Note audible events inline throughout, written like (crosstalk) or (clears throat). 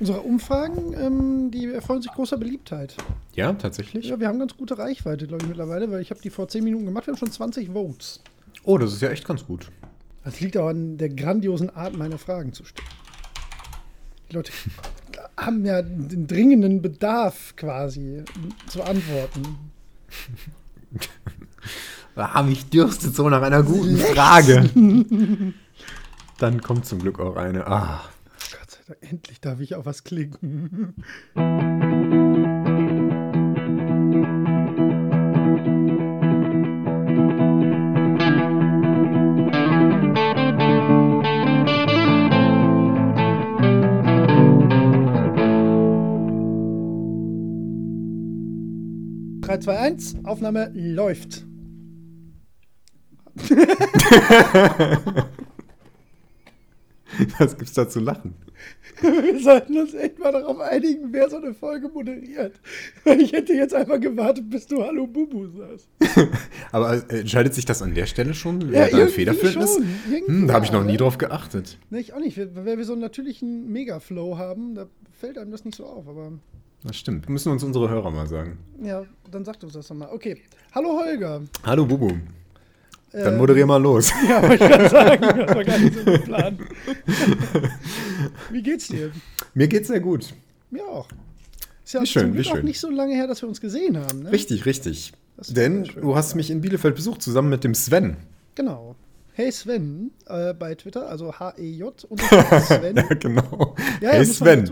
Unsere Umfragen, ähm, die erfreuen sich großer Beliebtheit. Ja, tatsächlich? Ja, wir haben ganz gute Reichweite, glaube ich, mittlerweile, weil ich habe die vor 10 Minuten gemacht. Wir haben schon 20 Votes. Oh, das ist ja echt ganz gut. Das liegt auch an der grandiosen Art, meine Fragen zu stellen. Die Leute (laughs) haben ja den dringenden Bedarf quasi zu antworten. (laughs) Ah, mich dürstet so nach einer guten Frage. (laughs) Dann kommt zum Glück auch eine. Ah. Endlich darf ich auf was klicken. Drei, zwei, eins, Aufnahme läuft. (laughs) Was gibt's da zu lachen? Wir sollten uns echt mal darauf einigen, wer so eine Folge moderiert. Ich hätte jetzt einfach gewartet, bis du Hallo Bubu sagst. (laughs) Aber äh, entscheidet sich das an der Stelle schon, wer da ein Federführend ist? Hm, da habe ich noch nie drauf geachtet. Ne, ich auch nicht. Wenn wir so einen natürlichen Mega-Flow haben, da fällt einem das nicht so auf. Aber das stimmt. Müssen uns unsere Hörer mal sagen. Ja, dann sagt uns das doch mal. Okay. Hallo Holger. Hallo Bubu. Dann ähm, moderier mal los. (laughs) Ja, wollte ich gerade sagen, das war gar nicht so geplant. (laughs) wie geht's dir? Mir geht's sehr gut. Mir auch. Ist ja wie schön, wie schön. auch nicht so lange her, dass wir uns gesehen haben. Ne? Richtig, richtig. Denn du hast mich in Bielefeld besucht, zusammen mit dem Sven. Genau. Hey Sven äh, bei Twitter, also H-E-J und (laughs) Sven. ja, genau. Ja, hey Sven.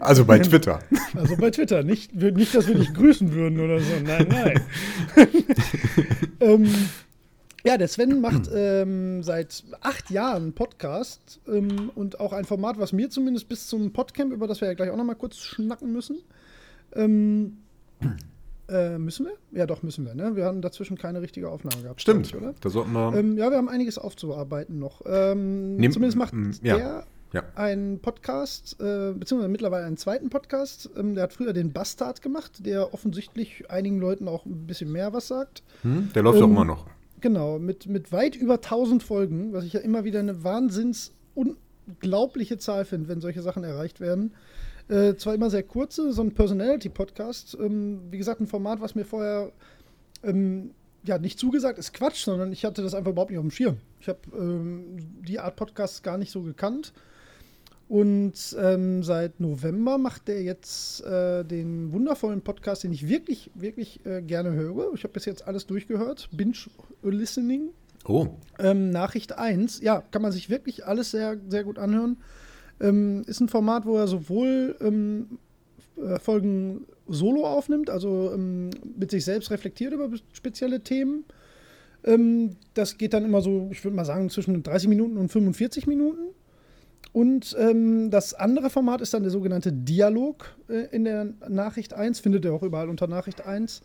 Also bei Twitter. Also bei Twitter. Nicht, nicht, dass wir dich grüßen würden oder so. Nein, nein. ähm, ja, der Sven macht ähm, seit acht Jahren Podcast ähm, und auch ein Format, was mir zumindest bis zum Podcamp, über das wir ja gleich auch noch mal kurz schnacken müssen. Ähm, äh, müssen wir? Ja, doch, müssen wir. Ne? Wir haben dazwischen keine richtige Aufnahme gehabt. Stimmt, ich, oder? Da sollten wir. Ähm, ja, wir haben einiges aufzuarbeiten noch. Nehm, zumindest macht ja. der ja. einen Podcast, äh, beziehungsweise mittlerweile einen zweiten Podcast. Ähm, der hat früher den Bastard gemacht, der offensichtlich einigen Leuten auch ein bisschen mehr was sagt. Hm, der läuft ähm, auch immer noch. Genau, mit, mit weit über 1000 Folgen, was ich ja immer wieder eine wahnsinns unglaubliche Zahl finde, wenn solche Sachen erreicht werden. Äh, zwar immer sehr kurze, so ein Personality-Podcast. Ähm, wie gesagt, ein Format, was mir vorher ähm, ja nicht zugesagt ist Quatsch, sondern ich hatte das einfach überhaupt nicht auf dem Schirm. Ich habe ähm, die Art Podcasts gar nicht so gekannt. Und ähm, seit November macht er jetzt äh, den wundervollen Podcast, den ich wirklich, wirklich äh, gerne höre. Ich habe bis jetzt alles durchgehört. Binge Listening. Oh. Ähm, Nachricht 1. Ja, kann man sich wirklich alles sehr, sehr gut anhören. Ähm, ist ein Format, wo er sowohl ähm, äh, Folgen solo aufnimmt, also ähm, mit sich selbst reflektiert über spezielle Themen. Ähm, das geht dann immer so, ich würde mal sagen, zwischen 30 Minuten und 45 Minuten. Und ähm, das andere Format ist dann der sogenannte Dialog äh, in der Nachricht 1, findet ihr auch überall unter Nachricht 1.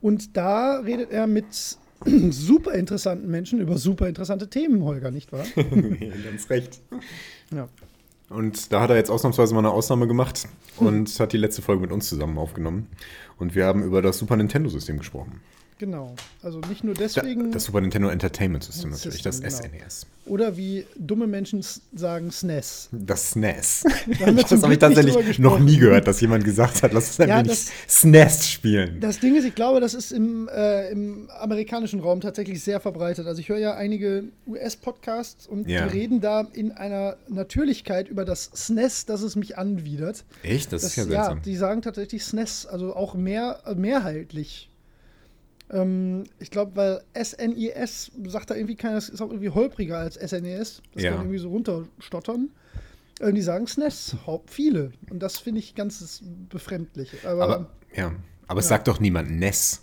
Und da redet er mit (clears throat) super interessanten Menschen über super interessante Themen, Holger, nicht wahr? (laughs) Ganz recht. Ja. Und da hat er jetzt ausnahmsweise mal eine Ausnahme gemacht und hat die letzte Folge mit uns zusammen aufgenommen. Und wir haben über das Super Nintendo-System gesprochen. Genau. Also nicht nur deswegen. Das Super Nintendo Entertainment System natürlich, das genau. SNES. Oder wie dumme Menschen sagen SNES. Das SNES. (laughs) (laughs) Da das habe ich tatsächlich noch nie gehört, dass jemand gesagt hat, lass uns ein ja, wenig SNES spielen. Das Ding ist, ich glaube, das ist im, äh, im amerikanischen Raum tatsächlich sehr verbreitet. Also ich höre ja einige US-Podcasts und ja. die reden da in einer Natürlichkeit über das SNES, dass es mich anwidert. Echt? Das, das ist ja seltsam. Ja, die sagen tatsächlich SNES, also auch mehr, mehrheitlich. Ähm, ich glaube, weil SNES sagt da irgendwie keiner, das ist auch irgendwie holpriger als SNES. Das ja. kann irgendwie so runterstottern. Und die sagen SNES, viele. Und das finde ich ganz befremdlich. Aber, aber ja, aber ja. es sagt doch niemand NES.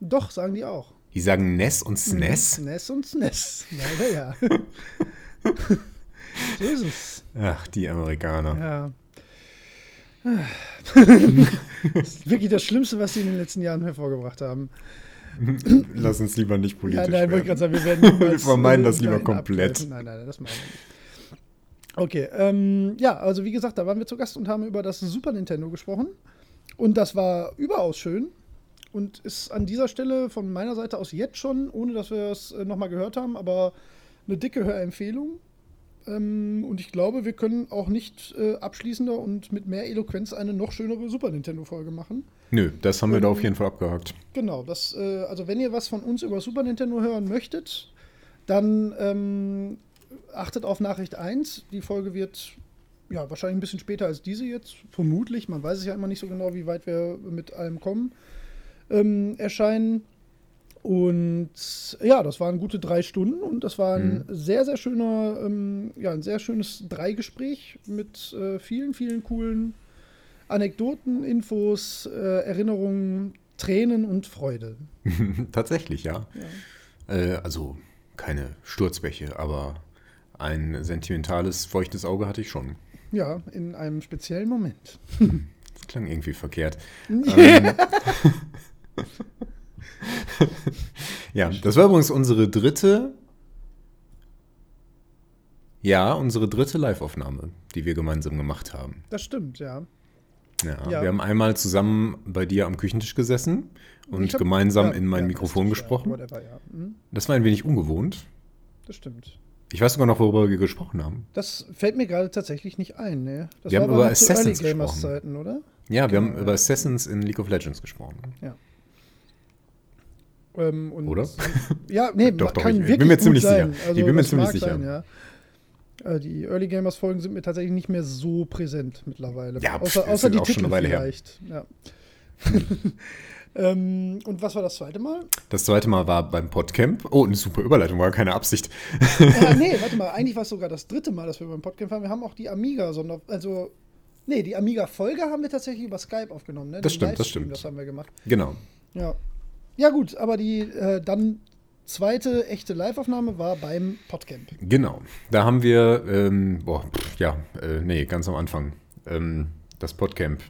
Doch, sagen die auch. Die sagen NES und SNES? Mhm, NES und SNES. Leider ja. (laughs) so ist es. Ach, die Amerikaner. Ja. Das (laughs) ist wirklich das Schlimmste, was sie in den letzten Jahren hervorgebracht haben. Lass uns lieber nicht politisch Nein, wollte ich gerade sagen, wir werden (laughs) wir vermeiden das lieber komplett. Abgreifen. Nein, nein, das machen wir nicht. Okay, ähm, ja, also wie gesagt, da waren wir zu Gast und haben über das Super Nintendo gesprochen. Und das war überaus schön und ist an dieser Stelle von meiner Seite aus jetzt schon, ohne dass wir es äh, nochmal gehört haben, aber eine dicke Hörempfehlung. Ähm, und ich glaube, wir können auch nicht äh, abschließender und mit mehr Eloquenz eine noch schönere Super Nintendo-Folge machen. Nö, das haben wir ähm, da auf jeden Fall abgehakt. Genau, das, äh, also wenn ihr was von uns über Super Nintendo hören möchtet, dann ähm, achtet auf Nachricht 1. Die Folge wird ja wahrscheinlich ein bisschen später als diese jetzt, vermutlich, man weiß es ja immer nicht so genau, wie weit wir mit allem kommen, ähm, erscheinen. Und ja, das waren gute drei Stunden und das war ein mhm. sehr, sehr schöner, ähm, ja, ein sehr schönes Dreigespräch mit äh, vielen, vielen coolen Anekdoten, Infos, äh, Erinnerungen, Tränen und Freude. (laughs) Tatsächlich, ja. ja. Äh, also keine Sturzbäche, aber ein sentimentales, feuchtes Auge hatte ich schon. Ja, in einem speziellen Moment. (laughs) das klang irgendwie verkehrt. (laughs) ähm, (laughs) ja, das war übrigens unsere dritte. Ja, unsere dritte Live-Aufnahme, die wir gemeinsam gemacht haben. Das stimmt, ja. Ja, ja. wir haben einmal zusammen bei dir am Küchentisch gesessen und hab, gemeinsam ja, in mein ja, Mikrofon gesprochen. Whatever, mhm. Das war ein wenig ungewohnt. Das stimmt. Ich weiß sogar noch, worüber wir gesprochen haben. Das fällt mir gerade tatsächlich nicht ein. Ne? Das wir haben über Assassins gesprochen. Zeiten, oder? Ja, wir genau, haben über Assassins in League of Legends gesprochen. Ja. Ähm, Oder? (laughs) Ja, nee, doch, doch, kann ich, wirklich bin mir ziemlich sein. sicher. Also, ich bin mir ziemlich sicher. Sein, ja. Äh, die Early Gamers Folgen sind mir tatsächlich nicht mehr so präsent mittlerweile. Ja, außer, pff, außer die Titel vielleicht. Ja. (laughs) ähm, und was war das zweite Mal? Das zweite Mal war beim Podcamp. Oh, eine super Überleitung, war keine Absicht. äh, (laughs) nee, warte mal, eigentlich war es sogar das dritte Mal, dass wir beim Podcamp waren. Wir haben auch die Amiga, sondern also Nee, die Amiga-Folge haben wir tatsächlich über Skype aufgenommen. Ne? Das stimmt, das stimmt. Das haben wir gemacht. Genau. Ja. Ja, gut, aber die äh, dann zweite echte Live-Aufnahme war beim Podcamp. Genau. Da haben wir, ähm, boah, pff, ja, äh, nee, ganz am Anfang. Ähm, das Podcamp.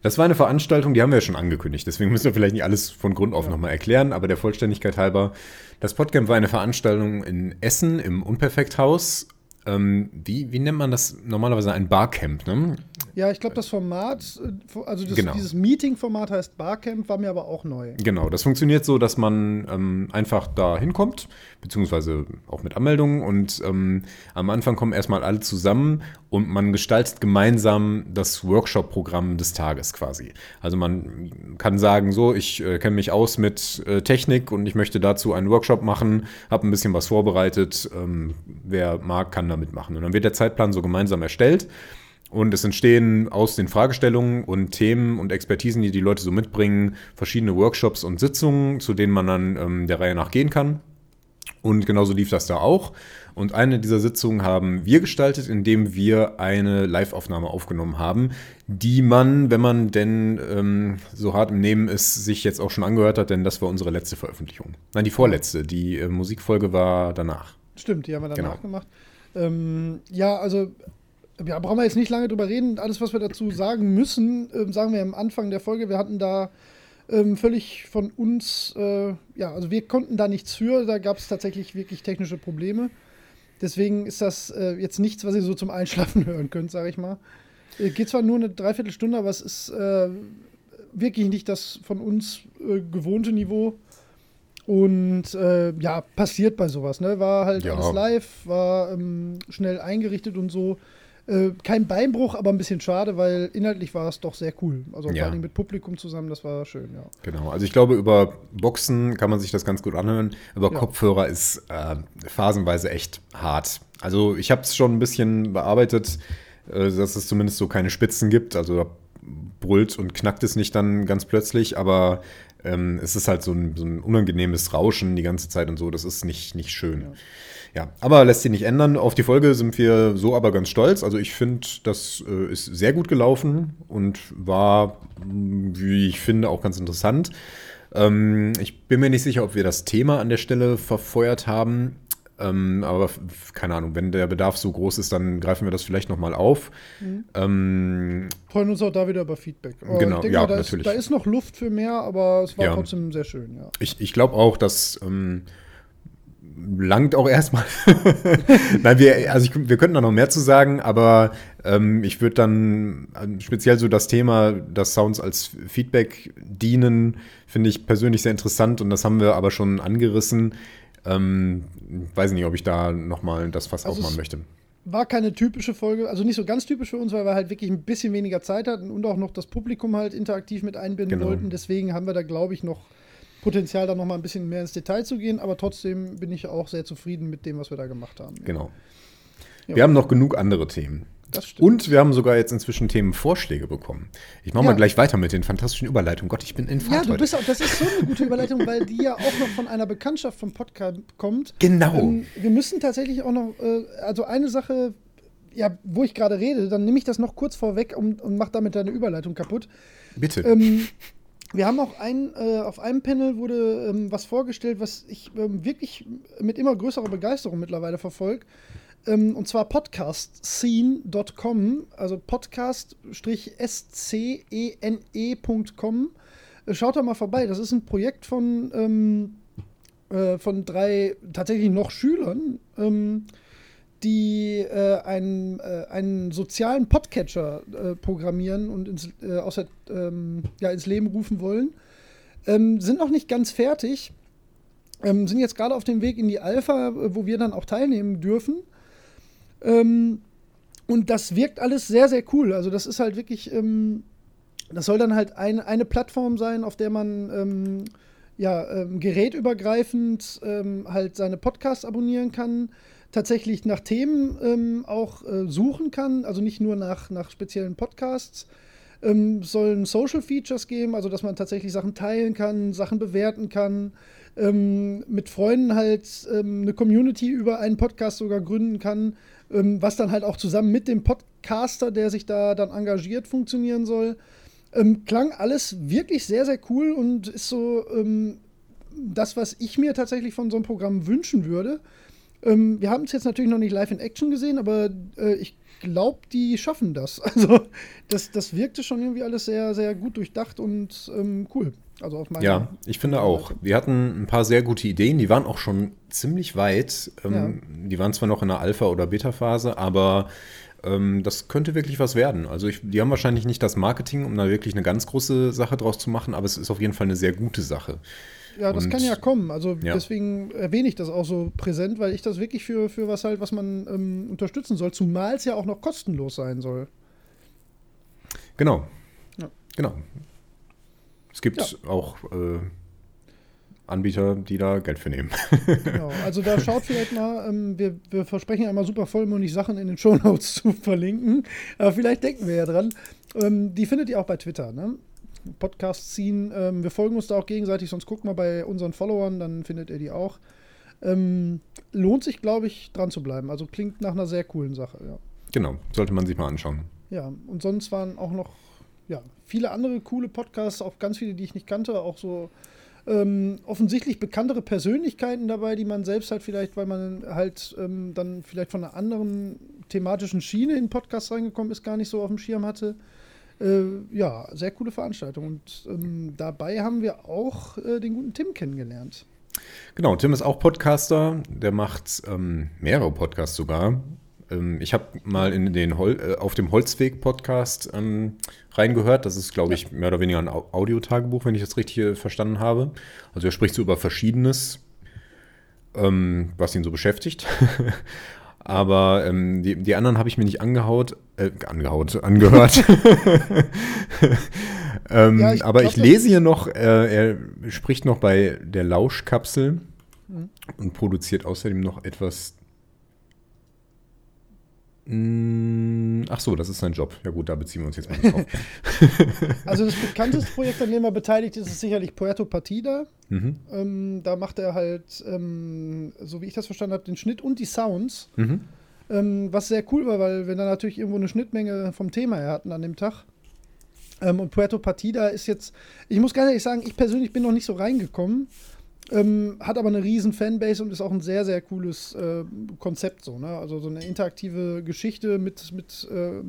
Das war eine Veranstaltung, die haben wir ja schon angekündigt, deswegen müssen wir vielleicht nicht alles von Grund auf ja. nochmal erklären, aber der Vollständigkeit halber. Das Podcamp war eine Veranstaltung in Essen im Unperfekthaus ähm, wie, wie nennt man das normalerweise? Ein Barcamp, ne? Ja, ich glaube, das Format, äh, also das, genau. dieses Meeting-Format heißt Barcamp, war mir aber auch neu. Genau, das funktioniert so, dass man ähm, einfach da hinkommt, beziehungsweise auch mit Anmeldungen und ähm, am Anfang kommen erstmal alle zusammen und man gestaltet gemeinsam das Workshop-Programm des Tages quasi. Also man kann sagen, so, ich äh, kenne mich aus mit äh, Technik und ich möchte dazu einen Workshop machen, habe ein bisschen was vorbereitet, ähm, wer mag, kann da mitmachen. Und dann wird der Zeitplan so gemeinsam erstellt. Und es entstehen aus den Fragestellungen und Themen und Expertisen, die die Leute so mitbringen, verschiedene Workshops und Sitzungen, zu denen man dann ähm, der Reihe nach gehen kann. Und genauso lief das da auch. Und eine dieser Sitzungen haben wir gestaltet, indem wir eine Live-Aufnahme aufgenommen haben, die man, wenn man denn ähm, so hart im Nehmen ist, sich jetzt auch schon angehört hat, denn das war unsere letzte Veröffentlichung. Nein, die vorletzte. Die äh, Musikfolge war danach. Stimmt, die haben wir danach genau. gemacht. Ähm, ja, also ja, brauchen wir jetzt nicht lange drüber reden. Alles, was wir dazu sagen müssen, ähm, sagen wir am Anfang der Folge. Wir hatten da ähm, völlig von uns, äh, ja, also wir konnten da nichts für. Da gab es tatsächlich wirklich technische Probleme. Deswegen ist das äh, jetzt nichts, was ihr so zum Einschlafen (laughs) hören könnt, sage ich mal. Äh, geht zwar nur eine Dreiviertelstunde, aber es ist äh, wirklich nicht das von uns äh, gewohnte Niveau. Und äh, ja, passiert bei sowas, ne? War halt ja. alles live, war ähm, schnell eingerichtet und so. Äh, kein Beinbruch, aber ein bisschen schade, weil inhaltlich war es doch sehr cool. Also ja. vor allem mit Publikum zusammen, das war schön, ja. Genau, also ich glaube, über Boxen kann man sich das ganz gut anhören. Über ja. Kopfhörer ist äh, phasenweise echt hart. Also ich habe es schon ein bisschen bearbeitet, äh, dass es zumindest so keine Spitzen gibt. Also brüllt und knackt es nicht dann ganz plötzlich, aber ähm, es ist halt so ein, so ein, unangenehmes Rauschen die ganze Zeit und so. Das ist nicht, nicht schön. Ja. Ja. aber lässt sich nicht ändern. Auf die Folge sind wir so aber ganz stolz. Also ich finde, das äh, ist sehr gut gelaufen und war, wie ich finde, auch ganz interessant. Ähm, ich bin mir nicht sicher, ob wir das Thema an der Stelle verfeuert haben. Ähm, aber keine Ahnung, wenn der Bedarf so groß ist, dann greifen wir das vielleicht nochmal auf. Mhm. Ähm, Freuen uns auch da wieder über Feedback. Aber genau, denke, ja, da natürlich. Ist, da ist noch Luft für mehr, aber es war ja. trotzdem sehr schön, ja. Ich, ich glaube auch, dass ähm, langt auch erstmal. (laughs) Nein, wir, also ich, wir könnten da noch mehr zu sagen, aber ähm, ich würde dann ähm, speziell so das Thema, dass Sounds als Feedback dienen, finde ich persönlich sehr interessant und das haben wir aber schon angerissen. Ähm, weiß nicht, ob ich da nochmal das Fass also aufmachen möchte. war keine typische Folge, also nicht so ganz typisch für uns, weil wir halt wirklich ein bisschen weniger Zeit hatten und auch noch das Publikum halt interaktiv mit einbinden Genau. wollten. Deswegen haben wir da, glaube ich, noch Potenzial, da noch mal ein bisschen mehr ins Detail zu gehen. Aber trotzdem bin ich auch sehr zufrieden mit dem, was wir da gemacht haben. Genau. Ja. Wir haben noch genug andere Themen. Das stimmt. Und wir haben sogar jetzt inzwischen Themenvorschläge bekommen. Ich mache Ja. mal gleich weiter mit den fantastischen Überleitungen. Gott, ich bin in Fahrt Ja, du heute. bist auch, das ist so eine gute Überleitung, weil die ja auch noch von einer Bekanntschaft vom Podcast kommt. Genau. Ähm, wir müssen tatsächlich auch noch, äh, also eine Sache, ja, wo ich gerade rede, dann nehme ich das noch kurz vorweg und, und mache damit deine Überleitung kaputt. Bitte. Ähm, wir haben auch ein, äh, auf einem Panel wurde ähm, was vorgestellt, was ich ähm, wirklich mit immer größerer Begeisterung mittlerweile verfolge. Ähm, und zwar podcastscene.com, also podcast-scene.com. Äh, Schaut da mal vorbei. Das ist ein Projekt von, ähm, äh, von drei tatsächlich noch Schülern, ähm, die äh, einen, äh, einen sozialen Podcatcher äh, programmieren und ins, äh, aus der, ähm, ja, ins Leben rufen wollen. Ähm, sind noch nicht ganz fertig. Ähm, sind jetzt gerade auf dem Weg in die Alpha, äh, wo wir dann auch teilnehmen dürfen. Ähm, und das wirkt alles sehr, sehr cool. Also, das ist halt wirklich, ähm, das soll dann halt ein, eine Plattform sein, auf der man ähm, ja, gerätübergreifend halt seine Podcasts abonnieren kann, tatsächlich nach Themen ähm, auch äh, suchen kann, also nicht nur nach, nach speziellen Podcasts. Ähm, sollen Social Features geben, also dass man tatsächlich Sachen teilen kann, Sachen bewerten kann, ähm, mit Freunden halt ähm, eine Community über einen Podcast sogar gründen kann, ähm, was dann halt auch zusammen mit dem Podcaster, der sich da dann engagiert, funktionieren soll. Ähm, klang alles wirklich sehr, sehr cool und ist so ähm, das, was ich mir tatsächlich von so einem Programm wünschen würde. Ähm, wir haben es jetzt natürlich noch nicht live in Action gesehen, aber äh, ich glaube, die schaffen das. (laughs) Also, das, das wirkte schon irgendwie alles sehr, sehr gut durchdacht und ähm, cool. Also auf Ja, ich finde auch. Wir hatten ein paar sehr gute Ideen, die waren auch schon ziemlich weit. Ähm, Ja. Die waren zwar noch in der Alpha- oder Beta-Phase, aber ähm, das könnte wirklich was werden. Also ich, die haben wahrscheinlich nicht das Marketing, um da wirklich eine ganz große Sache draus zu machen, aber es ist auf jeden Fall eine sehr gute Sache. Ja, das Und- kann ja kommen. Also Ja. deswegen erwähne ich das auch so präsent, weil ich das wirklich für, für was halt, was man ähm, unterstützen soll, zumal es ja auch noch kostenlos sein soll. Genau. Ja. Genau. Es gibt auch äh, Anbieter, die da Geld für nehmen. Genau. (laughs) Also da schaut vielleicht mal, ähm, wir, wir versprechen ja immer super vollmundig Sachen in den Shownotes (laughs) zu verlinken. Aber vielleicht denken wir ja dran. Ähm, die findet ihr auch bei Twitter, ne? Podcast ziehen. Ähm, wir folgen uns da auch gegenseitig, sonst guckt mal bei unseren Followern, dann findet ihr die auch. Ähm, lohnt sich, glaube ich, dran zu bleiben. Also klingt nach einer sehr coolen Sache, ja. genau, sollte man sich mal anschauen. Ja, und sonst waren auch noch ja, viele andere coole Podcasts, auch ganz viele, die ich nicht kannte, auch so ähm, offensichtlich bekanntere Persönlichkeiten dabei, die man selbst halt vielleicht, weil man halt ähm, dann vielleicht von einer anderen thematischen Schiene in Podcasts reingekommen ist, gar nicht so auf dem Schirm hatte. Äh, ja, sehr coole Veranstaltung. Und ähm, dabei haben wir auch äh, den guten Tim kennengelernt. Genau, Tim ist auch Podcaster, der macht ähm, mehrere Podcasts sogar. Ähm, ich habe mal in den Hol äh, auf dem Holzweg-Podcast ähm, reingehört. Das ist, glaube ich, mehr oder weniger ein Au- Audiotagebuch, wenn ich das richtig äh, verstanden habe. Also er spricht so über Verschiedenes, ähm, was ihn so beschäftigt. (laughs) Aber ähm, die, die anderen habe ich mir nicht angehaut, äh, angehaut, angehört. (laughs) ähm, Ja, ich aber glaub, ich lese hier noch, äh, er spricht noch bei der Lauschkapsel Mhm. und produziert außerdem noch etwas. Mm, Ach so, das ist sein Job. Ja gut, da beziehen wir uns jetzt mal nicht drauf. (laughs) Also das bekannteste Projekt, an dem er beteiligt ist, ist sicherlich Puerto Partida. mhm. Ähm, da macht er halt, ähm, so wie ich das verstanden habe, den Schnitt und die Sounds. Mhm. Ähm, was sehr cool war, weil wir da natürlich irgendwo eine Schnittmenge vom Thema her hatten an dem Tag. Ähm, und Puerto Partida ist jetzt, ich muss ganz ehrlich sagen, ich persönlich bin noch nicht so reingekommen. Ähm, hat aber eine riesen Fanbase und ist auch ein sehr, sehr cooles äh, Konzept so, ne? Also so eine interaktive Geschichte mit, mit äh,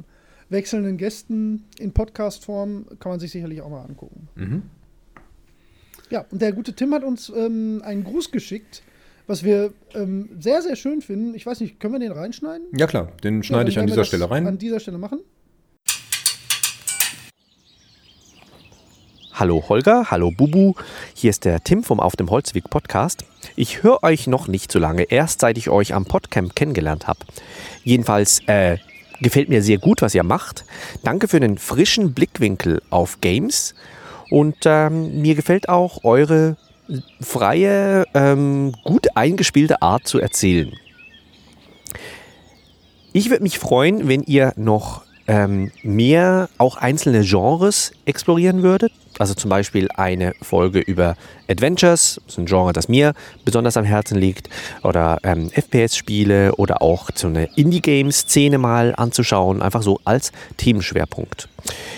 wechselnden Gästen in Podcast-Form kann man sich sicherlich auch mal angucken. Mhm. Ja, und der gute Tim hat uns ähm, einen Gruß geschickt, was wir ähm, sehr, sehr schön finden. Ich weiß nicht, können wir den reinschneiden? Ja klar, den Ja, schneide dann ich an dieser Stelle rein. An dieser Stelle machen. Hallo Holger, hallo Bubu. Hier ist der Tim vom Auf dem Holzweg Podcast. Ich höre euch noch nicht so lange, erst seit ich euch am Podcamp kennengelernt habe. Jedenfalls äh, gefällt mir sehr gut, was ihr macht. Danke für den frischen Blickwinkel auf Games. Und ähm, mir gefällt auch eure freie, ähm, gut eingespielte Art zu erzählen. Ich würde mich freuen, wenn ihr noch ähm, mehr auch einzelne Genres explorieren würdet. Also zum Beispiel eine Folge über Adventures, ist ein Genre, das mir besonders am Herzen liegt, oder ähm, FPS-Spiele oder auch so eine Indie-Game-Szene mal anzuschauen, einfach so als Themenschwerpunkt.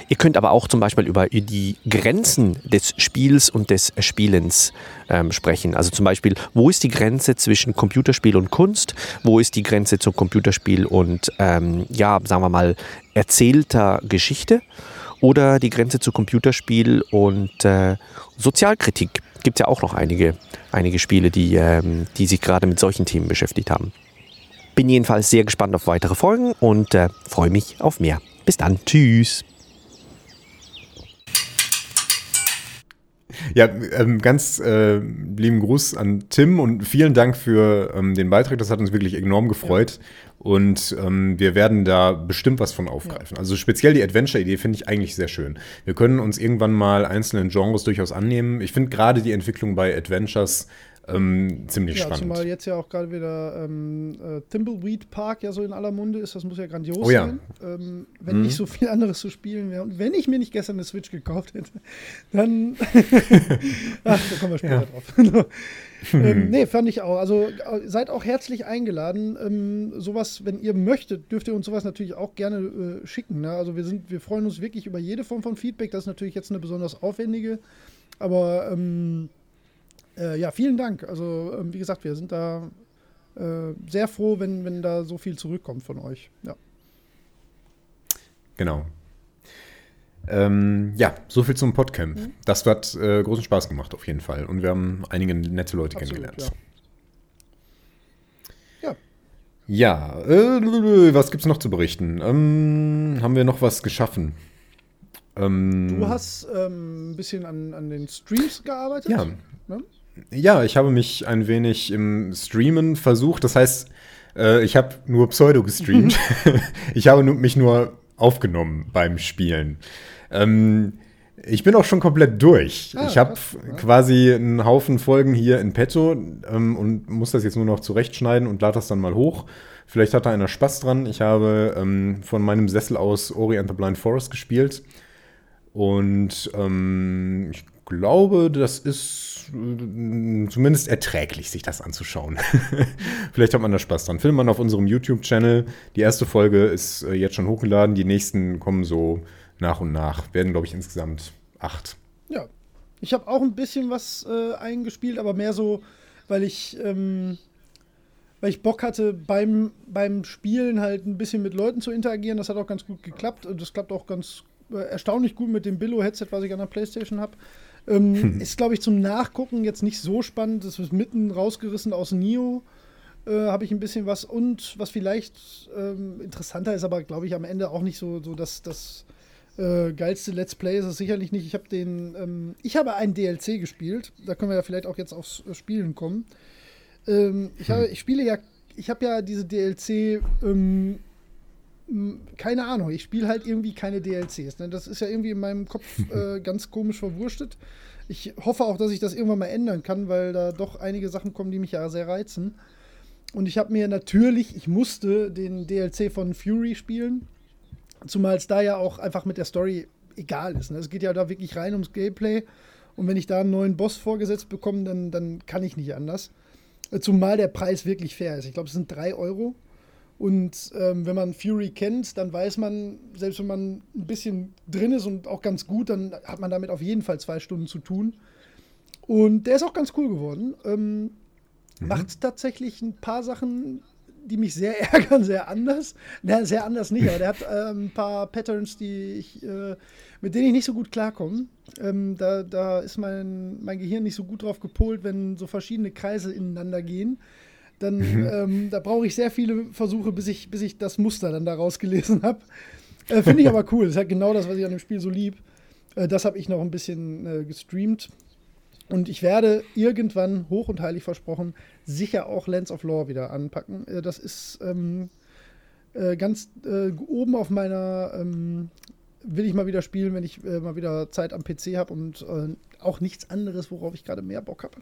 Ihr könnt aber auch zum Beispiel über die Grenzen des Spiels und des Spielens ähm, sprechen. Also zum Beispiel, wo ist die Grenze zwischen Computerspiel und Kunst? Wo ist die Grenze zum Computerspiel und, ähm, ja, sagen wir mal, erzählter Geschichte? Oder die Grenze zu Computerspiel und äh, Sozialkritik. Gibt es ja auch noch einige, einige Spiele, die, ähm, die sich gerade mit solchen Themen beschäftigt haben. Bin jedenfalls sehr gespannt auf weitere Folgen und äh, freue mich auf mehr. Bis dann. Tschüss. Ja, ähm, ganz äh, lieben Gruß an Tim und vielen Dank für ähm, den Beitrag. Das hat uns wirklich enorm gefreut. Ja. Und ähm, wir werden da bestimmt was von aufgreifen. Ja. Also speziell die Adventure-Idee finde ich eigentlich sehr schön. Wir können uns irgendwann mal einzelnen Genres durchaus annehmen. Ich finde gerade die Entwicklung bei Adventures ähm, ziemlich ja, spannend. Zumal jetzt ja auch gerade wieder ähm, äh, Thimbleweed Park ja so in aller Munde ist, das muss ja grandios oh, ja. sein. Ähm, wenn mhm. nicht so viel anderes zu spielen wäre und wenn ich mir nicht gestern eine Switch gekauft hätte, dann. (laughs) (laughs) Ach, da kommen wir später ja. drauf. (laughs) ähm, nee, fand ich auch. Also äh, seid auch herzlich eingeladen. Ähm, sowas, wenn ihr möchtet, dürft ihr uns sowas natürlich auch gerne äh, schicken. Ne? Also wir sind, wir freuen uns wirklich über jede Form von Feedback. Das ist natürlich jetzt eine besonders aufwendige, aber ähm, äh, ja, vielen Dank. Also, ähm, wie gesagt, wir sind da äh, sehr froh, wenn, wenn da so viel zurückkommt von euch. Ja. Genau. Ähm, ja, so viel zum Podcamp. Mhm. Das hat äh, großen Spaß gemacht, auf jeden Fall. Und wir haben einige nette Leute Absolut, kennengelernt. Ja. Ja, äh, was es noch zu berichten? Ähm, haben wir noch was geschaffen? Ähm, du hast ähm, ein bisschen an, an den Streams gearbeitet. Ja, ne? Ja, ich habe mich ein wenig im Streamen versucht. Das heißt, äh, ich habe nur Pseudo gestreamt. (laughs) ich habe mich nur aufgenommen beim Spielen. Ähm, ich bin auch schon komplett durch. Ah, ich habe quasi einen Haufen Folgen hier in petto ähm, und muss das jetzt nur noch zurechtschneiden und lade das dann mal hoch. Vielleicht hat da einer Spaß dran. Ich habe ähm, von meinem Sessel aus Ori and the Blind Forest gespielt. Und ähm, ich glaube, das ist zumindest erträglich, sich das anzuschauen. (laughs) Vielleicht hat man da Spaß dran. Findet man auf unserem YouTube-Channel. Die erste Folge ist äh, jetzt schon hochgeladen. Die nächsten kommen so nach und nach. Werden, glaube ich, insgesamt acht. Ja. Ich habe auch ein bisschen was äh, eingespielt, aber mehr so, weil ich. Ähm weil ich Bock hatte, beim, beim Spielen halt ein bisschen mit Leuten zu interagieren. Das hat auch ganz gut geklappt. Und das klappt auch ganz äh, erstaunlich gut mit dem Billo-Headset, was ich an der Playstation habe. Ähm, hm. Ist, glaube ich, zum Nachgucken jetzt nicht so spannend. Das wird mitten rausgerissen aus Nio. Äh, habe ich ein bisschen was. Und was vielleicht ähm, interessanter ist, aber glaube ich am Ende auch nicht so, so das, das äh, geilste Let's Play ist es sicherlich nicht. Ich habe den, ähm, ich habe einen DLC gespielt. Da können wir ja vielleicht auch jetzt aufs Spielen kommen. Ähm, ich, habe, hm. ich spiele ja, ich habe ja diese DLC ähm, keine Ahnung, ich spiele halt irgendwie keine DLCs. Ne? Das ist ja irgendwie in meinem Kopf (laughs) äh, ganz komisch verwurstet. Ich hoffe auch, dass ich das irgendwann mal ändern kann, weil da doch einige Sachen kommen, die mich ja sehr reizen. Und ich habe mir natürlich, ich musste den DLC von Fury spielen, zumal es da ja auch einfach mit der Story egal ist. Ne? Es geht ja da wirklich rein ums Gameplay. Und wenn ich da einen neuen Boss vorgesetzt bekomme, dann, dann kann ich nicht anders. Zumal der Preis wirklich fair ist. Ich glaube, es sind 3 Euro und ähm, wenn man Fury kennt, dann weiß man, selbst wenn man ein bisschen drin ist und auch ganz gut, dann hat man damit auf jeden Fall zwei Stunden zu tun. Und der ist auch ganz cool geworden. Ähm, mhm. Macht tatsächlich ein paar Sachen, die mich sehr (laughs) ärgern, sehr anders. Na, sehr anders nicht, aber der hat äh, ein paar Patterns, die ich, äh, mit denen ich nicht so gut klarkomme. Ähm, da, da ist mein, mein Gehirn nicht so gut drauf gepolt, wenn so verschiedene Kreise ineinander gehen dann mhm. ähm, da brauche ich sehr viele Versuche, bis ich, bis ich das Muster dann da rausgelesen habe. Äh, Finde ich aber (laughs) cool. Das ist halt genau das, was ich an dem Spiel so lieb. Äh, das habe ich noch ein bisschen äh, gestreamt. Und ich werde irgendwann, hoch und heilig versprochen, sicher auch Lands of Lore wieder anpacken. Äh, das ist ähm, äh, ganz äh, oben auf meiner, ähm, will ich mal wieder spielen, wenn ich mal wieder Zeit am PC habe und auch nichts anderes, worauf ich gerade mehr Bock habe.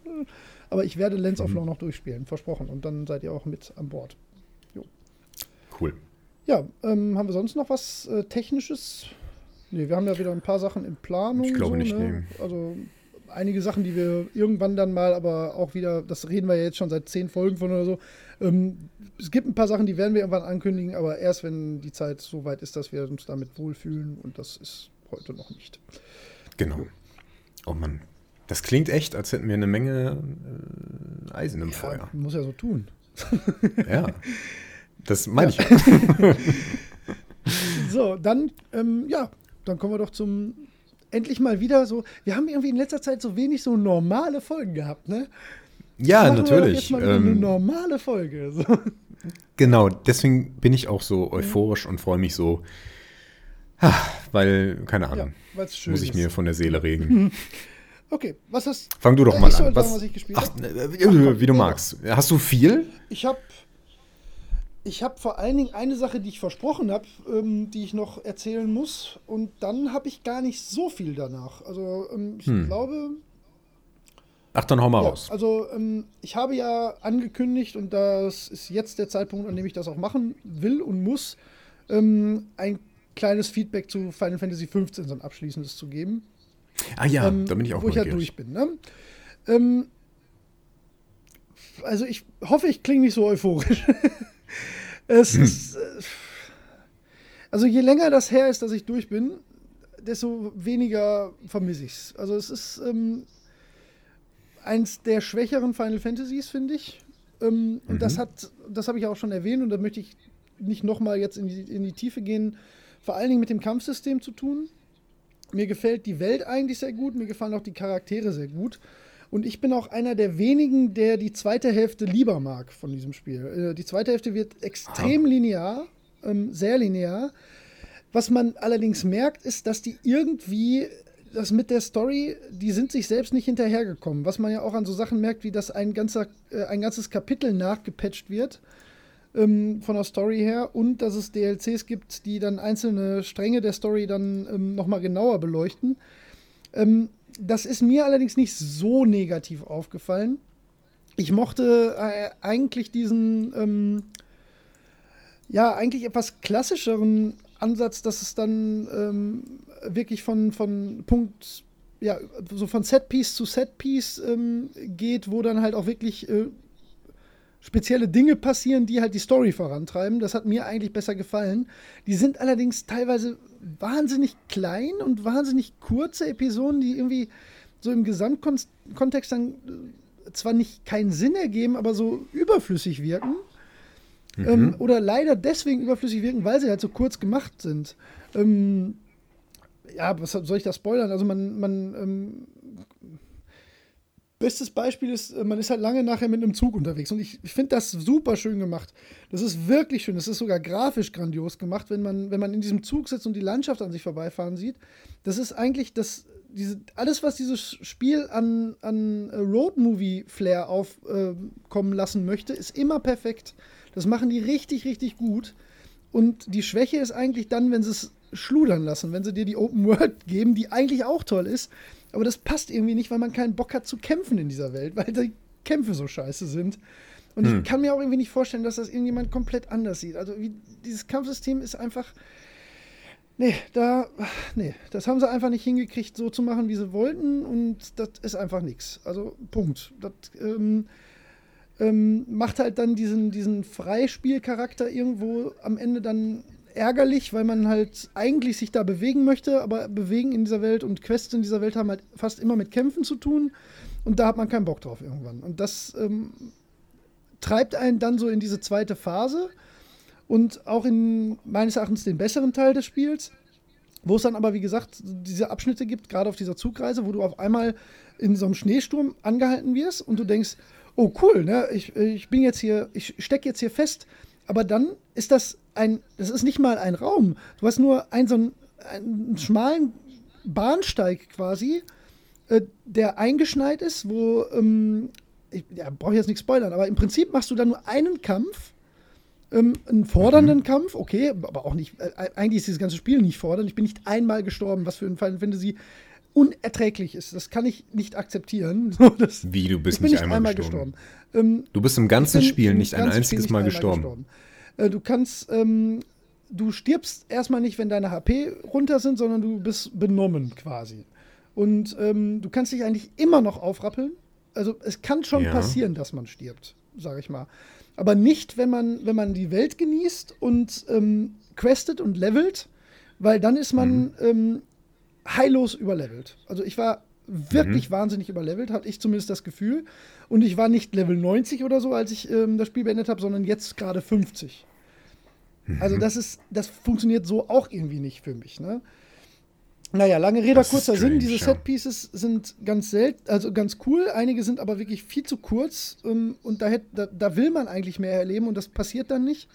Aber ich werde mhm. of Lore noch durchspielen, versprochen. Und dann seid ihr auch mit an Bord. Jo. Cool. Ja, ähm, haben wir sonst noch was äh, Technisches? Nee, wir haben ja wieder ein paar Sachen in Planung. Ich glaube so, nicht, ne? nee. Also einige Sachen, die wir irgendwann dann mal, aber auch wieder, das reden wir ja jetzt schon seit zehn Folgen von oder so. Ähm, es gibt ein paar Sachen, die werden wir irgendwann ankündigen, aber erst wenn die Zeit so weit ist, dass wir uns damit wohlfühlen und das ist heute noch nicht. Genau. Oh Mann. Das klingt echt, als hätten wir eine Menge äh, Eisen im ja, Feuer. Muss ja so tun. (laughs) ja. Das meine ja. ich. (laughs) so, dann, ähm, ja, dann kommen wir doch zum endlich mal wieder so. Wir haben irgendwie in letzter Zeit so wenig so normale Folgen gehabt, ne? Ja, natürlich. Wir jetzt mal ähm, eine normale Folge. So. Genau, deswegen bin ich auch so euphorisch und freue mich so, weil, keine Ahnung, ja, muss ich mir von der Seele regen. (laughs) Okay, was hast Fang du doch mal an. Was, sagen, was ach, ach, wie du magst. Hast du viel? Ich habe ich habe vor allen Dingen eine Sache, die ich versprochen habe, ähm, die ich noch erzählen muss. Und dann habe ich gar nicht so viel danach. Also ähm, ich hm. glaube. Ach, dann hau mal ja, raus. Also ähm, ich habe ja angekündigt, und das ist jetzt der Zeitpunkt, an dem ich das auch machen will und muss, ähm, ein kleines Feedback zu Final Fantasy XV, so ein abschließendes zu geben. Ah ja, ähm, da bin ich auch Wo ich ja durch bin. Ne? Ähm, also ich hoffe, ich klinge nicht so euphorisch. (laughs) Es hm. ist. Äh, also je länger das her ist, dass ich durch bin, desto weniger vermisse ich es. Also es ist ähm, eins der schwächeren Final Fantasies, finde ich. Ähm, mhm. Und das mhm. hat, das habe ich auch schon erwähnt und da möchte ich nicht nochmal jetzt in die, in die Tiefe gehen, vor allen Dingen mit dem Kampfsystem zu tun. Mir gefällt die Welt eigentlich sehr gut, mir gefallen auch die Charaktere sehr gut. Und ich bin auch einer der wenigen, der die zweite Hälfte lieber mag von diesem Spiel. Äh, die zweite Hälfte wird extrem linear, ähm, sehr linear. Was man allerdings merkt, ist, dass die irgendwie das mit der Story, die sind sich selbst nicht hinterhergekommen. Was man ja auch an so Sachen merkt, wie dass ein, ganzer, äh, ein ganzes Kapitel nachgepatcht wird ähm, von der Story her und dass es DLCs gibt, die dann einzelne Stränge der Story dann ähm, nochmal genauer beleuchten. Ähm, das ist mir allerdings nicht so negativ aufgefallen. Ich mochte äh, eigentlich diesen, ähm, ja, eigentlich etwas klassischeren Ansatz, dass es dann ähm, wirklich von, von Punkt, ja, so von Setpiece zu Setpiece ähm, geht, wo dann halt auch wirklich äh, spezielle Dinge passieren, die halt die Story vorantreiben. Das hat mir eigentlich besser gefallen. Die sind allerdings teilweise wahnsinnig klein und wahnsinnig kurze Episoden, die irgendwie so im Gesamtkontext dann äh, zwar nicht keinen Sinn ergeben, aber so überflüssig wirken. Mhm. Ähm, oder leider deswegen überflüssig wirken, weil sie halt so kurz gemacht sind. Ähm, ja, was soll ich da spoilern? Also man, man ähm, Bestes Beispiel ist, äh, man ist halt lange nachher mit einem Zug unterwegs und ich, ich finde das super schön gemacht. Das ist wirklich schön. Das ist sogar grafisch grandios gemacht, wenn man, wenn man in diesem Zug sitzt und die Landschaft an sich vorbeifahren sieht. Das ist eigentlich das, diese, alles, was dieses Spiel an, an Road-Movie-Flair aufkommen äh, lassen möchte, ist immer perfekt. Das machen die richtig, richtig gut. Und die Schwäche ist eigentlich dann, wenn sie es schludern lassen, wenn sie dir die Open World geben, die eigentlich auch toll ist, aber das passt irgendwie nicht, weil man keinen Bock hat zu kämpfen in dieser Welt, weil die Kämpfe so scheiße sind. Und hm. ich kann mir auch irgendwie nicht vorstellen, dass das irgendjemand komplett anders sieht. Also wie, dieses Kampfsystem ist einfach. Nee, da. Nee, das haben sie einfach nicht hingekriegt, so zu machen, wie sie wollten. Und das ist einfach nichts. Also, Punkt. Das ähm, ähm, macht halt dann diesen, diesen Freispielcharakter irgendwo am Ende dann ärgerlich, weil man halt eigentlich sich da bewegen möchte, aber bewegen in dieser Welt und Quests in dieser Welt haben halt fast immer mit Kämpfen zu tun und da hat man keinen Bock drauf irgendwann. Und das ähm, treibt einen dann so in diese zweite Phase und auch in meines Erachtens den besseren Teil des Spiels, wo es dann aber, wie gesagt, diese Abschnitte gibt, gerade auf dieser Zugreise, wo du auf einmal in so einem Schneesturm angehalten wirst und du denkst, oh cool, ne, ich, ich bin jetzt hier, ich stecke jetzt hier fest, aber dann ist das ein, das ist nicht mal ein Raum. Du hast nur einen so einen, einen schmalen Bahnsteig quasi, äh, der eingeschneit ist, wo, ähm, ich ja, brauche jetzt nicht spoilern, aber im Prinzip machst du dann nur einen Kampf, ähm, einen fordernden Mhm. Kampf, okay, aber auch nicht, äh, eigentlich ist dieses ganze Spiel nicht fordernd. Ich bin nicht einmal gestorben, was für ein Final Fantasy unerträglich ist. Das kann ich nicht akzeptieren. (laughs) Das, Wie, du bist ich bin nicht einmal gestorben. gestorben. Ähm, Du bist im ganzen Spiel nicht ein einziges Spiel Mal nicht einmal gestorben. Äh, du kannst, ähm, du stirbst erstmal nicht, wenn deine HP runter sind, sondern du bist benommen quasi. Und ähm, du kannst dich eigentlich immer noch aufrappeln. Also es kann schon Ja. passieren, dass man stirbt, sage ich mal. Aber nicht, wenn man, wenn man die Welt genießt und ähm, questet und levelt, weil dann ist man ähm, heillos überlevelt. Also ich war wirklich wahnsinnig überlevelt, hatte ich zumindest das Gefühl. Und ich war nicht Level 90 oder so, als ich ähm, das Spiel beendet habe, sondern jetzt gerade 50. Also das ist, das funktioniert so auch irgendwie nicht für mich. Ne? Naja, lange Rede, Das kurzer Sinn. strange, Diese ja. Setpieces sind ganz selten, also ganz cool. Einige sind aber wirklich viel zu kurz ähm, und da, hätt, da, da will man eigentlich mehr erleben und das passiert dann nicht.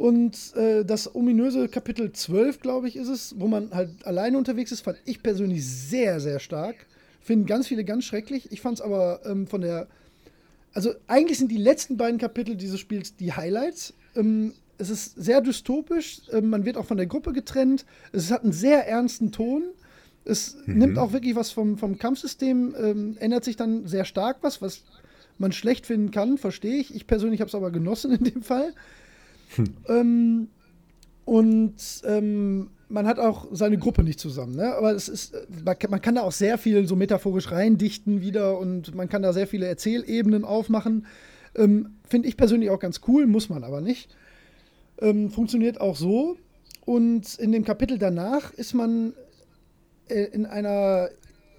Und äh, das ominöse Kapitel 12, glaube ich, ist es, wo man halt alleine unterwegs ist, fand ich persönlich sehr, sehr stark. Finden ganz viele ganz schrecklich. Ich fand es aber ähm, von der. Also, eigentlich sind die letzten beiden Kapitel dieses Spiels die Highlights. Ähm, es ist sehr dystopisch. Ähm, man wird auch von der Gruppe getrennt. Es hat einen sehr ernsten Ton. Es nimmt auch wirklich was vom, vom Kampfsystem, ähm, ändert sich dann sehr stark was, was man schlecht finden kann, verstehe ich. Ich persönlich habe es aber genossen in dem Fall. (laughs) Ähm, und ähm, man hat auch seine Gruppe nicht zusammen. Ne? Aber es ist, man kann, man kann da auch sehr viel so metaphorisch reindichten wieder und man kann da sehr viele Erzählebenen aufmachen. Ähm, Finde ich persönlich auch ganz cool, muss man aber nicht. Ähm, funktioniert auch so. Und in dem Kapitel danach ist man äh, in einer,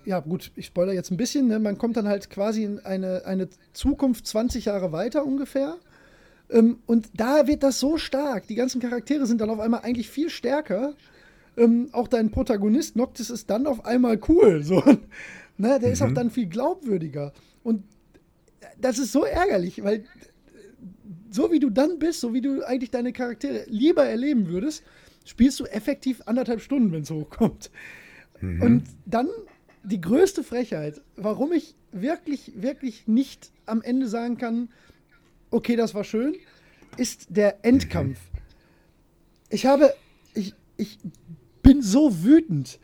ja gut, ich spoilere jetzt ein bisschen, ne? man kommt dann halt quasi in eine, eine Zukunft 20 Jahre weiter ungefähr. Ähm, und da wird das so stark. Die ganzen Charaktere sind dann auf einmal eigentlich viel stärker. Ähm, auch dein Protagonist Noctis ist dann auf einmal cool. So. (laughs) ne? Der ist auch dann viel glaubwürdiger. Und das ist so ärgerlich, weil so wie du dann bist, so wie du eigentlich deine Charaktere lieber erleben würdest, spielst du effektiv anderthalb Stunden, wenn es hochkommt. Und dann die größte Frechheit, warum ich wirklich, wirklich nicht am Ende sagen kann, okay, das war schön, ist der Endkampf. Ich habe, ich, ich bin so wütend.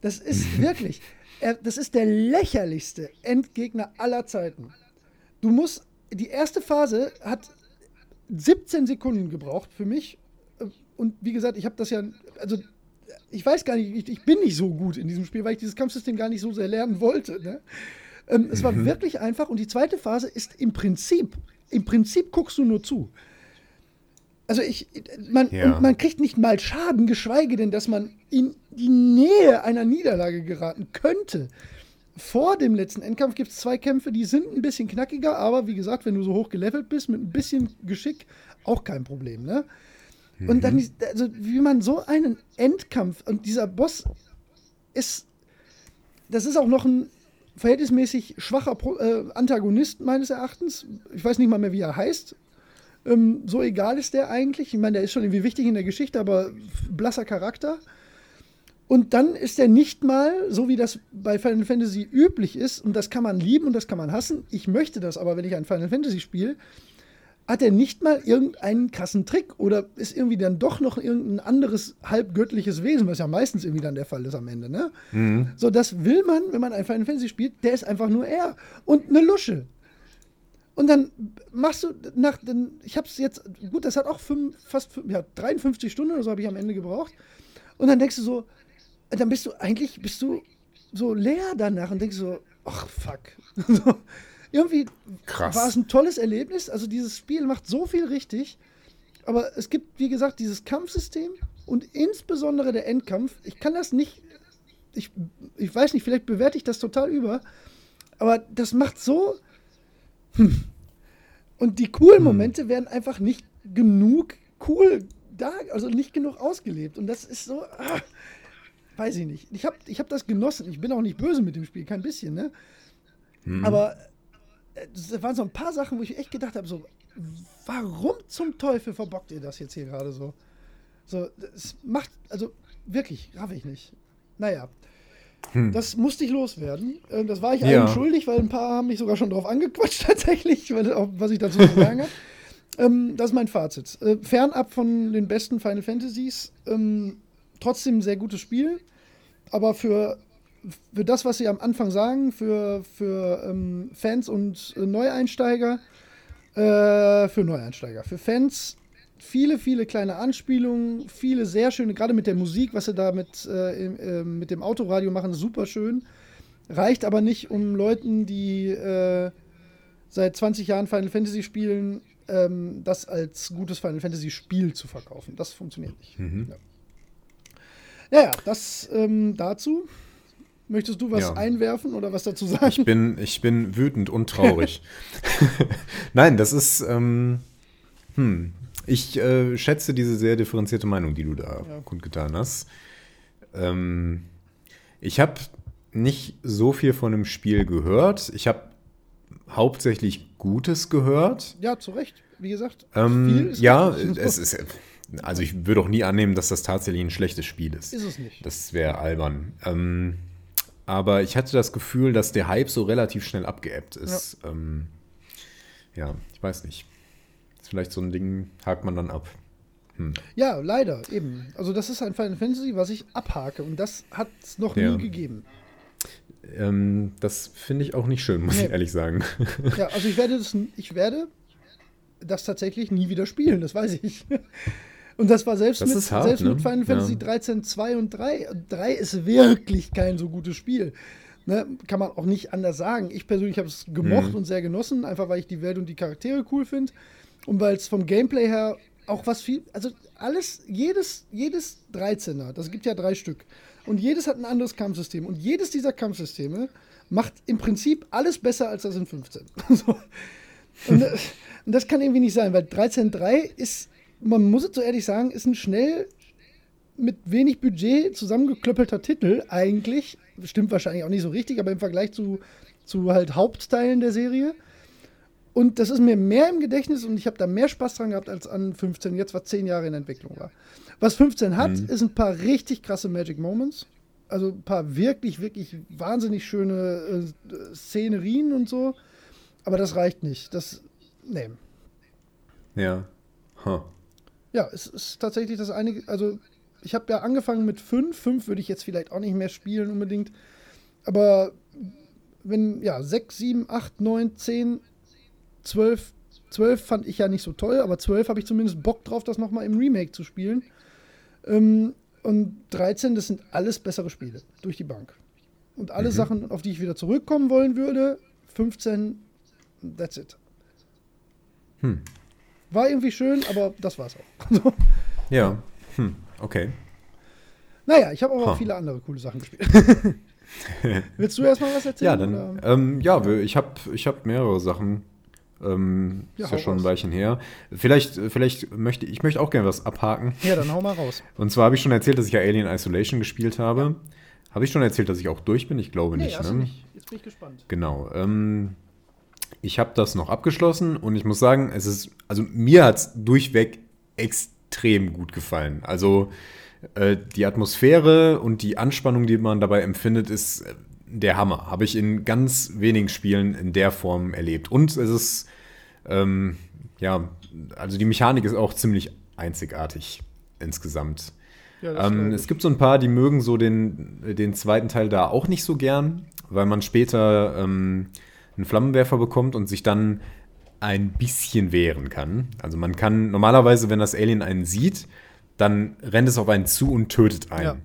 Das ist (laughs) wirklich, das ist der lächerlichste Endgegner aller Zeiten. Du musst, die erste Phase hat 17 Sekunden gebraucht für mich. Und wie gesagt, ich habe das ja, also ich weiß gar nicht, ich, ich, bin nicht so gut in diesem Spiel, weil ich dieses Kampfsystem gar nicht so sehr lernen wollte. Ne? Ähm, es war (laughs) wirklich einfach und die zweite Phase ist im Prinzip, im Prinzip guckst du nur zu. Also ich, man, Ja. und man kriegt nicht mal Schaden, geschweige denn, dass man in die Nähe einer Niederlage geraten könnte. Vor dem letzten Endkampf gibt es zwei Kämpfe, die sind ein bisschen knackiger, aber wie gesagt, wenn du so hoch gelevelt bist, mit ein bisschen Geschick, auch kein Problem, ne? Und dann, ist- also wie man so einen Endkampf, und dieser Boss ist, das ist auch noch ein verhältnismäßig schwacher Pro, äh, Antagonist meines Erachtens. Ich weiß nicht mal mehr, wie er heißt. Ähm, so egal ist der eigentlich. Ich meine, der ist schon irgendwie wichtig in der Geschichte, aber blasser Charakter. Und dann ist er nicht mal, so wie das bei Final Fantasy üblich ist, und das kann man lieben und das kann man hassen. Ich möchte das aber, wenn ich ein Final Fantasy spiele, hat er nicht mal irgendeinen krassen Trick oder ist irgendwie dann doch noch irgendein anderes halbgöttliches Wesen, was ja meistens irgendwie dann der Fall ist am Ende, ne? So, das will man, wenn man ein Final Fantasy spielt, der ist einfach nur er und eine Lusche. Und dann machst du nach, dann, ich hab's jetzt, gut, das hat auch fünf, fast ja, 53 Stunden oder so habe ich am Ende gebraucht. Und dann denkst du so, dann bist du eigentlich, bist du so leer danach und denkst so, ach fuck. (laughs) Irgendwie Krass. war es ein tolles Erlebnis. Also dieses Spiel macht so viel richtig. Aber es gibt, wie gesagt, dieses Kampfsystem und insbesondere der Endkampf. Ich kann das nicht, ich, ich weiß nicht, vielleicht bewerte ich das total über, aber das macht so. Hm. Und die coolen Momente werden einfach nicht genug cool da, also nicht genug ausgelebt. Und das ist so, ah, weiß ich nicht. Ich habe ich hab das genossen. Ich bin auch nicht böse mit dem Spiel, kein bisschen, ne? Aber das waren so ein paar Sachen, wo ich echt gedacht habe, so, warum zum Teufel verbockt ihr das jetzt hier gerade so? So, es macht, also wirklich, raff ich nicht. Naja. Das musste ich loswerden. Äh, Das war ich Ja. allen schuldig, weil ein paar haben mich sogar schon drauf angequatscht, (laughs) tatsächlich, was ich dazu zu sagen habe. ähm, das ist mein Fazit. Äh, fernab von den besten Final Fantasies, ähm, trotzdem ein sehr gutes Spiel. Aber für, für das, was sie am Anfang sagen, für, für ähm, Fans und äh, Neueinsteiger, äh, für Neueinsteiger, für Fans viele, viele kleine Anspielungen, viele sehr schöne, gerade mit der Musik, was sie da mit, äh, äh, mit dem Autoradio machen, super schön. Reicht aber nicht, um Leuten, die äh, seit 20 Jahren Final Fantasy spielen, ähm, das als gutes Final Fantasy Spiel zu verkaufen. Das funktioniert nicht. Ja. ja, ja, das ähm, dazu. Möchtest du was Ja. einwerfen oder was dazu sagen? Ich bin, ich bin wütend und traurig. (laughs) (laughs) Nein, das ist. Ähm, hm, ich äh, schätze diese sehr differenzierte Meinung, die du da Ja. kundgetan hast. Ähm, ich habe nicht so viel von dem Spiel gehört. Ich habe hauptsächlich Gutes gehört. ja, zu Recht. Wie gesagt, Ähm, ist ja, es ist. Also ich würde auch nie annehmen, dass das tatsächlich ein schlechtes Spiel ist. ist es nicht. Das wäre albern. Ähm, aber ich hatte das Gefühl, dass der Hype so relativ schnell abgeebbt ist. Ja, ähm, ja ich weiß nicht. Ist vielleicht so ein Ding, hakt man dann ab. Ja, leider, eben. Also das ist ein Final Fantasy, was ich abhake und das hat es noch Ja. nie gegeben. Ähm, das finde ich auch nicht schön, muss Nee. ich ehrlich sagen. (laughs) Ja, also ich werde das, ich werde das tatsächlich nie wieder spielen, das weiß ich. (laughs) Und das war selbst, Das mit, hart, selbst ne? mit Final Fantasy Ja. 13, 2 und 3. 3 ist wirklich kein so gutes Spiel. Ne, kann man auch nicht anders sagen. Ich persönlich habe es gemocht Mhm. und sehr genossen, einfach weil ich die Welt und die Charaktere cool finde. Und weil es vom Gameplay her auch was viel, also alles, jedes, jedes 13er, das gibt ja drei Stück. Und jedes hat ein anderes Kampfsystem. Und jedes dieser Kampfsysteme macht im Prinzip alles besser als das in 15. (laughs) so. und, äh, und das kann irgendwie nicht sein, weil 13.3 ist, man muss es so ehrlich sagen, ist ein schnell mit wenig Budget zusammengeklöppelter Titel eigentlich. Stimmt wahrscheinlich auch nicht so richtig, aber im Vergleich zu, zu halt Hauptteilen der Serie. Und das ist mir mehr im Gedächtnis und ich habe da mehr Spaß dran gehabt als an 15, jetzt was 10 Jahre in Entwicklung war. Was 15 hat, ist ein paar richtig krasse Magic Moments. Also ein paar wirklich, wirklich wahnsinnig schöne äh, Szenerien und so. Aber das reicht nicht. Das, nee. ja. Huh. Ja, es ist tatsächlich das einige, also ich habe ja angefangen mit 5, 5 würde ich jetzt vielleicht auch nicht mehr spielen unbedingt, aber wenn, ja, 6, 7, 8, 9, 10, 12, 12 fand ich ja nicht so toll, aber 12 habe ich zumindest Bock drauf, das nochmal im Remake zu spielen. Ähm, und 13, das sind alles bessere Spiele, durch die Bank. Und alle Sachen, auf die ich wieder zurückkommen wollen würde, 15, that's it. Hm. War irgendwie schön, aber das war's auch. (laughs) Ja. Hm. Okay. Naja, ich habe aber auch Ha. viele andere coole Sachen gespielt. (laughs) Willst du erstmal was erzählen? Ja, dann. Ähm, ja, ich habe ich hab mehrere Sachen. Ähm, Ja, ist ja schon ein. Weilchen her. Vielleicht, vielleicht möchte ich möchte auch gerne was abhaken. Ja, dann hau mal raus. (laughs) Und zwar habe ich schon erzählt, dass ich ja Alien Isolation gespielt habe. Habe ich schon erzählt, dass ich auch durch bin? Ich glaube nicht. hast Ne? nicht. Jetzt bin ich gespannt. Genau. Ähm, ich habe das noch abgeschlossen und ich muss sagen, es ist, also mir hat es durchweg extrem gut gefallen. Also äh, die Atmosphäre und die Anspannung, die man dabei empfindet, ist äh, der Hammer. Habe ich in ganz wenigen Spielen in der Form erlebt. Und es ist, ähm, ja, also die Mechanik ist auch ziemlich einzigartig insgesamt. Ja, Ähm, es gibt so ein paar, die mögen so den, den zweiten Teil da auch nicht so gern, weil man später ähm, einen Flammenwerfer bekommt und sich dann ein bisschen wehren kann. Also man kann normalerweise, wenn das Alien einen sieht, dann rennt es auf einen zu und tötet einen. Ja.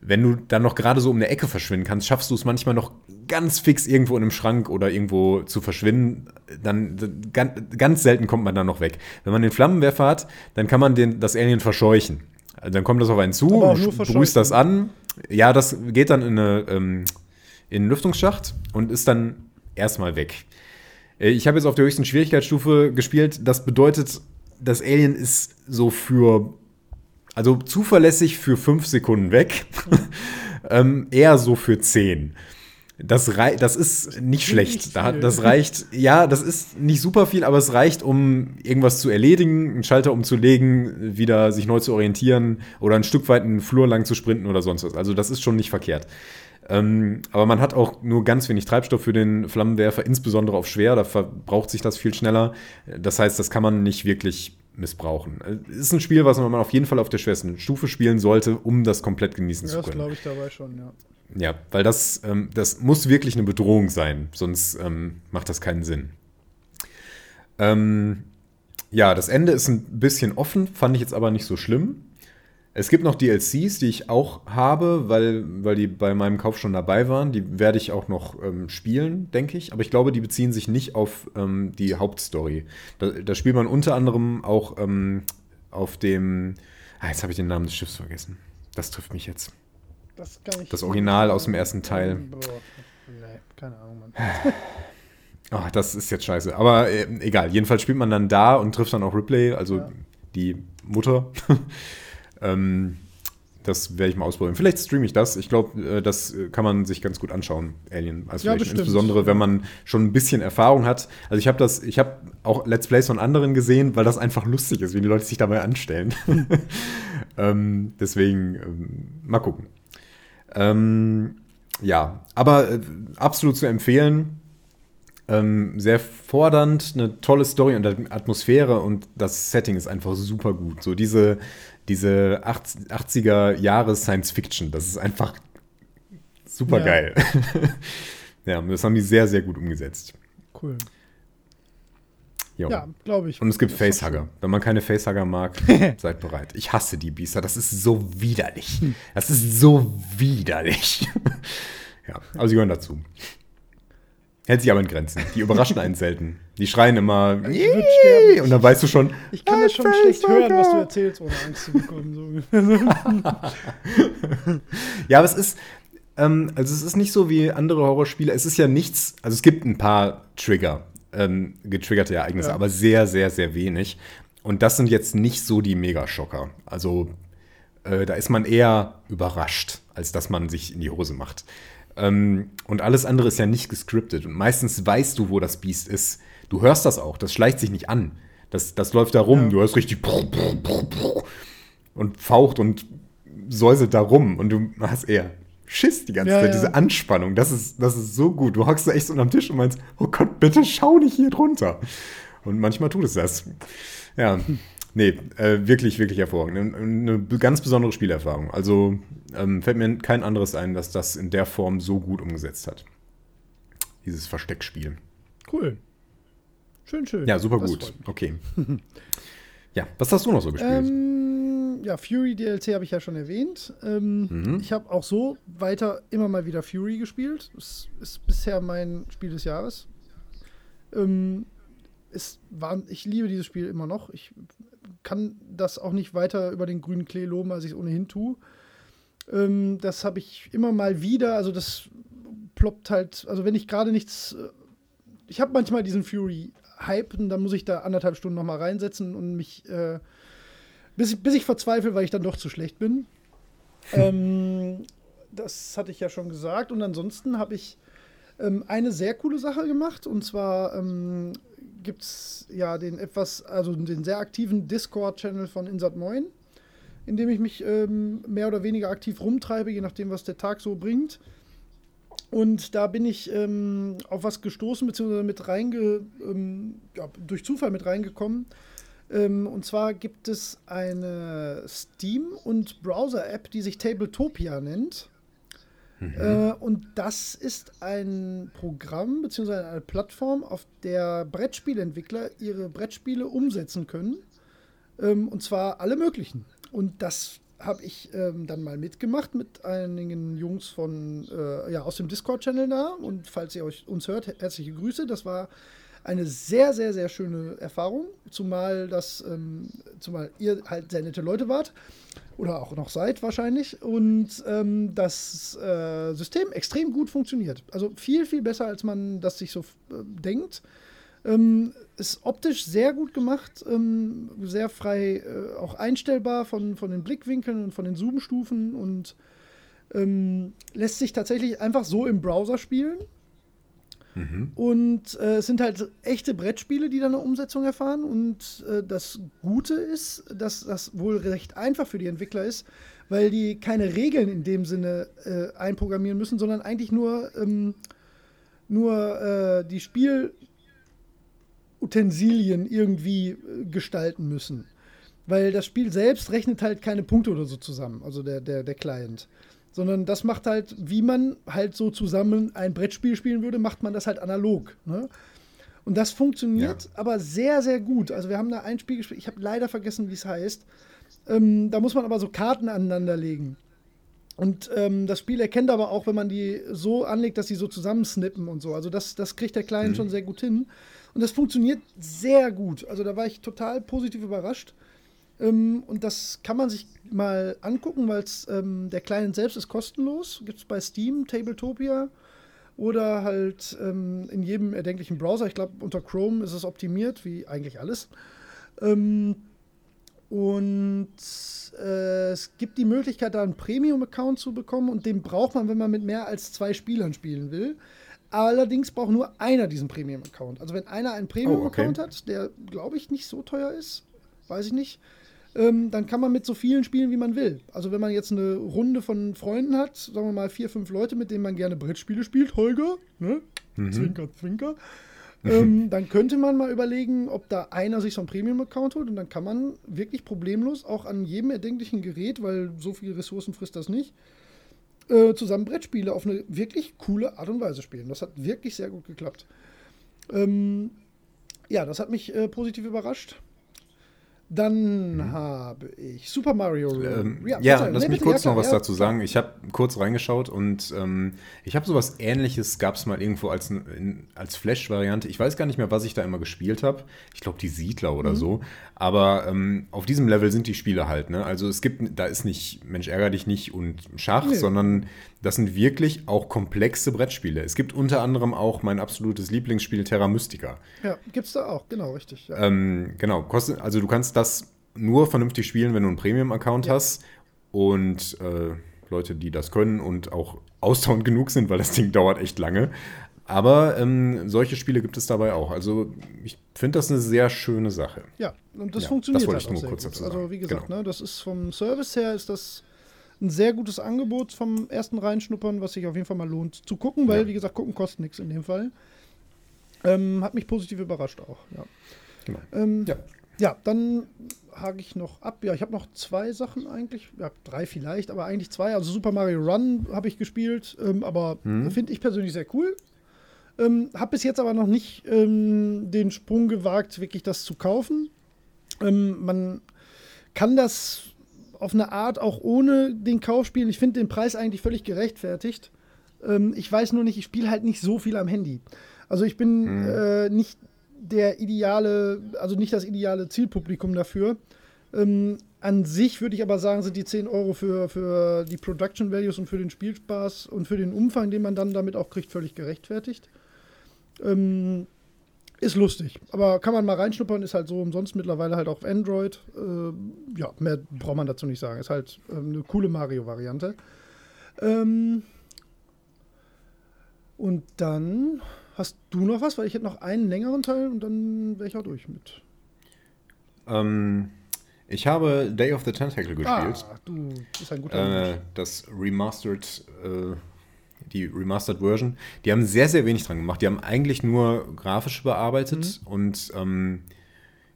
Wenn du dann noch gerade so um eine Ecke verschwinden kannst, schaffst du es manchmal noch ganz fix irgendwo in einem Schrank oder irgendwo zu verschwinden. Dann, ganz, selten kommt man dann noch weg. Wenn man den Flammenwerfer hat, dann kann man den, das Alien verscheuchen. Also dann kommt das auf einen zu, begrüßt das an. Ja, das geht dann in, eine, ähm, in einen Lüftungsschacht und ist dann erstmal weg. Äh, Ich habe jetzt auf der höchsten Schwierigkeitsstufe gespielt. Das bedeutet, das Alien ist so für, also zuverlässig für fünf Sekunden weg. (laughs) ähm, eher so für zehn. Das, rei das ist nicht schlecht. das reicht, ja, das ist nicht super viel, aber es reicht, um irgendwas zu erledigen, einen Schalter umzulegen, wieder sich neu zu orientieren oder ein Stück weit einen Flur lang zu sprinten oder sonst was. Also das ist schon nicht verkehrt. Ähm, aber man hat auch nur ganz wenig Treibstoff für den Flammenwerfer, insbesondere auf schwer, da verbraucht sich das viel schneller. Das heißt, das kann man nicht wirklich missbrauchen. Es ist ein Spiel, was man auf jeden Fall auf der schwersten Stufe spielen sollte, um das komplett genießen Ja, zu das können. glaube ich dabei schon, ja. Ja, weil das, ähm, das muss wirklich eine Bedrohung sein, sonst ähm, macht das keinen Sinn. Ähm, ja, das Ende ist ein bisschen offen, fand ich jetzt aber nicht so schlimm. Es gibt noch DLCs, die ich auch habe, weil, weil die bei meinem Kauf schon dabei waren. Die werde ich auch noch ähm, spielen, denke ich. Aber ich glaube, die beziehen sich nicht auf ähm, die Hauptstory. Da, da spielt man unter anderem auch ähm, auf dem. Ah, jetzt habe ich den Namen des Schiffs vergessen. Das trifft mich jetzt. Das kann ich. Das Original aus dem ersten Teil. Boah, nee, keine Ahnung, Mann. Ach, (sighs) das ist jetzt scheiße. Aber äh, egal, jedenfalls spielt man dann da und trifft dann auch Ripley, also Ja. die Mutter. (laughs) ähm, das werde ich mal ausprobieren. Vielleicht streame ich das. Ich glaube, äh, das äh, kann man sich ganz gut anschauen, Alien. Also Ja, insbesondere, wenn man schon ein bisschen Erfahrung hat. Also ich habe das, ich habe auch Let's Plays von anderen gesehen, weil das einfach lustig ist, wie die Leute sich dabei anstellen. (laughs) ähm, deswegen ähm, mal gucken. Ähm, ja, aber äh, absolut zu empfehlen. Ähm, sehr fordernd, eine tolle Story und Atmosphäre und das Setting ist einfach super gut. So diese, diese 80er Jahre Science Fiction, das ist einfach super Ja. geil. (laughs) Ja. das haben die sehr, sehr gut umgesetzt. Cool. Jo. Ja, glaube ich. Und es gibt Facehugger. Wenn man keine Facehugger mag, (laughs) seid bereit. Ich hasse die Biester. Das ist so widerlich. Das ist so widerlich. (laughs) ja, aber sie gehören dazu. Hält sich aber in Grenzen. Die überraschen einen (laughs) selten. Die schreien immer sterben. und dann weißt du schon. Ich kann das schon schlecht hören, was du erzählst, ohne Angst zu bekommen. So. (laughs) Ja, aber es ist, ähm, also es ist nicht so wie andere Horrorspiele. Es ist ja nichts, also es gibt ein paar Trigger, ähm, getriggerte Ereignisse, Ja. aber sehr, sehr, sehr wenig. Und das sind jetzt nicht so die Megaschocker. Also äh, da ist man eher überrascht, als dass man sich in die Hose macht. Ähm, und alles andere ist ja nicht gescriptet. Und meistens weißt du, wo das Biest ist. Du hörst das auch, das schleicht sich nicht an. Das, das läuft da rum, Ja. du hörst richtig und faucht und säuselt da rum und du hast eher Schiss die ganze Ja, Zeit, ja. diese Anspannung, das ist, das ist so gut. Du hockst da echt so unterm Tisch und meinst, oh Gott, bitte schau nicht hier drunter. Und manchmal tut es das. Ja, nee, äh, wirklich, wirklich hervorragend. Eine, eine ganz besondere Spielerfahrung. Also ähm, fällt mir kein anderes ein, das das in der Form so gut umgesetzt hat. Dieses Versteckspiel. Cool. Schön, schön. Ja, super Das gut. Okay. (laughs) ja, was hast du noch so gespielt? Ähm, ja, Fury DLC habe ich ja schon erwähnt. Ähm, Mhm. Ich habe auch so weiter immer mal wieder Fury gespielt. Das ist bisher mein Spiel des Jahres. Ähm, es war, ich liebe dieses Spiel immer noch. Ich kann das auch nicht weiter über den grünen Klee loben, als ich es ohnehin tue. Ähm, das habe ich immer mal wieder, also das ploppt halt, also wenn ich gerade nichts. äh, Ich habe manchmal diesen Fury-Hype und dann muss ich da anderthalb Stunden noch mal reinsetzen und mich. Äh, bis, ich- bis ich verzweifle, weil ich dann doch zu schlecht bin. ähm, das hatte ich ja schon gesagt. Und ansonsten habe ich ähm, eine sehr coole Sache gemacht. Und zwar ähm, gibt es ja den etwas, also den sehr aktiven Discord-Channel von Insat Moin, in dem ich mich ähm, mehr oder weniger aktiv rumtreibe, je nachdem, was der Tag so bringt. Und da bin ich ähm, auf was gestoßen, beziehungsweise mit reinge, ähm, ja, durch Zufall mit reingekommen. Ähm, und zwar gibt es eine Steam- und Browser-App, die sich Tabletopia nennt. Äh, und das ist ein Programm bzw. eine Plattform, auf der Brettspielentwickler ihre Brettspiele umsetzen können. Ähm, und zwar alle möglichen. Und das habe ich ähm, dann mal mitgemacht mit einigen Jungs von äh, ja, aus dem Discord-Channel da. Und falls ihr euch uns hört, herzliche Grüße. Das war eine sehr, sehr, sehr schöne Erfahrung. Zumal das, ähm, zumal ihr halt sehr nette Leute wart. Oder auch noch seid wahrscheinlich. Und ähm, das äh, System extrem gut funktioniert. Also viel, viel besser, als man das sich so äh, denkt. Ähm, ist optisch sehr gut gemacht, ähm, sehr frei äh, auch einstellbar von, von den Blickwinkeln und von den Zoom-Stufen und ähm, lässt sich tatsächlich einfach so im Browser spielen. Und äh, es sind halt echte Brettspiele, die dann eine Umsetzung erfahren. Und äh, das Gute ist, dass das wohl recht einfach für die Entwickler ist, weil die keine Regeln in dem Sinne äh, einprogrammieren müssen, sondern eigentlich nur, ähm, nur äh, die Spielutensilien irgendwie äh, gestalten müssen. Weil das Spiel selbst rechnet halt keine Punkte oder so zusammen, also der, der, der Client sondern das macht halt, wie man halt so zusammen ein Brettspiel spielen würde, macht man das halt analog. Ne? Und das funktioniert Ja. aber sehr, sehr gut. Also wir haben da ein Spiel gespielt, ich habe leider vergessen, wie es heißt. Ähm, da muss man aber so Karten aneinander legen. Und ähm, das Spiel erkennt aber auch, wenn man die so anlegt, dass sie so zusammensnippen und so. Also das, das kriegt der Kleine schon sehr gut hin. Und das funktioniert sehr gut. Also da war ich total positiv überrascht. Ähm, und das kann man sich mal angucken, weil ähm, der Client selbst ist kostenlos. Gibt es bei Steam, Tabletopia oder halt ähm, in jedem erdenklichen Browser. Ich glaube, unter Chrome ist es optimiert, wie eigentlich alles. Ähm, und äh, es gibt die Möglichkeit, da einen Premium-Account zu bekommen und den braucht man, wenn man mit mehr als zwei Spielern spielen will. Allerdings braucht nur einer diesen Premium-Account. Also wenn einer einen Premium-Account okay. hat, der glaube ich nicht so teuer ist, weiß ich nicht, ähm, dann kann man mit so vielen spielen, wie man will. Also wenn man jetzt eine Runde von Freunden hat, sagen wir mal vier, fünf Leute, mit denen man gerne Brettspiele spielt, Holger, ne? Zwinker, zwinker. ähm, dann könnte man mal überlegen, ob da einer sich so einen Premium-Account holt und dann kann man wirklich problemlos auch an jedem erdenklichen Gerät, weil so viele Ressourcen frisst das nicht, äh, zusammen Brettspiele auf eine wirklich coole Art und Weise spielen. Das hat wirklich sehr gut geklappt. Ähm, ja, das hat mich äh, positiv überrascht. Dann habe ich Super Mario. Ähm, ja, bitte. lass Nee, mich kurz ja, noch was klar, dazu sagen. Ich habe kurz reingeschaut und ähm, ich habe sowas ähnliches, gab es mal irgendwo als, in, als Flash-Variante. Ich weiß gar nicht mehr, was ich da immer gespielt habe. Ich glaube, die Siedler Mhm. oder so. Aber ähm, auf diesem Level sind die Spiele halt. Ne? Also es gibt, da ist nicht Mensch ärger dich nicht und Schach, Nee. sondern das sind wirklich auch komplexe Brettspiele. Es gibt unter anderem auch mein absolutes Lieblingsspiel Terra Mystica. Ja, gibt's da auch, genau, richtig. Ja. Ähm, genau, kostet, also du kannst das nur vernünftig spielen, wenn du einen Premium-Account hast und äh, Leute, die das können und auch ausdauernd genug sind, weil das Ding (laughs) dauert echt lange. Aber ähm, solche Spiele gibt es dabei auch. Also ich finde das eine sehr schöne Sache. Ja, und das Ja, funktioniert das wollte halt ich nur kurz gut. dazu Also sagen. wie gesagt, Genau. ne, das ist vom Service her ist das ein sehr gutes Angebot vom ersten Reinschnuppern, was sich auf jeden Fall mal lohnt zu gucken, weil Ja. wie gesagt, gucken kostet nichts in dem Fall. Ähm, hat mich positiv überrascht auch. Ja, Genau. ähm, Ja. ja dann hake ich noch ab. Ja, ich habe noch zwei Sachen eigentlich. Ja, drei vielleicht, aber eigentlich zwei. Also Super Mario Run habe ich gespielt, ähm, aber Mhm. finde ich persönlich sehr cool. Ähm, habe bis jetzt aber noch nicht ähm, den Sprung gewagt, wirklich das zu kaufen. Ähm, man kann das auf eine Art auch ohne den Kauf spielen. Ich finde den Preis eigentlich völlig gerechtfertigt. Ähm, ich weiß nur nicht, ich spiele halt nicht so viel am Handy. Also ich bin äh, nicht der ideale, also nicht das ideale Zielpublikum dafür. Ähm, an sich würde ich aber sagen, sind die 10 Euro für, für die Production Values und für den Spielspaß und für den Umfang, den man dann damit auch kriegt, völlig gerechtfertigt. Ähm, ist lustig, aber kann man mal reinschnuppern, ist halt so umsonst mittlerweile halt auch auf Android. Äh, ja, mehr braucht man dazu nicht sagen. Ist halt ähm, eine coole Mario-Variante. Ähm, und dann hast du noch was, weil ich hätte noch einen längeren Teil und dann wäre ich auch durch mit. Ähm, ich habe Day of the Tentacle gespielt. Ah, du bist ein guter äh, Mensch. das Remastered, äh, die Remastered Version. Die haben sehr, sehr wenig dran gemacht. Die haben eigentlich nur grafisch bearbeitet Mhm. und ähm,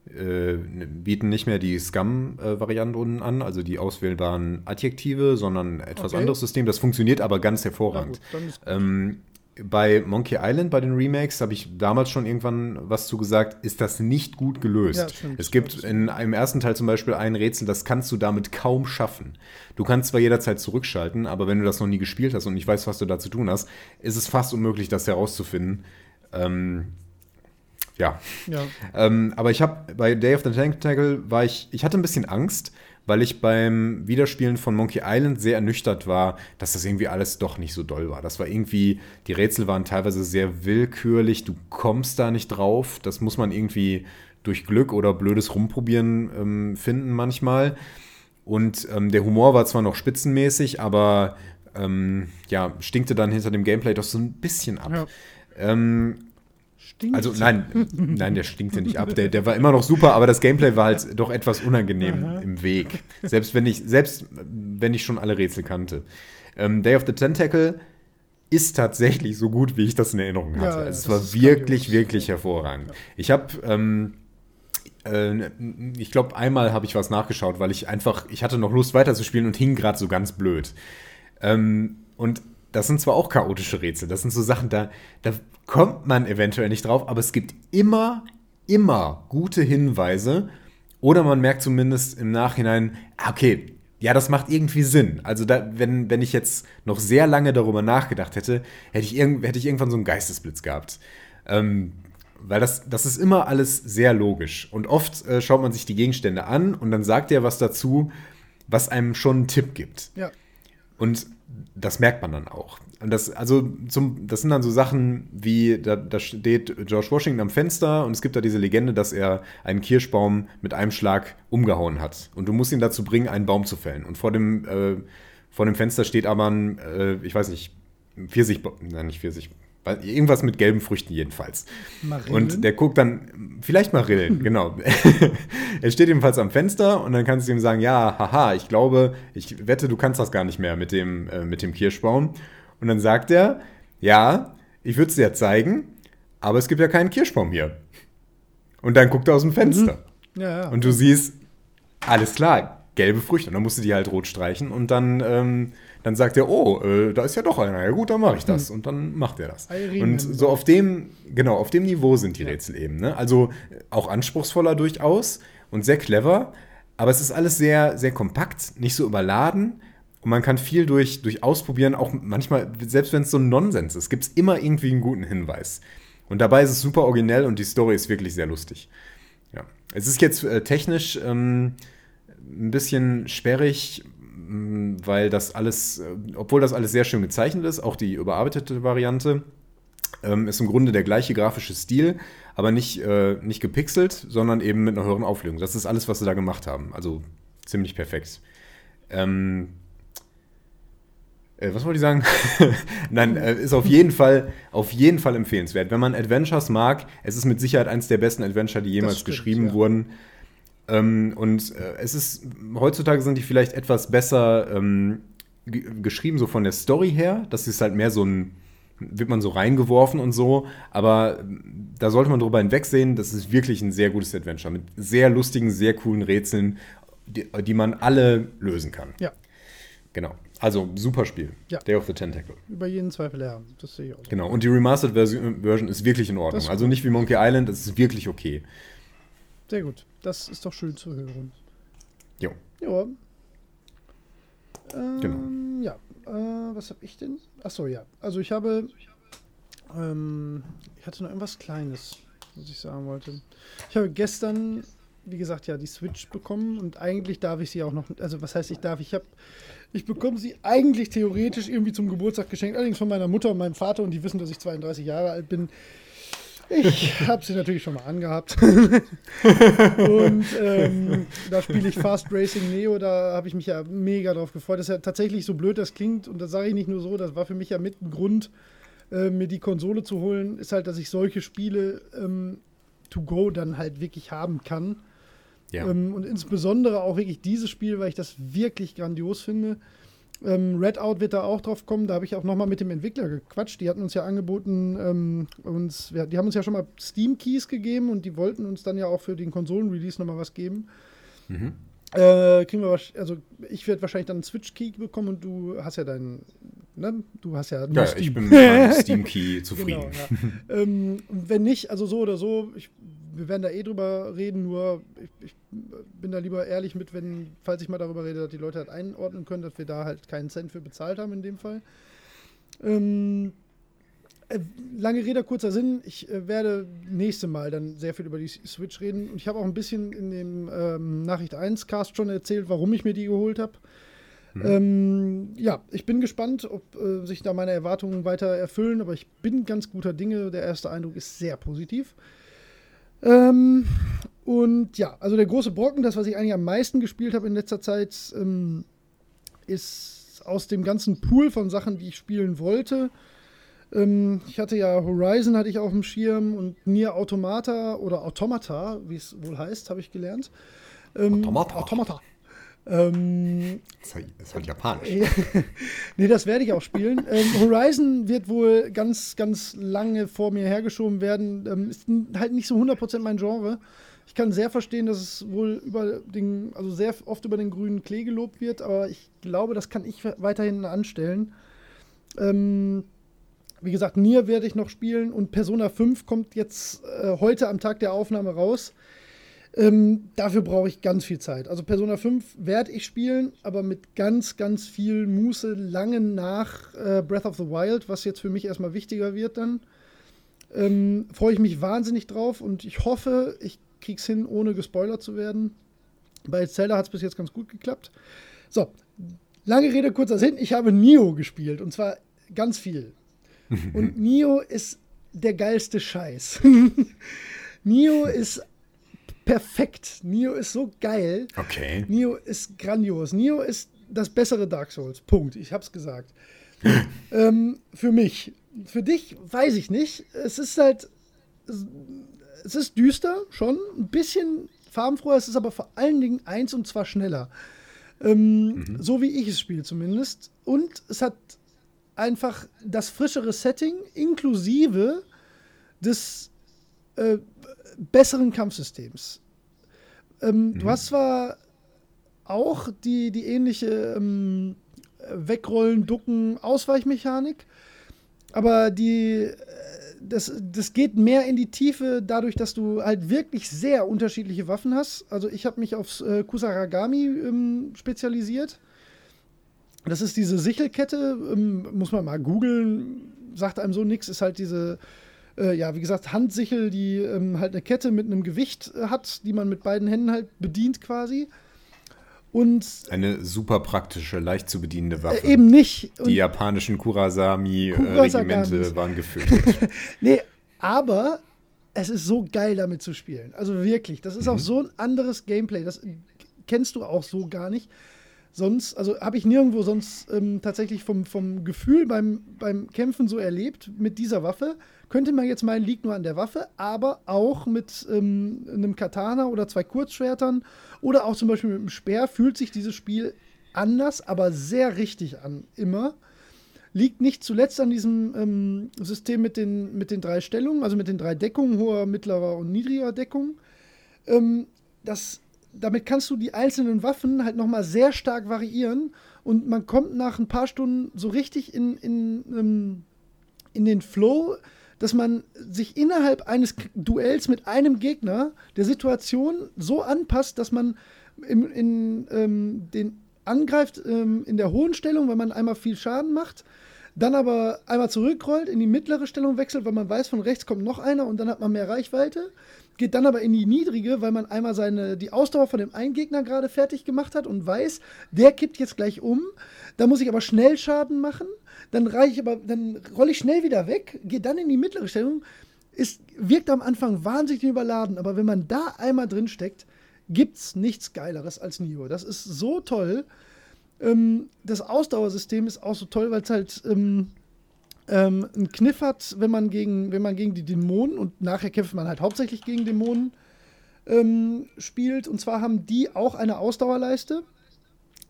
äh, bieten nicht mehr die Scum-Varianten an, also die auswählbaren Adjektive, sondern etwas Okay. anderes System. Das funktioniert aber ganz hervorragend. gut, Ähm, bei Monkey Island, bei den Remakes, habe ich damals schon irgendwann was zu gesagt, ist das nicht gut gelöst. Ja, stimmt. es gibt in einem ersten Teil zum Beispiel ein Rätsel, das kannst du damit kaum schaffen. Du kannst zwar jederzeit zurückschalten, aber wenn du das noch nie gespielt hast und nicht weißt, was du da zu tun hast, ist es fast unmöglich, das herauszufinden. Ähm, ja, ja. ähm, aber ich habe bei Day of the Tentacle war ich, ich hatte ein bisschen Angst, weil ich beim Wiederspielen von Monkey Island sehr ernüchtert war, dass das irgendwie alles doch nicht so doll war. Das war irgendwie, die Rätsel waren teilweise sehr willkürlich, du kommst da nicht drauf. Das muss man irgendwie durch Glück oder blödes Rumprobieren ähm, finden manchmal. Und ähm, der Humor war zwar noch spitzenmäßig, aber ähm, ja, stinkte dann hinter dem Gameplay doch so ein bisschen ab. Ja. Ähm, Stinkt. also nein, nein, der stinkte nicht ab. Der, der war immer noch super, aber das Gameplay war halt doch etwas unangenehm im Weg. Selbst wenn ich, selbst wenn ich schon alle Rätsel kannte. Ähm, Day of the Tentacle ist tatsächlich so gut, wie ich das in Erinnerung hatte. Ja, ja, es war wirklich, wirklich hervorragend. Ich habe, ähm, äh, ich glaube, einmal habe ich was nachgeschaut, weil ich einfach, ich hatte noch Lust weiterzuspielen und hing gerade so ganz blöd. Ähm, und das sind zwar auch chaotische Rätsel, das sind so Sachen, da, da kommt man eventuell nicht drauf, aber es gibt immer, immer gute Hinweise. Oder man merkt zumindest im Nachhinein, ah, okay, ja, das macht irgendwie Sinn. Also, da, wenn, wenn ich jetzt noch sehr lange darüber nachgedacht hätte, hätte ich, irgend, hätte ich irgendwann so einen Geistesblitz gehabt. Ähm, weil das, das ist immer alles sehr logisch. Und oft äh, schaut man sich die Gegenstände an und dann sagt er was dazu, was einem schon einen Tipp gibt. ja. Und das merkt man dann auch. Und das, also zum, das sind dann so Sachen wie, da, da steht George Washington am Fenster und es gibt da diese Legende, dass er einen Kirschbaum mit einem Schlag umgehauen hat. Und du musst ihn dazu bringen, einen Baum zu fällen. Und vor dem, äh, vor dem Fenster steht aber ein, äh, ich weiß nicht, Pfirsich, nein, nicht Pfirsich, irgendwas mit gelben Früchten jedenfalls. Marillen? Und der guckt dann, vielleicht Marillen, (laughs) genau. (laughs) er steht jedenfalls am Fenster und dann kannst du ihm sagen, ja, haha, ich glaube, ich wette, du kannst das gar nicht mehr mit dem, äh, mit dem Kirschbaum. Und dann sagt er, ja, ich würde es dir ja zeigen, aber es gibt ja keinen Kirschbaum hier. Und dann guckt er aus dem Fenster. Ja, ja. Und du siehst, alles klar, gelbe Früchte. Und dann musst du die halt rot streichen. Und dann, ähm, dann sagt er, oh, äh, da ist ja doch einer. Ja gut, dann mache ich das. Und dann macht er das. I Und so auf dem, genau, auf dem Niveau sind die Rätsel eben. Ne? Also äh, auch anspruchsvoller durchaus und sehr clever. Aber es ist alles sehr, sehr kompakt, nicht so überladen. Und man kann viel durch, durch ausprobieren, auch manchmal, selbst wenn es so ein Nonsens ist, gibt es immer irgendwie einen guten Hinweis. Und dabei ist es super originell und die Story ist wirklich sehr lustig. Ja. Es ist jetzt äh, technisch ähm, ein bisschen sperrig, mh, weil das alles, äh, obwohl das alles sehr schön gezeichnet ist, auch die überarbeitete Variante, ähm, ist im Grunde der gleiche grafische Stil, aber nicht, äh, nicht gepixelt, sondern eben mit einer höheren Auflösung. Das ist alles, was sie da gemacht haben. Also ziemlich perfekt. Ähm, äh, was wollte ich sagen? (laughs) Nein, äh, ist auf jeden Fall, auf jeden Fall empfehlenswert. Wenn man Adventures mag, es ist mit Sicherheit eines der besten Adventure, die jemals stimmt, geschrieben ja. wurden. Ähm, und äh, es ist, heutzutage sind die vielleicht etwas besser ähm, ge- geschrieben, so von der Story her. Das ist halt mehr so ein, wird man so reingeworfen und so. Aber ähm, da sollte man drüber hinwegsehen, das ist wirklich ein sehr gutes Adventure mit sehr lustigen, sehr coolen Rätseln, die, die man alle lösen kann. ja, Genau. Also, super Spiel. Ja. Day of the Tentacle. über jeden Zweifel her. Das sehe ich auch. so. Genau. Und die Remastered Version, Version ist wirklich in Ordnung. Das Also nicht wie Monkey Island, es ist wirklich okay. Sehr gut. Das ist doch schön zu hören. Jo. Ja. Ähm, Genau. Ja. Äh, was habe ich denn? Achso, ja. Also ich habe. Ähm, ich hatte noch irgendwas Kleines, was ich sagen wollte. Ich habe gestern, wie gesagt, ja, die Switch bekommen und eigentlich darf ich sie auch noch. Also, was heißt, ich darf? Ich habe. Ich bekomme sie eigentlich theoretisch irgendwie zum Geburtstag geschenkt, allerdings von meiner Mutter und meinem Vater und die wissen, dass ich 32 Jahre alt bin. Ich habe sie natürlich schon mal angehabt. (laughs) und ähm, da spiele ich Fast Racing Neo, da habe ich mich ja mega drauf gefreut. Das ist ja tatsächlich so blöd, das klingt, und das sage ich nicht nur so, das war für mich ja mit ein Grund, äh, mir die Konsole zu holen, ist halt, dass ich solche Spiele ähm, to go dann halt wirklich haben kann. Ja. Ähm, und insbesondere auch wirklich dieses Spiel, weil ich das wirklich grandios finde. Ähm, Redout wird da auch drauf kommen. Da habe ich auch nochmal mit dem Entwickler gequatscht. Die hatten uns ja angeboten, ähm, uns, wir, die haben uns ja schon mal Steam Keys gegeben und die wollten uns dann ja auch für den Konsolen-Release nochmal was geben. Mhm. Äh, kriegen wir also ich werde wahrscheinlich dann einen Switch-Key bekommen und du hast ja deinen, ne? Du hast ja Ja, Steam. ich bin mit meinem Steam Key (laughs) zufrieden. Genau, ja. ähm, wenn nicht, also so oder so, ich, wir werden da eh drüber reden, nur ich, ich bin da lieber ehrlich mit, wenn, falls ich mal darüber rede, dass die Leute halt einordnen können, dass wir da halt keinen Cent für bezahlt haben in dem Fall. Ähm, äh, lange Rede, kurzer Sinn. Ich äh, werde nächste Mal dann sehr viel über die Switch reden. Und ich habe auch ein bisschen in dem ähm, Nachricht 1 Cast schon erzählt, warum ich mir die geholt habe. Ähm, ja, ich bin gespannt, ob äh, sich da meine Erwartungen weiter erfüllen, aber ich bin ganz guter Dinge. Der erste Eindruck ist sehr positiv. Ähm, und ja, also der große Brocken, das, was ich eigentlich am meisten gespielt habe in letzter Zeit, ähm, ist aus dem ganzen Pool von Sachen, die ich spielen wollte, Ähm, ich hatte ja Horizon hatte ich auf dem Schirm und Nier Automata oder Automata, wie es wohl heißt, habe ich gelernt. Ähm, Automata. Automata. Ähm, Das ist halt, japanisch. (laughs) nee, das werde ich auch spielen. Ähm, Horizon wird wohl ganz, ganz lange vor mir hergeschoben werden. Ähm, ist halt nicht so 100% mein Genre. Ich kann sehr verstehen, dass es wohl über den, also sehr oft über den grünen Klee gelobt wird, aber ich glaube, das kann ich weiterhin anstellen. Ähm, wie gesagt, Nier werde ich noch spielen und Persona 5 kommt jetzt äh, heute am Tag der Aufnahme raus. Ähm, dafür brauche ich ganz viel Zeit. Also Persona 5 werde ich spielen, aber mit ganz, ganz viel Muße lange nach äh, Breath of the Wild, was jetzt für mich erstmal wichtiger wird dann. Ähm, Freue ich mich wahnsinnig drauf und ich hoffe, ich krieg's hin, ohne gespoilert zu werden. Bei Zelda hat es bis jetzt ganz gut geklappt. So, lange Rede, kurzer Sinn. Ich habe Nio gespielt und zwar ganz viel. (laughs) Und Nio ist der geilste Scheiß. (laughs) Nio ist perfekt. Nio ist so geil. Okay. Nio ist grandios. Nio ist das bessere Dark Souls. Punkt. Ich hab's gesagt. (laughs) ähm, für mich. Für dich weiß ich nicht. Es ist halt. Es ist düster, schon. Ein bisschen farbenfroher. Es ist aber vor allen Dingen eins und zwar schneller. Ähm, So wie ich es spiele zumindest. Und es hat einfach das frischere Setting inklusive des äh, besseren Kampfsystems. Ähm, Du hast zwar auch die, die ähnliche ähm, Wegrollen, Ducken, Ausweichmechanik, aber die, äh, das, das geht mehr in die Tiefe dadurch, dass du halt wirklich sehr unterschiedliche Waffen hast. Also ich habe mich aufs äh, Kusaragami ähm, spezialisiert. Das ist diese Sichelkette, ähm, muss man mal googeln, sagt einem so nichts, ist halt diese, äh, ja, wie gesagt, Handsichel, die ähm, halt eine Kette mit einem Gewicht äh, hat, die man mit beiden Händen halt bedient quasi. Und Eine super praktische, leicht zu bedienende Waffe. äh, eben nicht. Und, Die japanischen Kurasami-Regimente Kurasagamis. waren gefürchtet. (laughs) nee, aber es ist so geil damit zu spielen. Also wirklich, das ist auch so ein anderes Gameplay. Das kennst du auch so gar nicht. Sonst, also habe ich nirgendwo sonst ähm, tatsächlich vom, vom Gefühl beim, beim Kämpfen so erlebt mit dieser Waffe. Könnte man jetzt meinen, liegt nur an der Waffe, aber auch mit ähm, einem Katana oder zwei Kurzschwertern oder auch zum Beispiel mit einem Speer fühlt sich dieses Spiel anders, aber sehr richtig an, immer. Liegt nicht zuletzt an diesem ähm, System mit den, mit den drei Stellungen, also mit den drei Deckungen, hoher, mittlerer und niedriger Deckung. Ähm, das, damit kannst du die einzelnen Waffen halt nochmal sehr stark variieren und man kommt nach ein paar Stunden so richtig in, in, ähm, in den Flow, dass man sich innerhalb eines Duells mit einem Gegner der Situation so anpasst, dass man im, in, ähm, den angreift ähm, in der hohen Stellung, weil man einmal viel Schaden macht, dann aber einmal zurückrollt, in die mittlere Stellung wechselt, weil man weiß, von rechts kommt noch einer und dann hat man mehr Reichweite. Geht dann aber in die niedrige, weil man einmal seine, die Ausdauer von dem einen Gegner gerade fertig gemacht hat und weiß, der kippt jetzt gleich um. Da muss ich aber schnell Schaden machen. Dann reiche ich aber, dann rolle ich schnell wieder weg, gehe dann in die mittlere Stellung. Es wirkt am Anfang wahnsinnig überladen, aber wenn man da einmal drin steckt, gibt's nichts Geileres als Nio. Das ist so toll. Ähm, das Ausdauersystem ist auch so toll, weil es halt ähm, ähm, einen Kniff hat, wenn man, gegen, wenn man gegen die Dämonen und nachher kämpft man halt hauptsächlich gegen Dämonen ähm, spielt. Und zwar haben die auch eine Ausdauerleiste,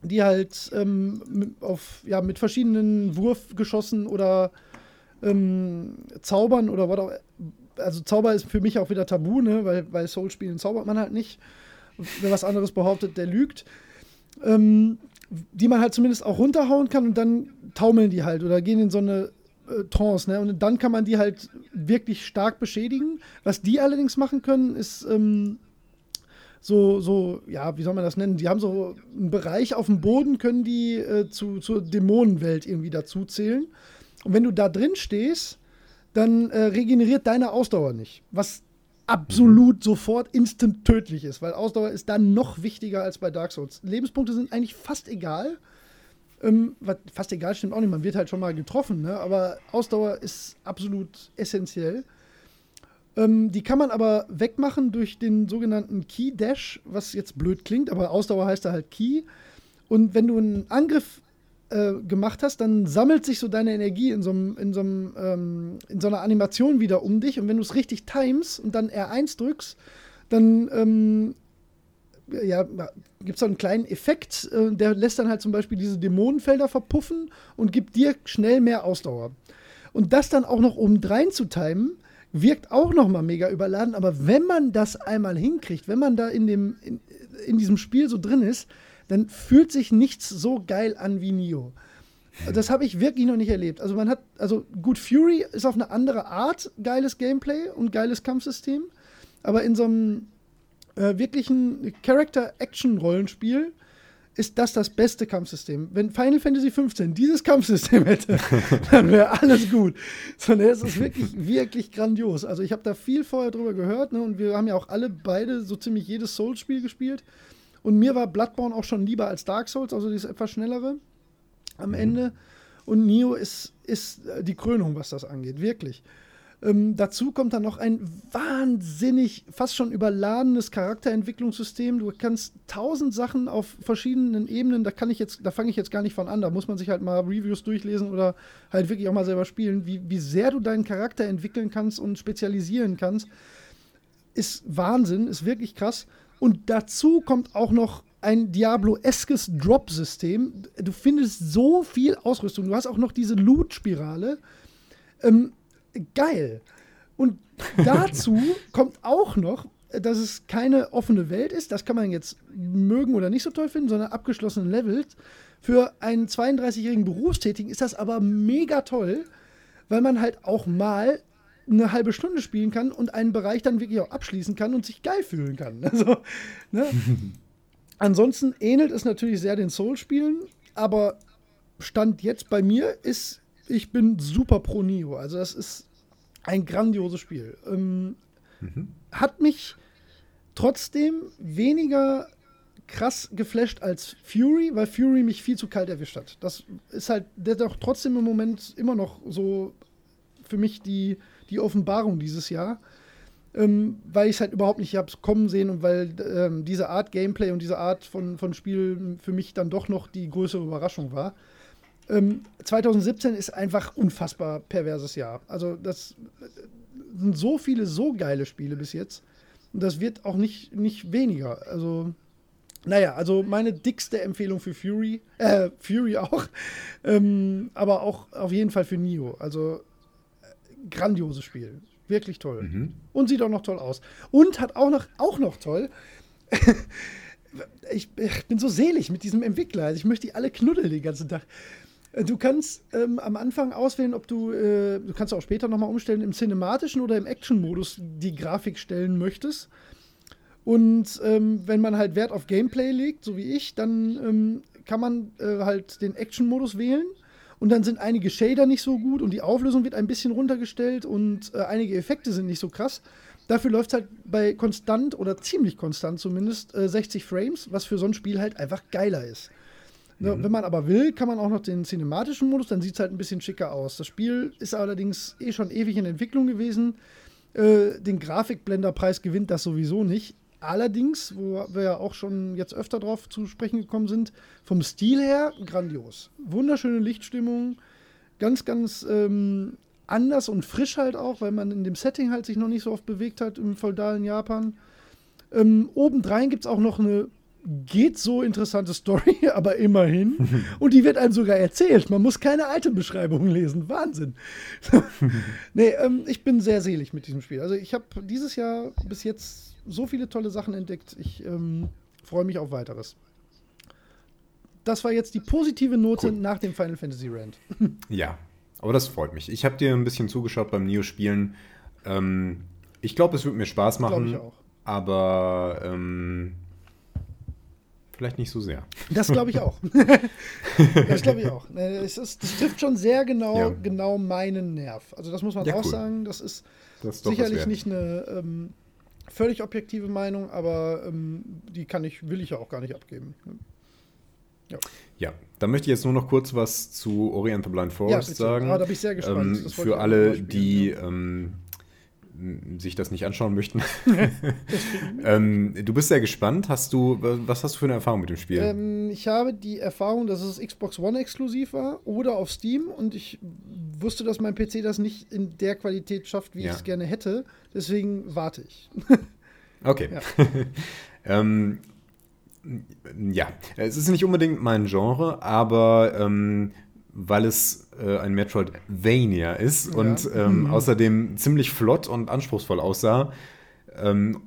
die halt ähm, auf, ja, mit verschiedenen Wurfgeschossen oder ähm, Zaubern oder was auch. Also Zauber ist für mich auch wieder tabu, ne? weil bei Soul-Spielen zaubert man halt nicht. Wer was anderes behauptet, der lügt. Ähm, die man halt zumindest auch runterhauen kann und dann taumeln die halt oder gehen in so eine äh, Trance, ne? Und dann kann man die halt wirklich stark beschädigen. Was die allerdings machen können, ist ähm, so, so, ja, wie soll man das nennen? Die haben so einen Bereich auf dem Boden, können die äh, zu, zur Dämonenwelt irgendwie dazu zählen. Und wenn du da drin stehst, dann äh, regeneriert deine Ausdauer nicht. Was absolut sofort instant tödlich ist, weil Ausdauer ist dann noch wichtiger als bei Dark Souls. Lebenspunkte sind eigentlich fast egal. Ähm, fast egal stimmt auch nicht, man wird halt schon mal getroffen, ne? aber Ausdauer ist absolut essentiell. Ähm, die kann man aber wegmachen durch den sogenannten Key Dash, was jetzt blöd klingt, aber Ausdauer heißt da halt Key. Und wenn du einen Angriff äh, gemacht hast, dann sammelt sich so deine Energie in so, in, so ähm, in so einer Animation wieder um dich. Und wenn du es richtig times und dann R1 drückst, dann ähm, ja, gibt es so einen kleinen Effekt, äh, der lässt dann halt zum Beispiel diese Dämonenfelder verpuffen und gibt dir schnell mehr Ausdauer. Und das dann auch noch obendrein zu timen, wirkt auch noch mal mega überladen. Aber wenn man das einmal hinkriegt, wenn man da in, dem, in, in diesem Spiel so drin ist, dann fühlt sich nichts so geil an wie Nio. Das habe ich wirklich noch nicht erlebt. Also man hat, also gut, Fury ist auf eine andere Art geiles Gameplay und geiles Kampfsystem, aber in so einem äh, wirklichen Character-Action-Rollenspiel ist das das beste Kampfsystem. Wenn Final Fantasy XV dieses Kampfsystem hätte, (laughs) dann wäre alles gut. Sondern es ist wirklich, wirklich grandios. Also ich habe da viel vorher drüber gehört ne, und wir haben ja auch alle beide so ziemlich jedes Souls-Spiel gespielt. Und mir war Bloodborne auch schon lieber als Dark Souls, also dieses etwas schnellere am mhm. Ende. Und Nio ist, ist die Krönung, was das angeht, wirklich. Ähm, dazu kommt dann noch ein wahnsinnig, fast schon überladenes Charakterentwicklungssystem. Du kannst tausend Sachen auf verschiedenen Ebenen, da kann ich jetzt, da fange ich jetzt gar nicht von an. Da muss man sich halt mal Reviews durchlesen oder halt wirklich auch mal selber spielen, wie, wie sehr du deinen Charakter entwickeln kannst und spezialisieren kannst. Ist Wahnsinn, ist wirklich krass. Und dazu kommt auch noch ein Diablo-eskes Drop-System. Du findest so viel Ausrüstung. Du hast auch noch diese Loot-Spirale. Ähm, geil. Und dazu (laughs) kommt auch noch, dass es keine offene Welt ist. Das kann man jetzt mögen oder nicht so toll finden, sondern abgeschlossene Levels. Für einen 32-jährigen Berufstätigen ist das aber mega toll, weil man halt auch mal eine halbe Stunde spielen kann und einen Bereich dann wirklich auch abschließen kann und sich geil fühlen kann. (laughs) Also, ne? (laughs) Ansonsten ähnelt es natürlich sehr den Soul-Spielen, aber Stand jetzt bei mir ist, ich bin super pro Nio. Also das ist ein grandioses Spiel. Ähm, mhm. Hat mich trotzdem weniger krass geflasht als Fury, weil Fury mich viel zu kalt erwischt hat. Das ist halt, der doch trotzdem im Moment immer noch so für mich die, die Offenbarung dieses Jahr. Ähm, weil ich es halt überhaupt nicht habe kommen sehen und weil ähm, diese Art Gameplay und diese Art von, von Spiel für mich dann doch noch die größere Überraschung war. Ähm, 2017 ist einfach unfassbar perverses Jahr. Also das sind so viele so geile Spiele bis jetzt. Und das wird auch nicht, nicht weniger. Also, naja, also meine dickste Empfehlung für Fury, äh, Fury auch, (laughs) ähm, aber auch auf jeden Fall für Nio. Also, äh, grandioses Spiel. Wirklich toll. Mhm. Und sieht auch noch toll aus. Und hat auch noch, auch noch toll. (laughs) ich, ich, bin so selig mit diesem Entwickler. Also ich möchte die alle knuddeln den ganzen Tag. Äh, du kannst ähm, am Anfang auswählen, ob du, äh, du kannst auch später nochmal umstellen, im cinematischen oder im Action-Modus die Grafik stellen möchtest. Und ähm, wenn man halt Wert auf Gameplay legt, so wie ich, dann ähm, kann man äh, halt den Action-Modus wählen. Und dann sind einige Shader nicht so gut und die Auflösung wird ein bisschen runtergestellt und äh, einige Effekte sind nicht so krass. Dafür läuft es halt bei konstant oder ziemlich konstant zumindest äh, 60 Frames, was für so ein Spiel halt einfach geiler ist. Mhm. Wenn man aber will, kann man auch noch den cinematischen Modus, dann sieht es halt ein bisschen schicker aus. Das Spiel ist allerdings eh schon ewig in Entwicklung gewesen. Äh, den Grafikblenderpreis gewinnt das sowieso nicht. Allerdings, wo wir ja auch schon jetzt öfter drauf zu sprechen gekommen sind, vom Stil her grandios. Wunderschöne Lichtstimmung, ganz, ganz ähm, anders und frisch halt auch, weil man in dem Setting halt sich noch nicht so oft bewegt hat im feudalen Japan. Ähm, obendrein gibt es auch noch eine geht so interessante Story, (laughs) aber immerhin. (laughs) Und die wird einem sogar erzählt. Man muss keine Itembeschreibungen lesen. Wahnsinn. (laughs) nee, ähm, ich bin sehr selig mit diesem Spiel. Also ich habe dieses Jahr bis jetzt so viele tolle Sachen entdeckt. Ich ähm, freue mich auf weiteres. Das war jetzt die positive Note cool. nach dem Final Fantasy Rand. ja, aber das freut mich. Ich habe dir ein bisschen zugeschaut beim Neo-Spielen. Ähm, ich glaube, es wird mir Spaß machen. Glaube ich auch. Aber ähm, Vielleicht nicht so sehr. Das glaube ich auch. (laughs) das glaube ich auch. Es ist, das trifft schon sehr genau, ja. genau meinen Nerv. Also das muss man ja, auch cool. sagen. Das ist, das ist sicherlich nicht eine ähm, völlig objektive Meinung, aber ähm, die kann ich, will ich ja auch gar nicht abgeben. Ja. ja, da möchte ich jetzt nur noch kurz was zu Oriental Blind Forest ja, sagen. Ah, da bin ich sehr gespannt. Ähm, für alle, die ähm, m, sich das nicht anschauen möchten. (laughs) (laughs) ähm, du bist sehr gespannt. Hast du, was hast du für eine Erfahrung mit dem Spiel? Ähm, ich habe die Erfahrung, dass es Xbox One exklusiv war oder auf Steam und ich wusste, dass mein PC das nicht in der Qualität schafft, wie Ja. ich es gerne hätte. Deswegen warte ich. (laughs) Okay. Ja. ähm, ja, es ist nicht unbedingt mein Genre, aber ähm, weil es äh, ein Metroidvania ist Ja. und ähm, außerdem ziemlich flott und anspruchsvoll aussah, ähm,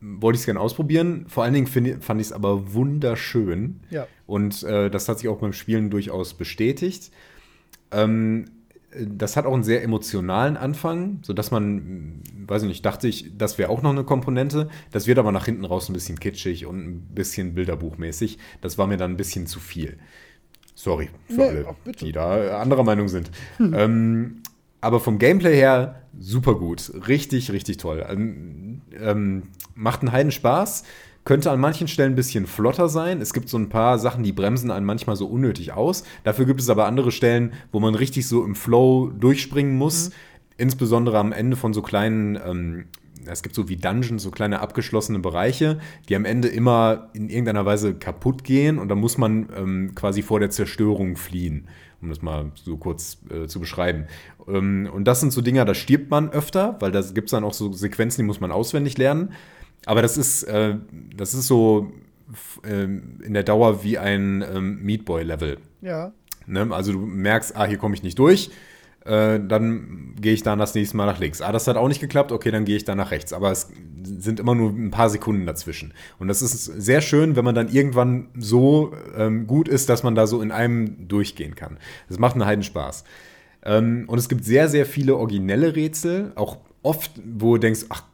wollte ich es gerne ausprobieren. Vor allen Dingen find, fand ich es aber wunderschön. Ja. Und äh, das hat sich auch beim Spielen durchaus bestätigt. Ähm, das hat auch einen sehr emotionalen Anfang, sodass man, mh, weiß ich nicht, dachte ich, das wäre auch noch eine Komponente. Das wird aber nach hinten raus ein bisschen kitschig und ein bisschen bilderbuchmäßig. Das war mir dann ein bisschen zu viel. Sorry für Nee, alle, die da anderer Meinung sind. Ähm, aber vom Gameplay her super gut. Richtig, richtig toll. Ähm, ähm, macht einen Heiden Spaß. Könnte an manchen Stellen ein bisschen flotter sein. Es gibt so ein paar Sachen, die bremsen einen manchmal so unnötig aus. Dafür gibt es aber andere Stellen, wo man richtig so im Flow durchspringen muss. Insbesondere am Ende von so kleinen, ähm, es gibt so wie Dungeons, so kleine abgeschlossene Bereiche, die am Ende immer in irgendeiner Weise kaputt gehen und da muss man ähm, quasi vor der Zerstörung fliehen, um das mal so kurz äh, zu beschreiben. Ähm, und das sind so Dinger, da stirbt man öfter, weil da gibt es dann auch so Sequenzen, die muss man auswendig lernen. Aber das ist, äh, das ist so ähm, in der Dauer wie ein ähm, Meat Boy-Level. Ja. Ne? Also du merkst, ah, hier komme ich nicht durch. Äh, dann gehe ich dann das nächste Mal nach links. Ah, das hat auch nicht geklappt, okay, dann gehe ich dann nach rechts. Aber es sind immer nur ein paar Sekunden dazwischen. Und das ist sehr schön, wenn man dann irgendwann so ähm, gut ist, dass man da so in einem durchgehen kann. Das macht einen Heiden Spaß. Ähm, und es gibt sehr, sehr viele originelle Rätsel, auch oft, wo du denkst, ach,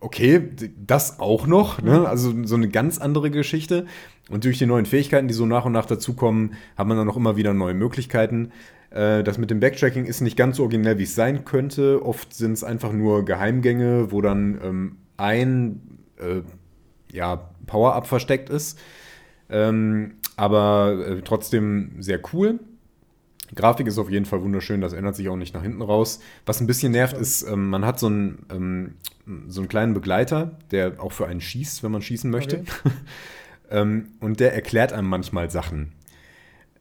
okay, das auch noch, ne? also so eine ganz andere Geschichte. Und durch die neuen Fähigkeiten, die so nach und nach dazukommen, hat man dann auch immer wieder neue Möglichkeiten. Äh, Das mit dem Backtracking ist nicht ganz so originell, wie es sein könnte. Oft sind es einfach nur Geheimgänge, wo dann ähm, ein äh, ja, Power-Up versteckt ist. Ähm, aber äh, trotzdem sehr cool. Grafik ist auf jeden Fall wunderschön, das ändert sich auch nicht nach hinten raus. Was ein bisschen nervt, ist, ähm, man hat so einen, ähm, so einen kleinen Begleiter, der auch für einen schießt, wenn man schießen möchte. Okay. (laughs) ähm, und der erklärt einem manchmal Sachen.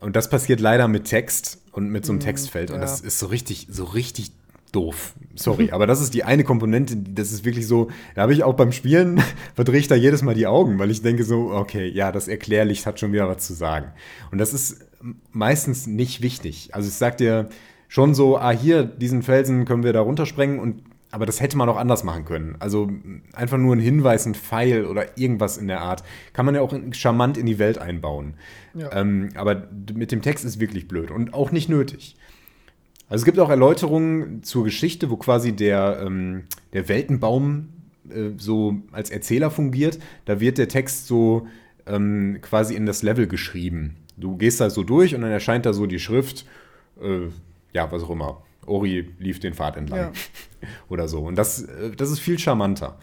Und das passiert leider mit Text und mit so einem Mm, Textfeld. Und ja. das ist so richtig, so richtig doof. Sorry, aber das ist die eine Komponente, das ist wirklich so, da habe ich auch beim Spielen, (laughs) verdrehe ich da jedes Mal die Augen, weil ich denke so, okay, ja, das Erklärlicht hat schon wieder was zu sagen. Und das ist meistens nicht wichtig. Also es sagt dir schon so, ah, hier, diesen Felsen können wir da runtersprengen und aber das hätte man auch anders machen können. Also einfach nur ein Hinweis, ein Pfeil oder irgendwas in der Art. Kann man ja auch charmant in die Welt einbauen. Ja. Ähm, aber mit dem Text ist wirklich blöd und auch nicht nötig. Also es gibt auch Erläuterungen zur Geschichte, wo quasi der, ähm, der Weltenbaum äh, so als Erzähler fungiert. Da wird der Text so ähm, quasi in das Level geschrieben. Du gehst da so durch und dann erscheint da so die Schrift, äh, ja, was auch immer. Ori lief den Pfad entlang. Ja. (laughs) Oder so. Und das, äh, das ist viel charmanter.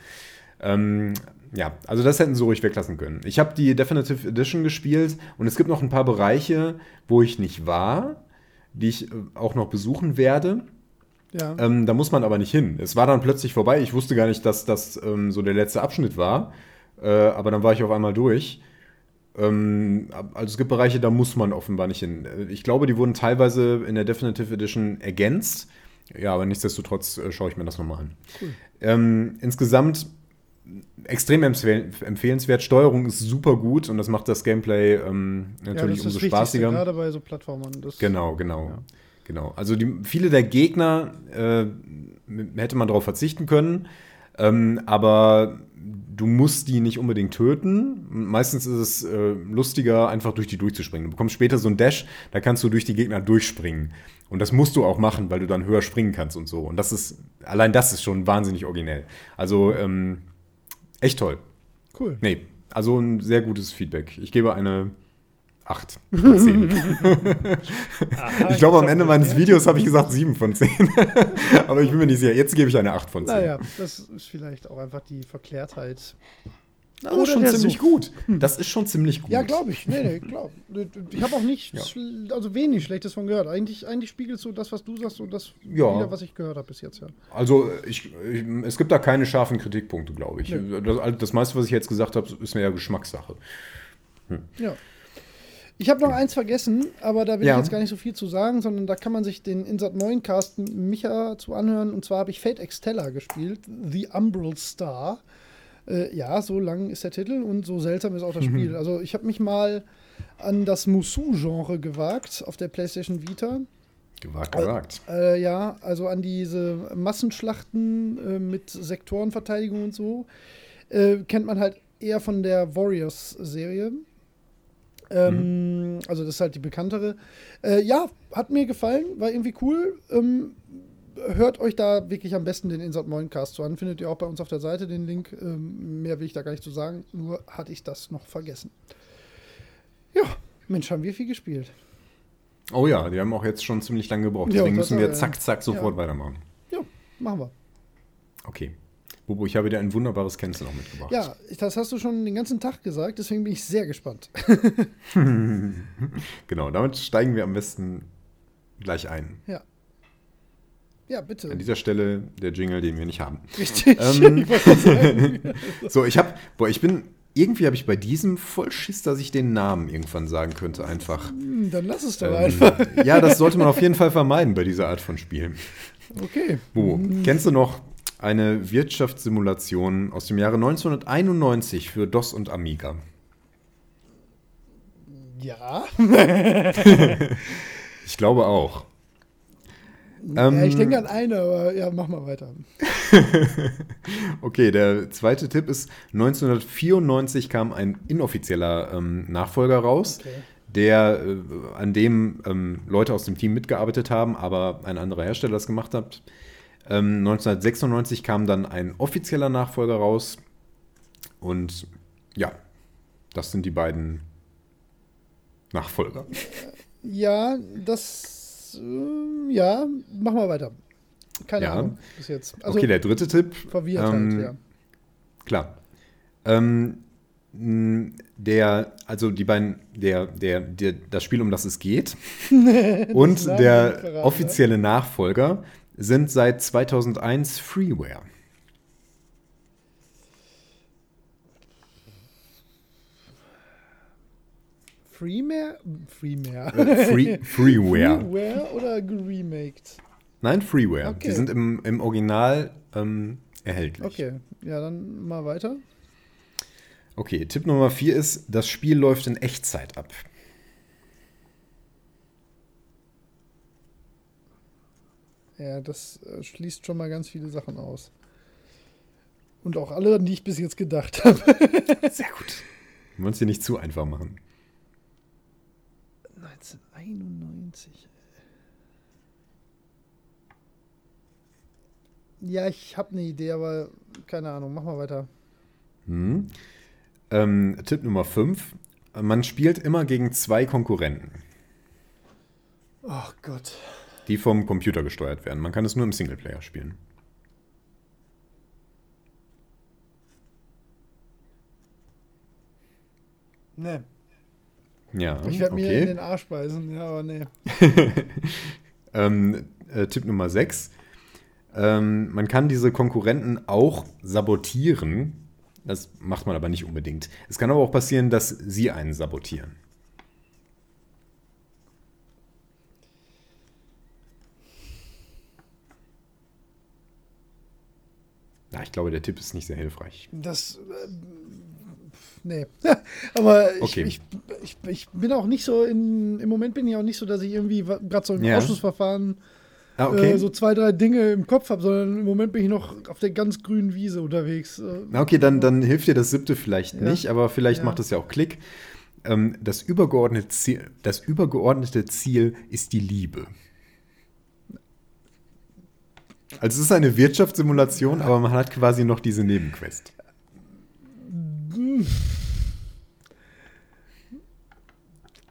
Ähm, ja, also das hätten sie ruhig weglassen können. Ich habe die Definitive Edition gespielt und es gibt noch ein paar Bereiche, wo ich nicht war, die ich äh, auch noch besuchen werde. Ja. Ähm, da muss man aber nicht hin. Es war dann plötzlich vorbei. Ich wusste gar nicht, dass das ähm, so der letzte Abschnitt war. Äh, aber dann war ich auf einmal durch. Ähm, also es gibt Bereiche, da muss man offenbar nicht hin. Ich glaube, die wurden teilweise in der Definitive Edition ergänzt. Ja, aber nichtsdestotrotz äh, schaue ich mir das nochmal an. Ähm, insgesamt extrem empfehl empfehlenswert. Steuerung ist super gut und das macht das Gameplay ähm, ja, natürlich das ist umso spaßiger. Gerade bei so Plattformern. Genau, genau. Ja. Genau. Also die, viele der Gegner äh, hätte man darauf verzichten können, ähm, aber du musst die nicht unbedingt töten. Meistens ist es äh, lustiger, einfach durch die durchzuspringen. Du bekommst später so ein Dash, da kannst du durch die Gegner durchspringen. Und das musst du auch machen, weil du dann höher springen kannst und so. Und das ist, allein das ist schon wahnsinnig originell. Also ähm, echt toll. Cool. Nee, also ein sehr gutes Feedback. Ich gebe eine 8 von 10. Aha, Ich glaube, am Ende meines. Videos habe ich gesagt 7 von 10. (laughs) Aber ich bin mir nicht sicher. Jetzt gebe ich eine 8 von 10. Naja, das ist vielleicht auch einfach die Verklärtheit Das Oder ist schon ziemlich Suff. gut. Das ist schon ziemlich gut. Ja, glaube ich. Nee, nee, glaub. Ich habe auch nicht, Ja. also wenig Schlechtes von gehört. Eigentlich, eigentlich spiegelt so das, was du sagst und das Ja. wieder, was ich gehört habe bis jetzt, ja. Also ich, ich, es gibt da keine scharfen Kritikpunkte, glaube ich. Nö. Das, das meiste, was ich jetzt gesagt habe, ist mehr Geschmackssache. Ja. Ich habe noch eins vergessen, aber da will Ja. ich jetzt gar nicht so viel zu sagen, sondern da kann man sich den Insat 9 Cast Micha zu anhören. Und zwar habe ich Fate Extella gespielt, The Umbral Star. Äh, ja, so lang ist der Titel und so seltsam ist auch das Spiel. Also ich habe mich mal an das Musou-Genre gewagt auf der PlayStation Vita. Gewagt, gewagt. Äh, ja, also an diese Massenschlachten äh, mit Sektorenverteidigung und so. Äh, kennt man halt eher von der Warriors-Serie. Ähm, Also das ist halt die bekanntere. Äh, ja, hat mir gefallen, war irgendwie cool. Ähm, hört euch da wirklich am besten den Insert 9 Cast zu an. Findet ihr auch bei uns auf der Seite den Link. Ähm, mehr will ich da gar nicht zu sagen. Nur hatte ich das noch vergessen. Ja, Mensch, haben wir viel gespielt. Oh ja, die haben auch jetzt schon ziemlich lange gebraucht. Ja, Deswegen das müssen wir zack, zack sofort ja. weitermachen. Ja, machen wir. Okay. Bobo, ich habe dir ein wunderbares Cancel noch mitgebracht. Ja, das hast du schon den ganzen Tag gesagt, deswegen bin ich sehr gespannt. (laughs) Genau, damit steigen wir am besten gleich ein. Ja. Ja, bitte. An dieser Stelle der Jingle, den wir nicht haben. Richtig. Ähm. (laughs) Ich. (laughs) So, ich habe, boah, ich bin, irgendwie habe ich bei diesem voll Schiss, dass ich den Namen irgendwann sagen könnte, einfach. Hm, Dann lass es doch Ähm, einfach. ja, das sollte man auf jeden Fall vermeiden bei dieser Art von Spielen. Okay. Bobo, kennst du noch eine Wirtschaftssimulation aus dem Jahre 1991 für DOS und Amiga? Ja. (laughs) Ich glaube auch. ja. Ähm, Ich denke an eine, aber ja, mach mal weiter. (laughs) Okay, der zweite Tipp ist, 1994 kam ein inoffizieller ähm, Nachfolger raus, Okay. der, äh, an dem ähm, Leute aus dem Team mitgearbeitet haben, aber ein anderer Hersteller das gemacht hat. Ähm, 1996 kam dann ein offizieller Nachfolger raus und ja, das sind die beiden Nachfolger. Ja, das. ähm, ja, mach mal weiter. Keine Ja. Ahnung bis jetzt. Also okay, der dritte Tipp. verwirrt ähm, halt, ja. Klar. Ähm, der, also die beiden, der, der, der, das Spiel, um das es geht, (laughs) und der offizielle Nachfolger sind seit 2001 Freeware. Freemare? Freemare. Äh, Free, (laughs) Freeware. Freeware oder geremaked? Nein, Freeware. Okay. Die sind im, im Original ähm, erhältlich. Okay, ja, dann mal weiter. okay, Tipp Nummer 4 ist, das Spiel läuft in Echtzeit ab. Ja, das äh, schließt schon mal ganz viele Sachen aus. Und auch alle, an die ich bis jetzt gedacht habe. (laughs) Sehr gut. Wir wollen es dir nicht zu einfach machen. 1991. Ja, ich habe eine Idee, aber keine Ahnung. Mach mal weiter. Hm. Ähm, Tipp Nummer 5. Man spielt immer gegen zwei Konkurrenten, Oh Gott. Die vom Computer gesteuert werden. Man kann es nur im Singleplayer spielen. Ne, Ja, ich werde mir in okay. den Arsch beißen. Ja, aber ne. (laughs) Ähm, äh, Tipp Nummer 6. Ähm, man kann diese Konkurrenten auch sabotieren. Das macht man aber nicht unbedingt. Es kann aber auch passieren, dass sie einen sabotieren. Na, ich glaube, der Tipp ist nicht sehr hilfreich. Das. ähm, nee. (laughs) aber ich, Okay. ich, ich, ich bin auch nicht so in. Im Moment bin ich auch nicht so, dass ich irgendwie gerade so im Ja. Ausschussverfahren Ah, okay. äh, so zwei, drei Dinge im Kopf habe, sondern im Moment bin ich noch auf der ganz grünen Wiese unterwegs. Äh, Na, okay, dann, dann hilft dir das siebte vielleicht Ja. nicht, aber vielleicht Ja. macht es ja auch Klick. Ähm, das, übergeordnete Ziel, das übergeordnete Ziel ist die Liebe. Also es ist eine Wirtschaftssimulation, aber man hat quasi noch diese Nebenquest.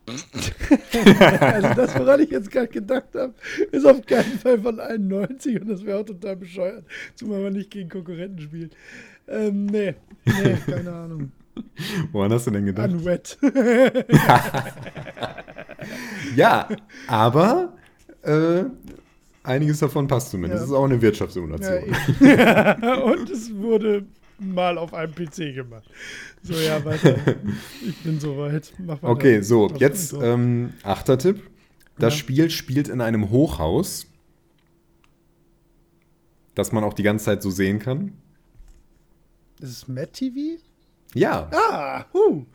also das, woran ich jetzt gerade gedacht habe, ist auf keinen Fall von 91 und das wäre auch total bescheuert, zumal man nicht gegen Konkurrenten spielt. Ähm, nee, nee, keine Ahnung. Woran hast du denn gedacht? Unwet. (laughs) Ja, aber äh, einiges davon passt zumindest. Ja. Es ist auch eine ja, Wirtschaftssimulation. eben. (laughs) (laughs) und es wurde mal auf einem PC gemacht. So, ja, weiter. Ich bin soweit. Mach weiter. okay, so, Was jetzt ähm, achter Tipp. Das Ja. Spiel spielt in einem Hochhaus, das man auch die ganze Zeit so sehen kann. Ist es Mad TV? Ja, Ah, huh,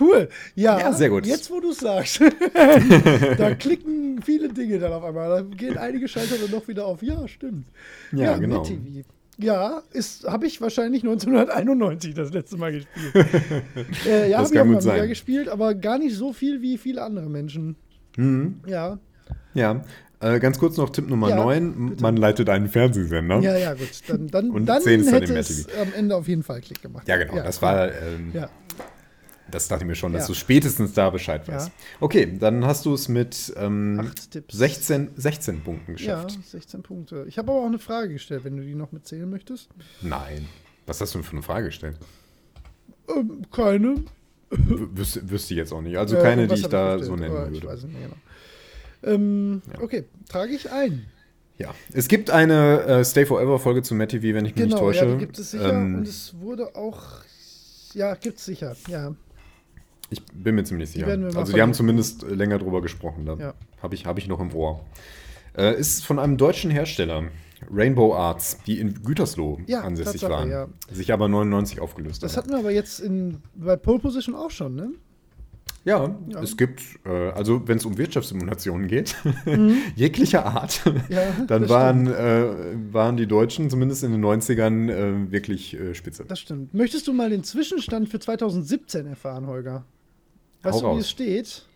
cool. Ja, Ja, sehr gut. Jetzt, wo du es sagst, (laughs) da klicken viele Dinge dann auf einmal. Da gehen einige Schalter dann noch wieder auf. Ja, stimmt. Ja, genau. Mad TV. Ja, habe ich wahrscheinlich 1991 das letzte Mal gespielt. (laughs) äh, ja, habe ich auch mal wieder gespielt, aber gar nicht so viel wie viele andere Menschen. Mhm. Ja, ja. Äh, ganz kurz noch Tipp Nummer Ja, 9. bitte. Man leitet einen Fernsehsender. ja, ja, gut. Dann, dann, Und dann 10 ist dann hätte im es am Ende auf jeden Fall Klick gemacht. Ja, genau. das war, ähm, Ja, das dachte ich mir schon, dass Ja. du spätestens da Bescheid weißt. Ja. Okay, dann hast du es mit ähm, Acht Tipps. 16, 16 Punkten ja, geschafft. 16 Punkte. Ich habe aber auch eine Frage gestellt, wenn du die noch mitzählen möchtest. Nein. Was hast du denn für eine Frage gestellt? Ähm, keine. W wüsste, ich jetzt auch nicht. Also Äh, keine, die ich da gestellt? so nennen Ich würde. weiß nicht mehr genau. Ähm, Ja. Okay, trage ich ein. Ja. Es gibt eine äh, Stay Forever Folge zu Matt TV, wenn ich mich Genau, nicht täusche. ja, die gibt es sicher Ähm, und es wurde auch. Ja, gibt es sicher, ja. Ich bin mir ziemlich sicher. Also die haben zumindest äh, länger drüber gesprochen. Da Ja. habe ich, hab ich noch im Ohr. Äh, ist von einem deutschen Hersteller, Rainbow Arts, die in Gütersloh Ja, ansässig Tatsache, waren. ja. Sich aber 99 aufgelöst Das haben. hatten wir aber jetzt in, bei Pole Position auch schon, ne? Ja, Ja. es gibt, äh, also wenn es um Wirtschaftssimulationen geht, (laughs) jeglicher Art, Mhm. Ja, (laughs) dann das waren, äh, waren die Deutschen zumindest in den 90ern äh, wirklich äh, spitze. Das stimmt. Möchtest du mal den Zwischenstand für 2017 erfahren, Holger? Weißt Hau du, wie raus. es steht?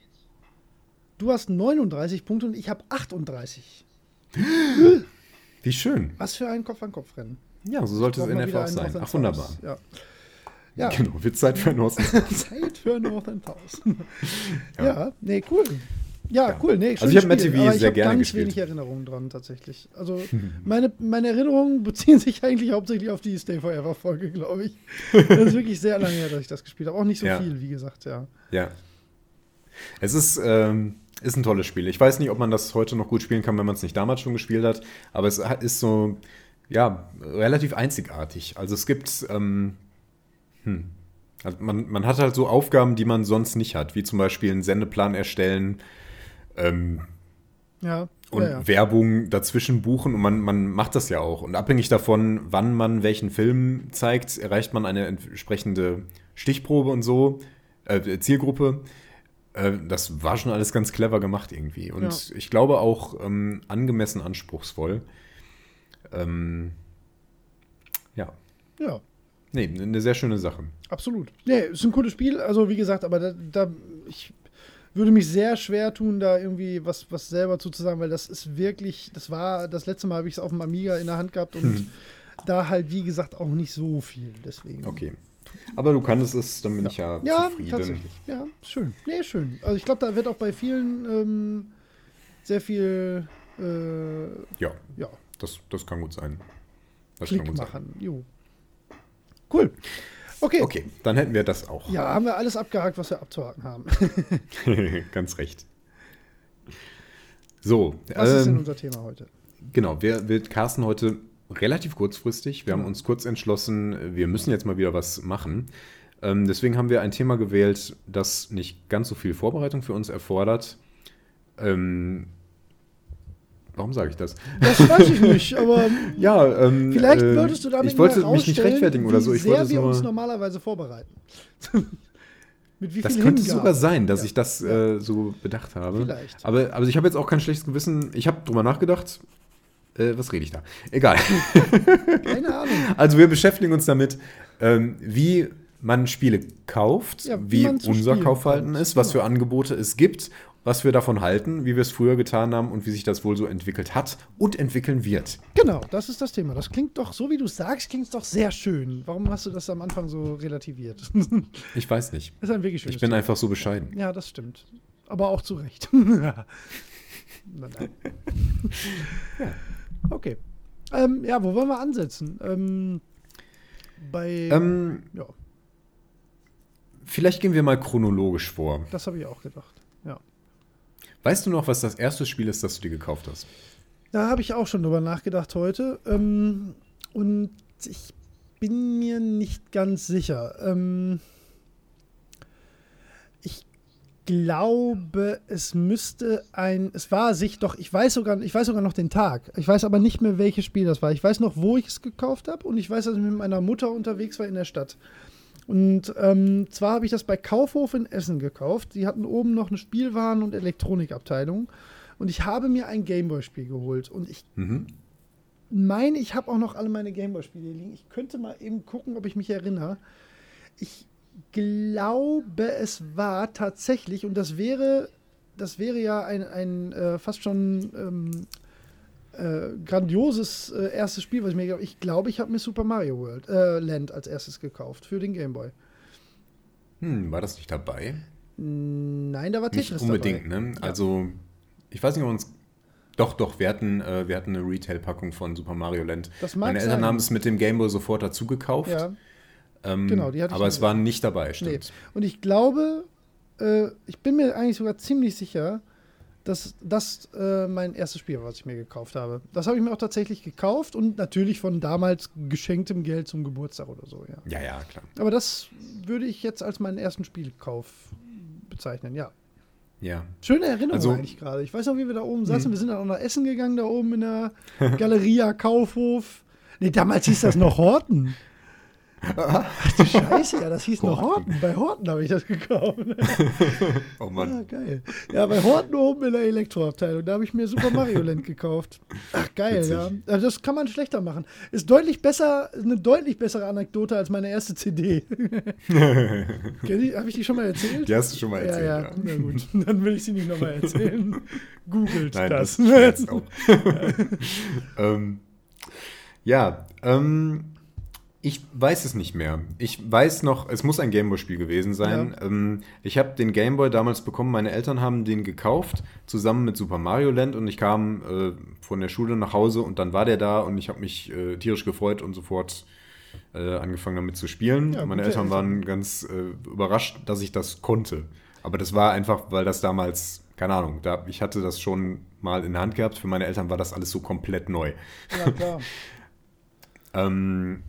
Du hast 39 Punkte und ich habe 38. Wie schön. Was für ein Kopf-an-Kopf-Rennen. Ja, so sollte es in der einen sein. Ach, wunderbar. Ja. Ja, Genau, wird Zeit für einen Osten. (laughs) Zeit für North and South. ja. nee, cool. Ja, Ja. cool. Nee, Also ich hab Matt TV sehr gerne ganz gespielt. wenig Erinnerungen dran, tatsächlich. Also (laughs) meine, meine Erinnerungen beziehen sich eigentlich hauptsächlich auf die Stay Forever Folge, glaube ich. Das ist wirklich sehr lange her, dass ich das gespielt habe. Auch nicht so Ja. viel, wie gesagt, ja. Ja. Es ist, ähm, ist ein tolles Spiel. Ich weiß nicht, ob man das heute noch gut spielen kann, wenn man es nicht damals schon gespielt hat, aber es ist so, ja, relativ einzigartig. Also es gibt, ähm, hm, also man, man hat halt so Aufgaben, die man sonst nicht hat, wie zum Beispiel einen Sendeplan erstellen ähm, Ja. und ja, ja. Werbung dazwischen buchen und man, man macht das ja auch. Und abhängig davon, wann man welchen Film zeigt, erreicht man eine entsprechende Stichprobe und so, äh, Zielgruppe. Äh, das war schon alles ganz clever gemacht irgendwie. Und Ja. ich glaube auch ähm, angemessen anspruchsvoll. Ähm, ja, ja. nee, eine sehr schöne Sache. Absolut. Nee, ist ein cooles Spiel. Also, wie gesagt, aber da, da ich würde mich sehr schwer tun, da irgendwie was, was selber zuzusagen, weil das ist wirklich, das war, das letzte Mal habe ich es auf dem Amiga in der Hand gehabt und Hm. da halt, wie gesagt, auch nicht so viel. Deswegen. Okay. Aber du kannst es, dann bin ich ja, Ja, zufrieden. tatsächlich. Ja, schön. Nee, schön. Also, ich glaube, da wird auch bei vielen ähm, sehr viel, äh, Ja, ja, das, das kann gut sein. Das Klick kann gut sein. machen. Jo. Cool. Okay. Okay, dann hätten wir das auch. Ja, haben wir alles abgehakt, was wir abzuhaken haben. (laughs) Ganz recht. So, Was ist denn ähm, unser Thema heute? genau, wir, wir casten heute relativ kurzfristig. Wir haben uns kurz entschlossen, wir müssen jetzt mal wieder was machen. Ähm, deswegen haben wir ein Thema gewählt, das nicht ganz so viel Vorbereitung für uns erfordert. Ähm, warum sage ich das? Das weiß ich nicht, aber (laughs) Ja, ähm, vielleicht äh, würdest du damit Ich wollte mich nicht rechtfertigen oder so. Ich sehr wollte wir uns normalerweise vorbereiten. (laughs) Mit wie Das könnte Hingabe. sogar sein, dass Ja. ich das äh, so bedacht habe. Vielleicht. Aber also ich habe jetzt auch kein schlechtes Gewissen. Ich habe drüber nachgedacht. Äh, was rede ich da? Egal. (laughs) Keine Ahnung. Also wir beschäftigen uns damit, ähm, wie man Spiele kauft, Ja, wie wie unser Kaufverhalten ist, was Genau. für Angebote es gibt, was wir davon halten, wie wir es früher getan haben und wie sich das wohl so entwickelt hat und entwickeln wird. Genau, das ist das Thema. Das klingt doch, so wie du es sagst, klingt es doch sehr schön. Warum hast du das am Anfang so relativiert? das (laughs) Ich weiß nicht. ist ein wirklich schönes Ich bin Thema. einfach so bescheiden. Ja, das stimmt. aber auch zu Recht. (laughs) nein. (laughs) Okay. Ähm, ja, wo wollen wir ansetzen? Ähm, bei. Ähm, ja, vielleicht gehen wir mal chronologisch vor. das habe ich auch gedacht. Weißt du noch, was das erste Spiel ist, das du dir gekauft hast? Da habe ich auch schon drüber nachgedacht heute. Ähm, und ich bin mir nicht ganz sicher. Ähm, ich glaube, es müsste ein. Es war sich doch, ich weiß sogar, ich weiß sogar noch den Tag. Ich weiß aber nicht mehr, welches Spiel das war. Ich weiß noch, wo ich es gekauft habe und ich weiß, dass ich mit meiner Mutter unterwegs war in der Stadt. Und ähm, zwar habe ich das bei Kaufhof in Essen gekauft. Die hatten oben noch eine Spielwaren- und Elektronikabteilung. Und ich habe mir ein Gameboy-Spiel geholt. Und ich Mhm. meine, ich habe auch noch alle meine Gameboy-Spiele liegen. Ich könnte mal eben gucken, ob ich mich erinnere. Ich glaube, es war tatsächlich, und das wäre, das wäre ja ein, ein äh, fast schon ähm, äh, grandioses äh, erstes Spiel, was ich mir Ich glaube, ich habe mir Super Mario World, äh, Land als erstes gekauft für den Gameboy. Hm, war das nicht dabei? Nein, da war Nicht Tetris unbedingt, dabei. ne? Also, ich weiß nicht, ob uns. Doch, doch, wir hatten, äh, wir hatten eine Retail-Packung von Super Mario Land. Das mag Meine Eltern sein. haben es mit dem Gameboy sofort dazu gekauft. Ja, ähm, genau, die hatte ich aber es war nicht dabei, stimmt. Nee. Und ich glaube, äh, ich bin mir eigentlich sogar ziemlich sicher, dass das äh, mein erstes Spiel was ich mir gekauft habe. Das habe ich mir auch tatsächlich gekauft und natürlich von damals geschenktem Geld zum Geburtstag oder so, ja. Ja, ja, klar. Aber das würde ich jetzt als meinen ersten Spielkauf bezeichnen, ja. Ja. Schöne Erinnerung Also- eigentlich gerade. Ich weiß noch, wie wir da oben saßen. Wir sind dann auch noch essen gegangen, da oben in der (laughs) Galeria Kaufhof. Nee, damals hieß das noch Horten. Ach du Scheiße, ja, das hieß noch Horten. Bei Horten habe ich das gekauft. (laughs) Oh Ah, Mann. geil. Ja, bei Horten oben in der Elektroabteilung, da habe ich mir Super Mario Land gekauft. Ach, geil, Witzig. ja. Also das kann man schlechter machen. Ist deutlich besser, eine deutlich bessere Anekdote als meine erste CD. (laughs) Habe ich die schon mal erzählt? Die hast du schon mal erzählt, ja, ja. ja. Na gut, dann will ich sie nicht nochmal erzählen. (laughs) Googelt Nein, das. das, auch. ähm, ja, ähm, ich weiß es nicht mehr. Ich weiß noch, es muss ein Gameboy-Spiel gewesen sein. Ähm, ich habe den Gameboy damals bekommen, meine Eltern haben den gekauft, zusammen mit Super Mario Land und ich kam äh, von der Schule nach Hause und dann war der da und ich habe mich äh, tierisch gefreut und sofort äh, angefangen damit zu spielen. Ja, meine Eltern. waren ganz äh, überrascht, dass ich das konnte. Aber das war einfach, weil das damals, keine Ahnung, da, ich hatte das schon mal in der Hand gehabt. Für meine Eltern war das alles so komplett neu. Ja, klar. (laughs) Ähm,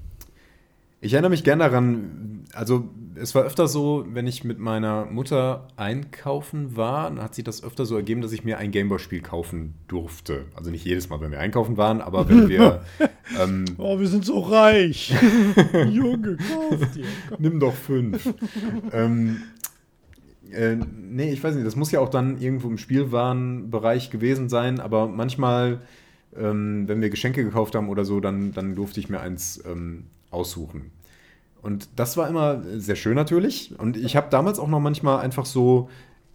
ich erinnere mich gerne daran, also es war öfter so, wenn ich mit meiner Mutter einkaufen war, dann hat sich das öfter so ergeben, dass ich mir ein Gameboy-Spiel kaufen durfte. Also nicht jedes Mal, wenn wir einkaufen waren, aber wenn wir (laughs) ähm, Oh, wir sind so reich. (laughs) Junge, kauf dir. Nimm doch fünf. ähm, äh, nee, ich weiß nicht, das muss ja auch dann irgendwo im Spielwarenbereich gewesen sein, aber manchmal, ähm, wenn wir Geschenke gekauft haben oder so, dann, dann durfte ich mir eins ähm, aussuchen. Und das war immer sehr schön natürlich. Und ich habe damals auch noch manchmal einfach so,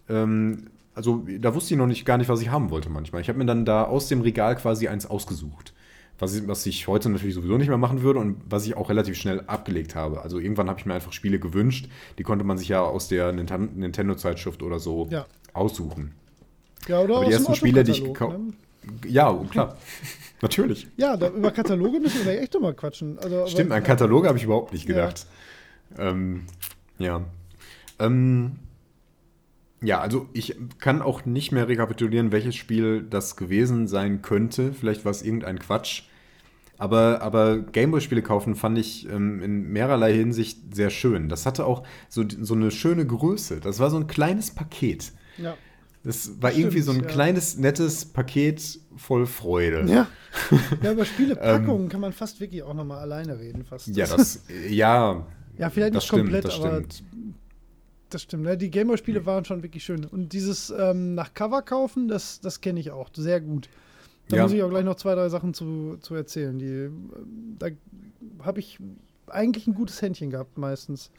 ähm, also da wusste ich noch nicht gar nicht, was ich haben wollte manchmal. Ich habe mir dann da aus dem Regal quasi eins ausgesucht. Was ich, was ich heute natürlich sowieso nicht mehr machen würde und was ich auch relativ schnell abgelegt habe. Also irgendwann habe ich mir einfach Spiele gewünscht, die konnte man sich ja aus der Ninten- Nintendo-Zeitschrift oder so Ja. aussuchen. Ja, oder Aber die ersten Spiele, die ich gekauft ne? Ja, klar. Natürlich. Ja, da, über Kataloge müssen wir echt mal quatschen. Also, Stimmt, an Kataloge habe ich überhaupt nicht Ja. gedacht. Ähm, ja. Ähm, ja, also ich kann auch nicht mehr rekapitulieren, welches Spiel das gewesen sein könnte. Vielleicht war es irgendein Quatsch. Aber, aber Gameboy-Spiele kaufen fand ich ähm, in mehrerlei Hinsicht sehr schön. Das hatte auch so, so eine schöne Größe. Das war so ein kleines Paket. Ja. Das war Stimmt, irgendwie so ein ja. kleines, nettes Paket voll Freude. Ja. ja, über Spielepackungen kann man fast wirklich auch nochmal alleine reden. Fast. Ja, (laughs) das, ja, ja, vielleicht das nicht stimmt, komplett, das aber stimmt. das stimmt. Ne? Die Gameboy-Spiele waren schon wirklich schön. Und dieses ähm, nach Cover kaufen, das, das kenne ich auch sehr gut. Da Ja. muss ich auch gleich noch zwei, drei Sachen zu, zu erzählen. Die, ähm, da habe ich eigentlich ein gutes Händchen gehabt meistens.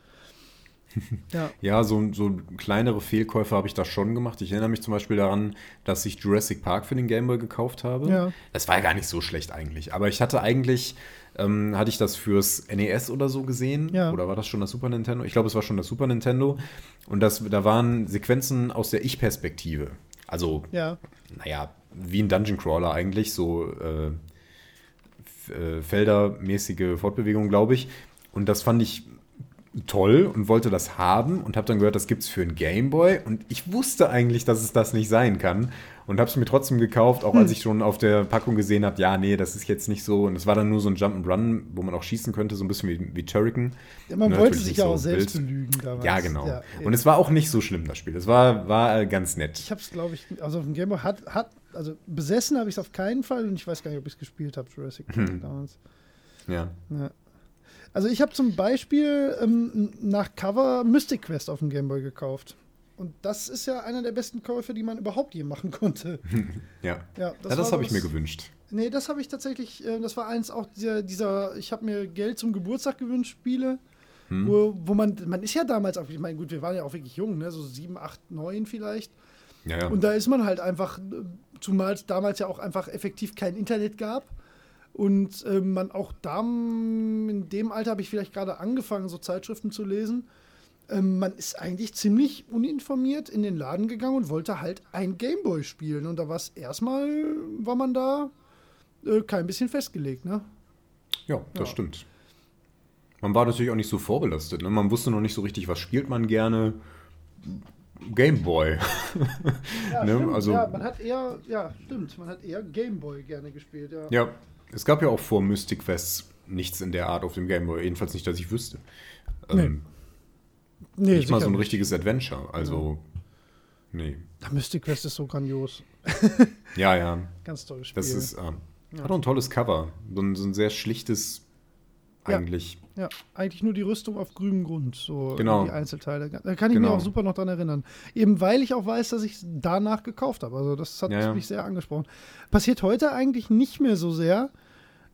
Ja. (laughs) Ja, so, so kleinere Fehlkäufe habe ich da schon gemacht. Ich erinnere mich zum Beispiel daran, dass ich Jurassic Park für den Game Boy gekauft habe. Ja. Das war ja gar nicht so schlecht eigentlich. Aber ich hatte eigentlich, ähm, hatte ich das fürs NES oder so gesehen. Ja. Oder war das schon das Super Nintendo? Ich glaube, es war schon das Super Nintendo. Und das, da waren Sequenzen aus der Ich-Perspektive. Also, Ja. naja, wie ein Dungeon Crawler eigentlich, so äh, äh, feldermäßige Fortbewegung, glaube ich. Und das fand ich toll und wollte das haben und habe dann gehört, das gibt es für einen Gameboy und ich wusste eigentlich, dass es das nicht sein kann und habe es mir trotzdem gekauft, auch als ich schon auf der Packung gesehen habe, ja, nee, das ist jetzt nicht so und es war dann nur so ein Jump'n'Run, wo man auch schießen könnte, so ein bisschen wie, wie Turrican. ja man Ne, wollte sich ja so auch selbst wild. belügen damals. Ja, genau. Ja, und es war auch nicht so schlimm, das Spiel. Es war, war ganz nett. Ich habe es, glaube ich, also auf dem Gameboy hat, hat, also besessen habe ich es auf keinen Fall und ich weiß gar nicht, ob ich es gespielt habe, Jurassic Park Hm. damals. Ja. Ja. Also ich habe zum Beispiel ähm, nach Cover Mystic Quest auf dem Gameboy gekauft. Und das ist ja einer der besten Käufe, die man überhaupt je machen konnte. (laughs) Ja. Ja, Ja, das habe ich mir gewünscht. Nee, das habe ich tatsächlich, äh, das war eins auch dieser, dieser ich habe mir Geld zum Geburtstag gewünscht, Spiele, Hm. wo, wo man, man ist ja damals auch, ich meine, gut, wir waren ja auch wirklich jung, ne, so sieben, acht, neun vielleicht. Ja, ja. Und da ist man halt einfach, äh, zumal es damals ja auch einfach effektiv kein Internet gab. Und äh, man auch da, in dem Alter habe ich vielleicht gerade angefangen, so Zeitschriften zu lesen. Ähm, man ist eigentlich ziemlich uninformiert in den Laden gegangen und wollte halt ein Gameboy spielen. Und da war es erstmal, war man da äh, kein bisschen festgelegt, ne? Ja, das Ja. stimmt. Man war natürlich auch nicht so vorbelastet. Ne? Man wusste noch nicht so richtig, was spielt man gerne. Gameboy. (laughs) Ja, Ne, also- ja, man hat eher, ja, stimmt, man hat eher Gameboy gerne gespielt, ja. Ja, es gab ja auch vor Mystic Quest nichts in der Art auf dem Gameboy. Jedenfalls nicht, dass ich wüsste. Ähm, Nee, nicht mal so ein richtiges Adventure. Also, nee. Da Mystic Quest ist so grandios. (laughs) Ja, ja. Ganz tolles Spiel. Das ist, ähm, Ja. hat auch ein tolles Cover. So ein, so ein sehr schlichtes, Ja. eigentlich. Ja, eigentlich nur die Rüstung auf grünem Grund, so Genau. die Einzelteile. Da kann ich mir Genau. auch super noch dran erinnern. Eben weil ich auch weiß, dass ich es danach gekauft habe. Also das hat Ja, ja. mich sehr angesprochen. Passiert heute eigentlich nicht mehr so sehr.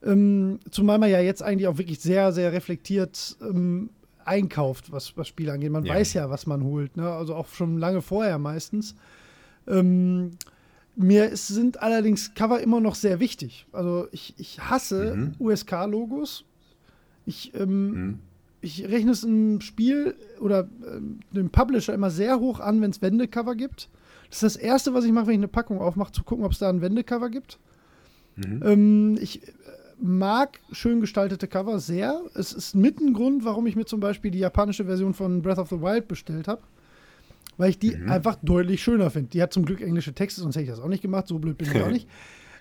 Ähm, zumal man ja jetzt eigentlich auch wirklich sehr, sehr reflektiert ähm, einkauft, was, was Spiele angeht. Man Ja. weiß ja, was man holt. Ne? Also auch schon lange vorher meistens. Ähm, mir ist, sind allerdings Cover immer noch sehr wichtig. Also ich, ich hasse Mhm. USK-Logos. Ich, ähm, Hm. ich rechne es im Spiel oder ähm, dem Publisher immer sehr hoch an, wenn es Wendecover gibt. Das ist das Erste, was ich mache, wenn ich eine Packung aufmache, zu gucken, ob es da ein Wendecover gibt. Mhm. Ähm, ich äh, mag schön gestaltete Cover sehr. Es ist mit ein Grund, warum ich mir zum Beispiel die japanische Version von Breath of the Wild bestellt habe. Weil ich die Mhm. einfach deutlich schöner finde. Die hat zum Glück englische Texte, sonst hätte ich das auch nicht gemacht. So blöd bin ich auch (laughs) nicht.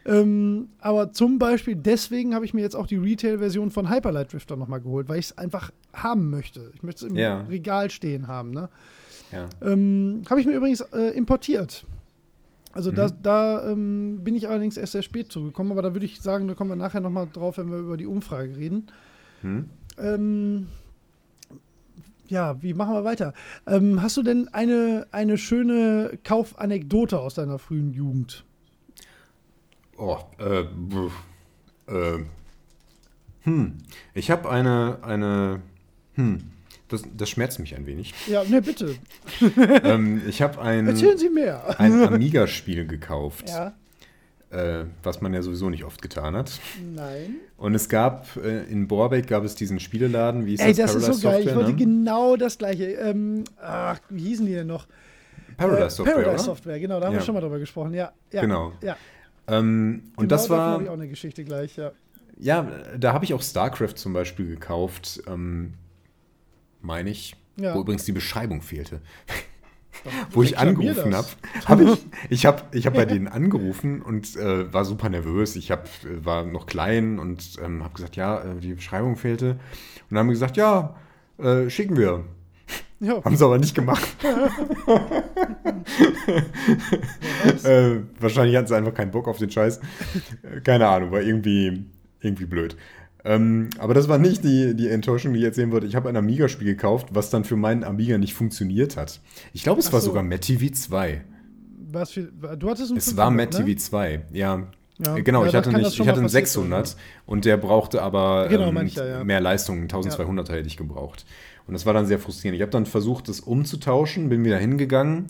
Ähm, aber zum Beispiel deswegen habe ich mir jetzt auch die Retail-Version von Hyperlight Drifter nochmal geholt, weil ich es einfach haben möchte. Ich möchte es im Ja. Regal stehen haben. Ne? Ja. Ähm, habe ich mir übrigens äh, importiert. Also da, Mhm. da ähm, bin ich allerdings erst sehr spät zugekommen, aber da würde ich sagen, da kommen wir nachher nochmal drauf, wenn wir über die Umfrage reden. Hm? Ähm, ja, wie machen wir weiter? Ähm, hast du denn eine, eine schöne Kaufanekdote aus deiner frühen Jugend? Oh, äh, äh, hm. Ich habe eine, eine, hm. Das, das schmerzt mich ein wenig. Ja, ne, bitte. (laughs) ähm, ich habe ein, Erzählen Sie mehr. ein Amiga-Spiel gekauft, Ja, äh, was man ja sowieso nicht oft getan hat. nein. Und es gab, äh, in Borbeck gab es diesen Spieleladen, wie ist Ey, das ist Paradise so geil. Ich wollte ne? genau das gleiche. Ähm, ach, wie hießen die denn noch? Paradise Äh, Software, Paradise oder? Software, genau, da haben Ja. wir schon mal drüber gesprochen. Ja, ja. Genau. Ja. Ähm, und Genau das war, ich auch eine Geschichte gleich, ja. ja, da habe ich auch StarCraft zum Beispiel gekauft, ähm, meine ich. Ja. Wo übrigens die Beschreibung fehlte. (laughs) Wo ich angerufen habe, habe (laughs) ich, ich habe ich hab bei denen angerufen und äh, war super nervös. Ich hab, äh, war noch klein und ähm, habe gesagt, ja, äh, die Beschreibung fehlte. Und dann haben gesagt, ja, äh, schicken wir. Ja, Haben sie aber nicht gemacht. (laughs) äh, wahrscheinlich hatten sie einfach keinen Bock auf den Scheiß. Keine Ahnung, war irgendwie, irgendwie blöd. Ähm, aber das war nicht die, die Enttäuschung, die ich erzählen wollte. Ich habe ein Amiga-Spiel gekauft, was dann für meinen Amiga nicht funktioniert hat. Ich glaube, es Ach war so. sogar MetTV 2. was für, du hattest ein Es war 500, ne? MetTV 2, ja. Ja. Genau, Ja, ich da hatte, nicht, ich hatte einen passiert sein, 600 und der brauchte aber Genau, ähm, ja. mehr Leistung, 1200er hätte ich gebraucht. Und das war dann sehr frustrierend. Ich habe dann versucht, das umzutauschen, bin wieder hingegangen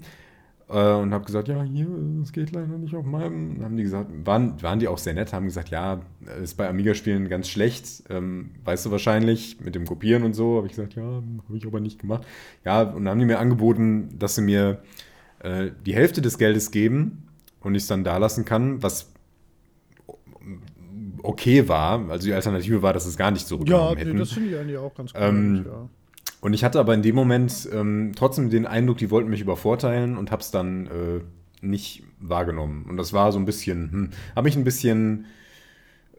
äh, und habe gesagt, ja, hier, es geht leider nicht auf meinem. Dann haben die gesagt, waren, waren die auch sehr nett, haben gesagt, ja, ist bei Amiga-Spielen ganz schlecht, ähm, weißt du wahrscheinlich, mit dem Kopieren und so. Habe ich gesagt, ja, habe ich aber nicht gemacht. Ja, und dann haben die mir angeboten, dass sie mir äh, die Hälfte des Geldes geben und ich es dann da lassen kann, was okay war. Also die Alternative war, dass es gar nicht Ja, zurückgenommen nee, hätten. das finde ich eigentlich auch ganz cool. Ähm, ja. Und ich hatte aber in dem Moment ähm, trotzdem den Eindruck, die wollten mich übervorteilen und habe es dann äh, nicht wahrgenommen. Und das war so ein bisschen, hm, habe mich ein bisschen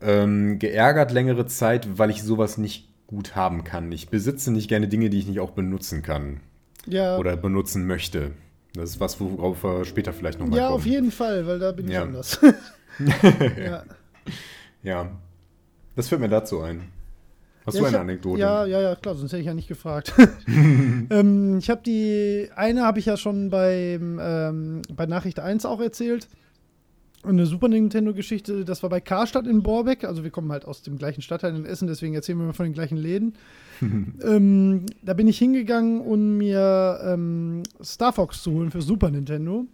ähm, geärgert längere Zeit, weil ich sowas nicht gut haben kann. Ich besitze nicht gerne Dinge, die ich nicht auch benutzen kann ja, oder benutzen möchte. Das ist was, worauf wir später vielleicht nochmal ja kommen. auf jeden Fall, weil da bin ich Ja. anders. (laughs) (laughs) ja. Ja, das fällt mir dazu ein. Hast Ja, du eine hab- Anekdote? Ja, ja, ja, klar, sonst hätte ich ja nicht gefragt. (laughs) ähm, ich habe die, eine habe ich ja schon beim, ähm, bei Nachricht 1 auch erzählt. Eine Super Nintendo-Geschichte, das war bei Karstadt in Borbeck. Also wir kommen halt aus dem gleichen Stadtteil in Essen, deswegen erzählen wir mal von den gleichen Läden. (laughs) ähm, da bin ich hingegangen, um mir ähm, Star Fox zu holen für Super Nintendo.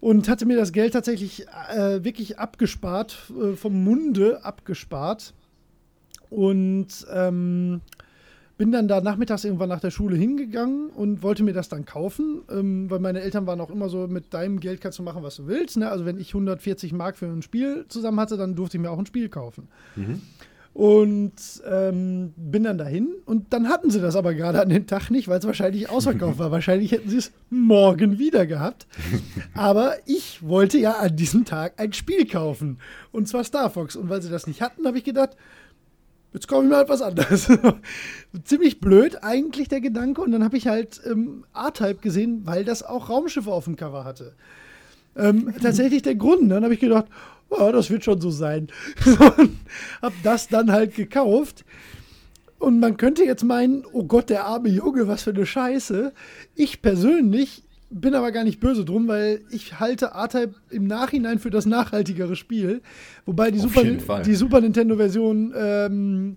Und hatte mir das Geld tatsächlich äh, wirklich abgespart, äh, vom Munde abgespart. Und ähm, bin dann da nachmittags irgendwann nach der Schule hingegangen und wollte mir das dann kaufen, ähm, weil meine Eltern waren auch immer so, mit deinem Geld kannst du machen, was du willst. Ne? Also wenn ich 140 Mark für ein Spiel zusammen hatte, dann durfte ich mir auch ein Spiel kaufen. Mhm. Und ähm, bin dann dahin und dann hatten sie das aber gerade an dem Tag nicht, weil es wahrscheinlich (laughs) ausverkauft war. wahrscheinlich hätten sie es morgen wieder gehabt. (laughs) Aber ich wollte ja an diesem Tag ein Spiel kaufen. Und zwar Star Fox. Und weil sie das nicht hatten, habe ich gedacht, jetzt kaufe ich mir halt was anderes. (laughs) Ziemlich blöd eigentlich der Gedanke. Und dann habe ich halt ähm, R-Type gesehen, weil das auch Raumschiffe auf dem Cover hatte. Ähm, (laughs) tatsächlich der Grund. Dann habe ich gedacht, oh, das wird schon so sein. (laughs) und habe das dann halt gekauft. Und man könnte jetzt meinen, oh Gott, der arme Junge, was für eine Scheiße. Ich persönlich bin aber gar nicht böse drum, weil ich halte R-Type im Nachhinein für das nachhaltigere Spiel. Wobei die, Auf Super, die Super Nintendo-Version ähm,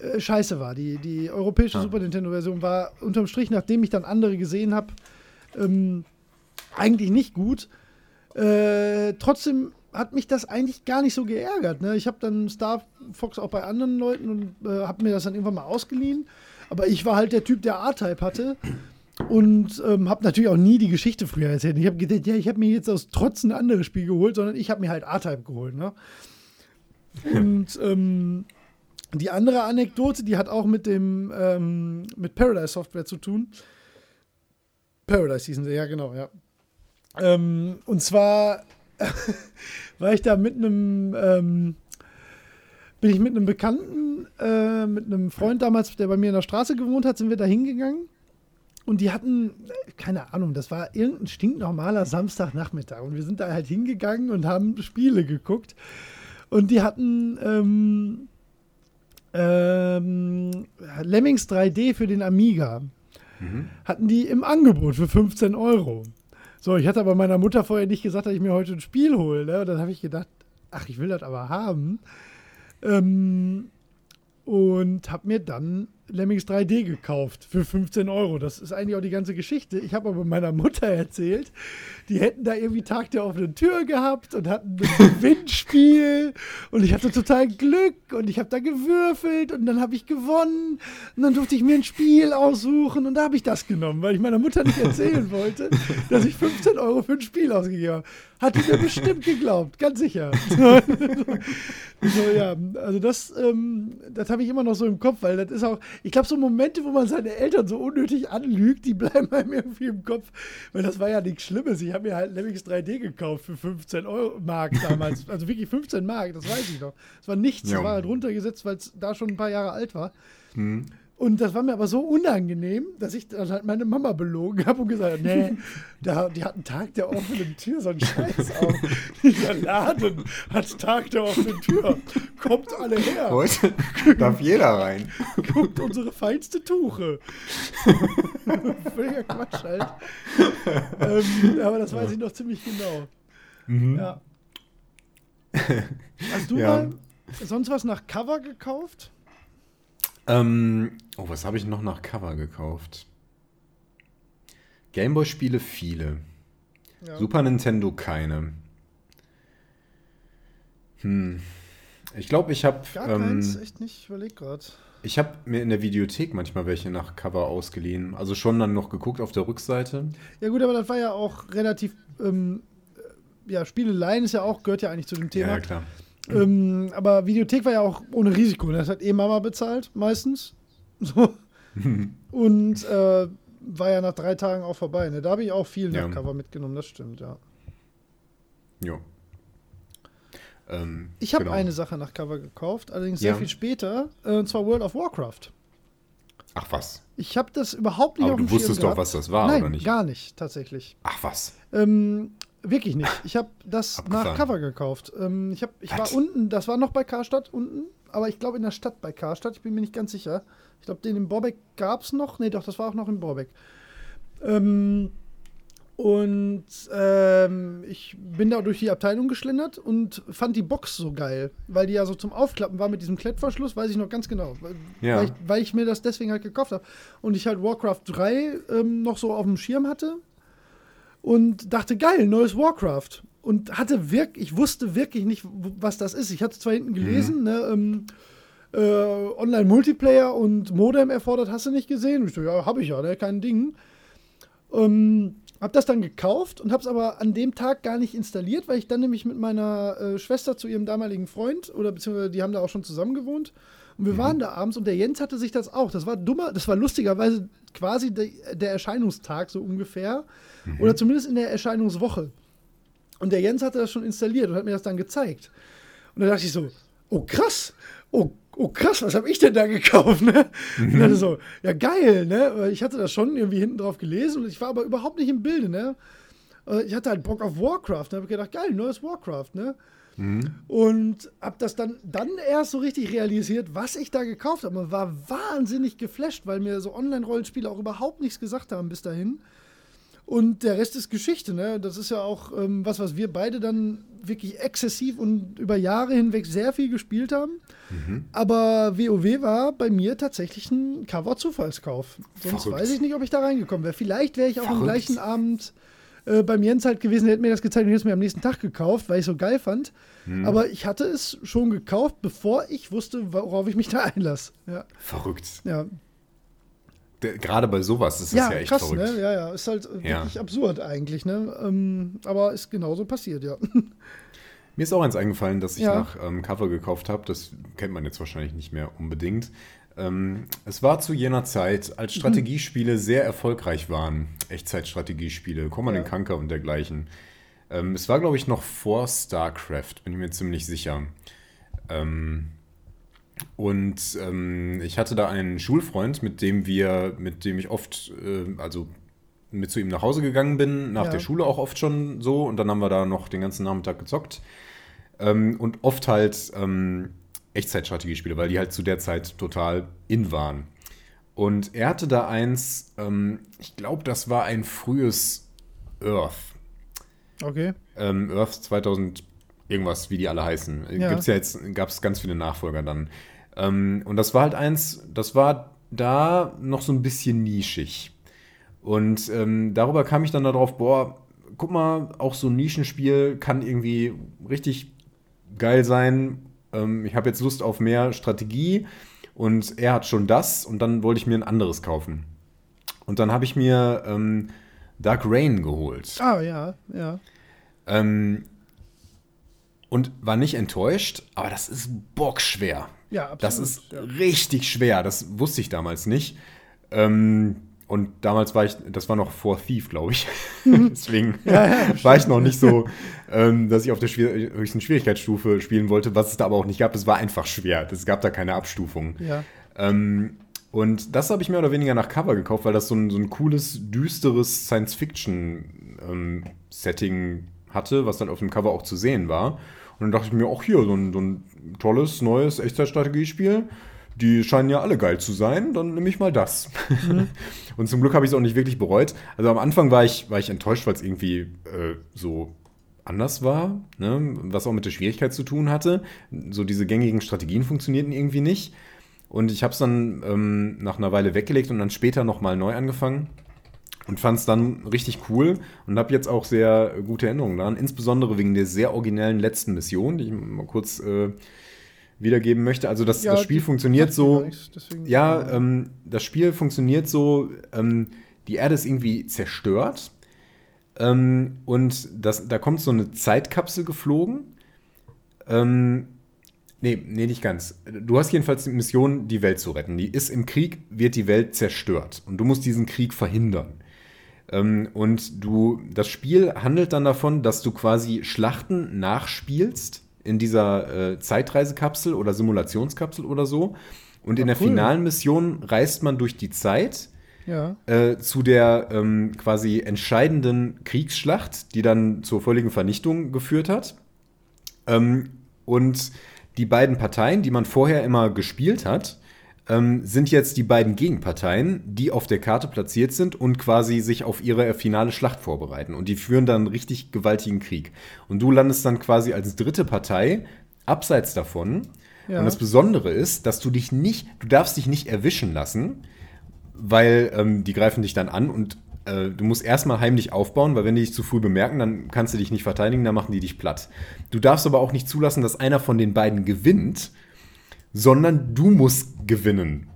äh, scheiße war. Die, die europäische Ah. Super Nintendo-Version war unterm Strich, nachdem ich dann andere gesehen habe, ähm, eigentlich nicht gut. Äh, trotzdem hat mich das eigentlich gar nicht so geärgert. Ne? Ich habe dann Star Fox auch bei anderen Leuten und äh, habe mir das dann irgendwann mal ausgeliehen. Aber ich war halt der Typ, der A-Type hatte. Und ähm, habe natürlich auch nie die Geschichte früher erzählt. Ich habe gedacht, ja, ich habe mir jetzt aus Trotz ein anderes Spiel geholt, sondern ich habe mir halt A-Type geholt. Ne? Und ähm, die andere Anekdote, die hat auch mit dem ähm, mit Paradise Software zu tun. Paradise hießen sie, ja, genau, ja. Ähm, und zwar (laughs) war ich da mit einem, ähm, bin ich mit einem Bekannten, äh, mit einem Freund damals, der bei mir in der Straße gewohnt hat, sind wir da hingegangen. Und die hatten, keine Ahnung, das war irgendein stinknormaler Samstagnachmittag. Und wir sind da halt hingegangen und haben Spiele geguckt. Und die hatten ähm, ähm, Lemmings 3D für den Amiga. Hatten die im Angebot für 15 Euro. So, ich hatte aber meiner Mutter vorher nicht gesagt, dass ich mir heute ein Spiel hole. Ne? Und dann habe ich gedacht, ach, ich will das aber haben. Ähm, und habe mir dann Lemmings 3D gekauft für 15 Euro. Das ist eigentlich auch die ganze Geschichte. Ich habe aber meiner Mutter erzählt, die hätten da irgendwie Tag der offenen Tür gehabt und hatten ein (laughs) Gewinnspiel und ich hatte total Glück und ich habe da gewürfelt und dann habe ich gewonnen und dann durfte ich mir ein Spiel aussuchen und da habe ich das genommen, weil ich meiner Mutter nicht erzählen wollte, dass ich 15 Euro für ein Spiel ausgegeben habe. Hat die mir bestimmt geglaubt, ganz sicher. (laughs) so, ja, also das, ähm, das habe ich immer noch so im Kopf, weil das ist auch, ich glaube, so Momente, wo man seine Eltern so unnötig anlügt, die bleiben einem irgendwie im Kopf, weil das war ja nichts Schlimmes. Ich habe mir halt Lemmings 3D gekauft für 15 Euro Mark damals, also wirklich 15 Mark, das weiß ich noch. Es war nichts, Ja. es war halt runtergesetzt, weil es da schon ein paar Jahre alt war. Hm. Und das war mir aber so unangenehm, dass ich dann halt meine Mama belogen habe und gesagt habe, nee, (laughs) da, die hat einen Tag der offenen Tür, so einen (laughs) Scheiß auf. Dieser Laden hat Tag der offenen Tür. Kommt alle her, Heute darf jeder rein. guckt unsere feinste Tuche. (laughs) Völliger Quatsch halt. ähm, aber das weiß ich noch ziemlich genau. Mhm. Ja. Hast du Ja. mal sonst was nach Cover gekauft? Ähm, oh, was habe ich noch nach Cover gekauft? Gameboy-Spiele viele. Ja. Super Nintendo keine. Hm. Ich glaube, ich habe Gar ähm, keins, echt nicht, ich überleg gerade. ich habe mir in der Videothek manchmal welche nach Cover ausgeliehen. Also schon dann noch geguckt auf der Rückseite. Ja gut, aber das war ja auch relativ, ähm, äh, ja, Spieleleien ist ja auch, gehört ja eigentlich zu dem Thema. Ja, ja, klar. Ähm, aber Videothek war ja auch ohne Risiko. ne? Das hat eh Mama bezahlt, meistens. (laughs) So. Und äh, war ja nach drei Tagen auch vorbei. Ne? Da habe ich auch viel nach Ja. Cover mitgenommen, das stimmt, ja. Jo. Ähm, Ich habe genau. eine Sache nach Cover gekauft, allerdings sehr Ja. viel später, äh, und zwar World of Warcraft. Ach was. Ich habe das überhaupt nicht Aber auf du dem Schirm wusstest doch, gehabt. was das war, Nein, oder nicht? gar nicht, tatsächlich. Ach was. Ähm, wirklich nicht. Ich habe das nach Abgefahren. Cover gekauft. Ähm, ich hab, ich war unten, das war noch bei Karstadt unten, aber ich glaube in der Stadt bei Karstadt, ich bin mir nicht ganz sicher. Ich glaube, den in Borbeck gab es noch. Nee, doch, das war auch noch in Borbeck. Ähm, und ähm, ich bin da durch die Abteilung geschlendert und fand die Box so geil, weil die ja so zum Aufklappen war mit diesem Klettverschluss, weiß ich noch ganz genau. Weil, Ja. weil, ich, weil ich mir das deswegen halt gekauft habe. Und ich halt Warcraft 3 ähm, noch so auf dem Schirm hatte und dachte, geil, neues Warcraft. Und hatte wirklich, ich wusste wirklich nicht, was das ist. Ich hatte zwar hinten gelesen, ne, ähm, äh, Online-Multiplayer und Modem erfordert, hast du nicht gesehen? Und ich so, ja, habe ich ja, ne, kein Ding. Ähm, hab das dann gekauft und hab's aber an dem Tag gar nicht installiert, weil ich dann nämlich mit meiner äh, Schwester zu ihrem damaligen Freund oder beziehungsweise die haben da auch schon zusammen gewohnt und wir waren da abends und der Jens hatte sich das auch. Das war dummer, das war lustigerweise quasi de, der Erscheinungstag so ungefähr oder zumindest in der Erscheinungswoche. Und der Jens hatte das schon installiert und hat mir das dann gezeigt. Und da dachte ich so, oh krass, oh, oh krass, was habe ich denn da gekauft? Ne? Und dann so, ja geil, ne? Ich hatte das schon irgendwie hinten drauf gelesen und ich war aber überhaupt nicht im Bilde, ne? Äh, Ich hatte halt Bock auf Warcraft, ne? Hab gedacht, geil, neues Warcraft, ne? Und hab das dann, dann erst so richtig realisiert, was ich da gekauft habe. Man war wahnsinnig geflasht, weil mir so Online-Rollenspiele auch überhaupt nichts gesagt haben bis dahin. Und der Rest ist Geschichte, ne? Das ist ja auch ähm, was, was wir beide dann wirklich exzessiv und über Jahre hinweg sehr viel gespielt haben. Aber WoW war bei mir tatsächlich ein Cover-Zufallskauf. Sonst Verrückt. weiß ich nicht, ob ich da reingekommen wäre. Vielleicht wäre ich auch am Verrückt. gleichen Abend äh, beim Jens halt gewesen, der hätte mir das gezeigt und hätte es mir am nächsten Tag gekauft, weil ich es so geil fand. Mhm. Aber ich hatte es schon gekauft, bevor ich wusste, worauf ich mich da einlasse. Ja, Verrückt. ja. Der- Gerade bei sowas ist das ja, ja echt krass, verrückt. ne? Ja, ja, ist halt äh, Ja. wirklich absurd eigentlich, ne? Ähm, aber ist genauso passiert, ja. Mir ist auch eins eingefallen, dass ich Ja. nach ähm, Cover gekauft habe. Das kennt man jetzt wahrscheinlich nicht mehr unbedingt. Ähm, es war zu jener Zeit, Mhm. als Strategiespiele sehr erfolgreich waren. Echtzeitstrategiespiele, Command Ja. Conquer und dergleichen. Ähm, es war, glaube ich, noch vor StarCraft, bin ich mir ziemlich sicher. Ähm, und ähm, ich hatte da einen Schulfreund, mit dem wir, mit dem ich oft, äh, also mit zu ihm nach Hause gegangen bin, nach Ja. der Schule auch oft schon so. Und dann haben wir da noch den ganzen Nachmittag gezockt. Ähm, und oft halt ähm, Echtzeitstrategiespiele, weil die halt zu der Zeit total in waren. Und er hatte da eins, ähm, ich glaube, das war ein frühes Earth. Okay. Ähm, Earth 2000 irgendwas, wie die alle heißen. Ja. Gibt's ja jetzt, gab es ganz viele Nachfolger dann. Ähm, und das war halt eins, das war da noch so ein bisschen nischig. Und ähm, darüber kam ich dann darauf, boah, guck mal, auch so ein Nischenspiel kann irgendwie richtig geil sein. Ähm, ich habe jetzt Lust auf mehr Strategie und er hat schon das und dann wollte ich mir ein anderes kaufen. Und dann habe ich mir ähm, Dark Rain geholt. Ah, ja, ja. Ähm, und war nicht enttäuscht, aber das ist bockschwer. Ja, absolut. Das ist ja. richtig schwer. Das wusste ich damals nicht. Ähm, und damals war ich, das war noch vor Thief, glaube ich. (laughs) Deswegen war ich noch nicht so, ähm, dass ich auf der schwier höchsten Schwierigkeitsstufe spielen wollte, was es da aber auch nicht gab. Es war einfach schwer. Es gab da keine Abstufung. Ja. Ähm, und das habe ich mehr oder weniger nach Cover gekauft, weil das so ein, so ein cooles, düsteres Science-Fiction-Setting hatte, was dann auf dem Cover auch zu sehen war. Und dann dachte ich mir, auch hier, so ein, so ein tolles, neues Echtzeitstrategiespiel. Die scheinen ja alle geil zu sein, dann nehme ich mal das. (laughs) Und zum Glück habe ich es auch nicht wirklich bereut. Also am Anfang war ich, war ich enttäuscht, weil es irgendwie äh, so anders war, ne? was auch mit der Schwierigkeit zu tun hatte. So diese gängigen Strategien funktionierten irgendwie nicht. Und ich habe es dann ähm, nach einer Weile weggelegt und dann später nochmal neu angefangen und fand es dann richtig cool und habe jetzt auch sehr gute Erinnerungen daran, insbesondere wegen der sehr originellen letzten Mission, die ich mal kurz äh, wiedergeben möchte. Also das, Ja, das Spiel funktioniert so, ja, ähm, das Spiel funktioniert so, ähm, die Erde ist irgendwie zerstört ähm, und das, da kommt so eine Zeitkapsel geflogen. Ähm, nee, nee, nicht ganz. Du hast jedenfalls die Mission, die Welt zu retten. Die ist im Krieg, wird die Welt zerstört und du musst diesen Krieg verhindern. Ähm, und du, das Spiel handelt dann davon, dass du quasi Schlachten nachspielst in dieser äh, Zeitreisekapsel oder Simulationskapsel oder so. Und in Ah, der cool. finalen Mission reist man durch die Zeit Ja. äh, zu der ähm, quasi entscheidenden Kriegsschlacht, die dann zur völligen Vernichtung geführt hat. Ähm, und die beiden Parteien, die man vorher immer gespielt hat, ähm, sind jetzt die beiden Gegenparteien, die auf der Karte platziert sind und quasi sich auf ihre finale Schlacht vorbereiten. Und die führen dann einen richtig gewaltigen Krieg. Und du landest dann quasi als dritte Partei abseits davon. Ja. Und das Besondere ist, dass du dich nicht, du darfst dich nicht erwischen lassen, weil ähm, die greifen dich dann an und äh, du musst erstmal heimlich aufbauen, weil wenn die dich zu früh bemerken, dann kannst du dich nicht verteidigen, dann machen die dich platt. Du darfst aber auch nicht zulassen, dass einer von den beiden gewinnt, sondern du musst gewinnen.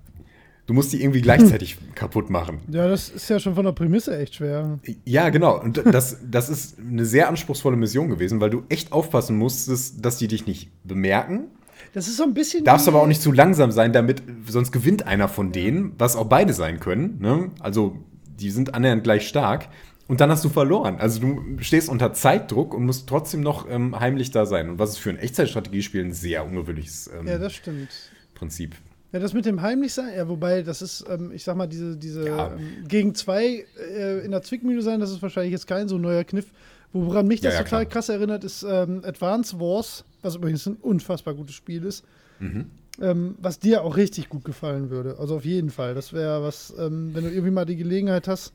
Du musst die irgendwie (laughs) gleichzeitig kaputt machen. ja, das ist ja schon von der Prämisse echt schwer. Ja, genau. Und das, das ist eine sehr anspruchsvolle Mission gewesen, weil du echt aufpassen musstest, dass die dich nicht bemerken. Das ist so ein bisschen. Darfst aber auch nicht zu langsam sein, damit sonst gewinnt einer von denen, was auch beide sein können. Ne? Also die sind annähernd gleich stark. Und dann hast du verloren. Also du stehst unter Zeitdruck und musst trotzdem noch ähm, heimlich da sein. Und was ist für ein Echtzeitstrategiespiel ein sehr ungewöhnliches ähm, Ja, das stimmt. Prinzip. Ja, das mit dem Heimlichsein, ja, wobei, das ist, ähm, ich sag mal, diese, diese Ja. ähm, gegen zwei äh, in der Zwickmühle sein, das ist wahrscheinlich jetzt kein so neuer Kniff. Woran mich das Ja, ja, total klar. krass erinnert, ist ähm, Advance Wars, was übrigens ein unfassbar gutes Spiel ist. Mhm. Ähm, was dir auch richtig gut gefallen würde. Also auf jeden Fall. Das wäre was, ähm, wenn du irgendwie mal die Gelegenheit hast,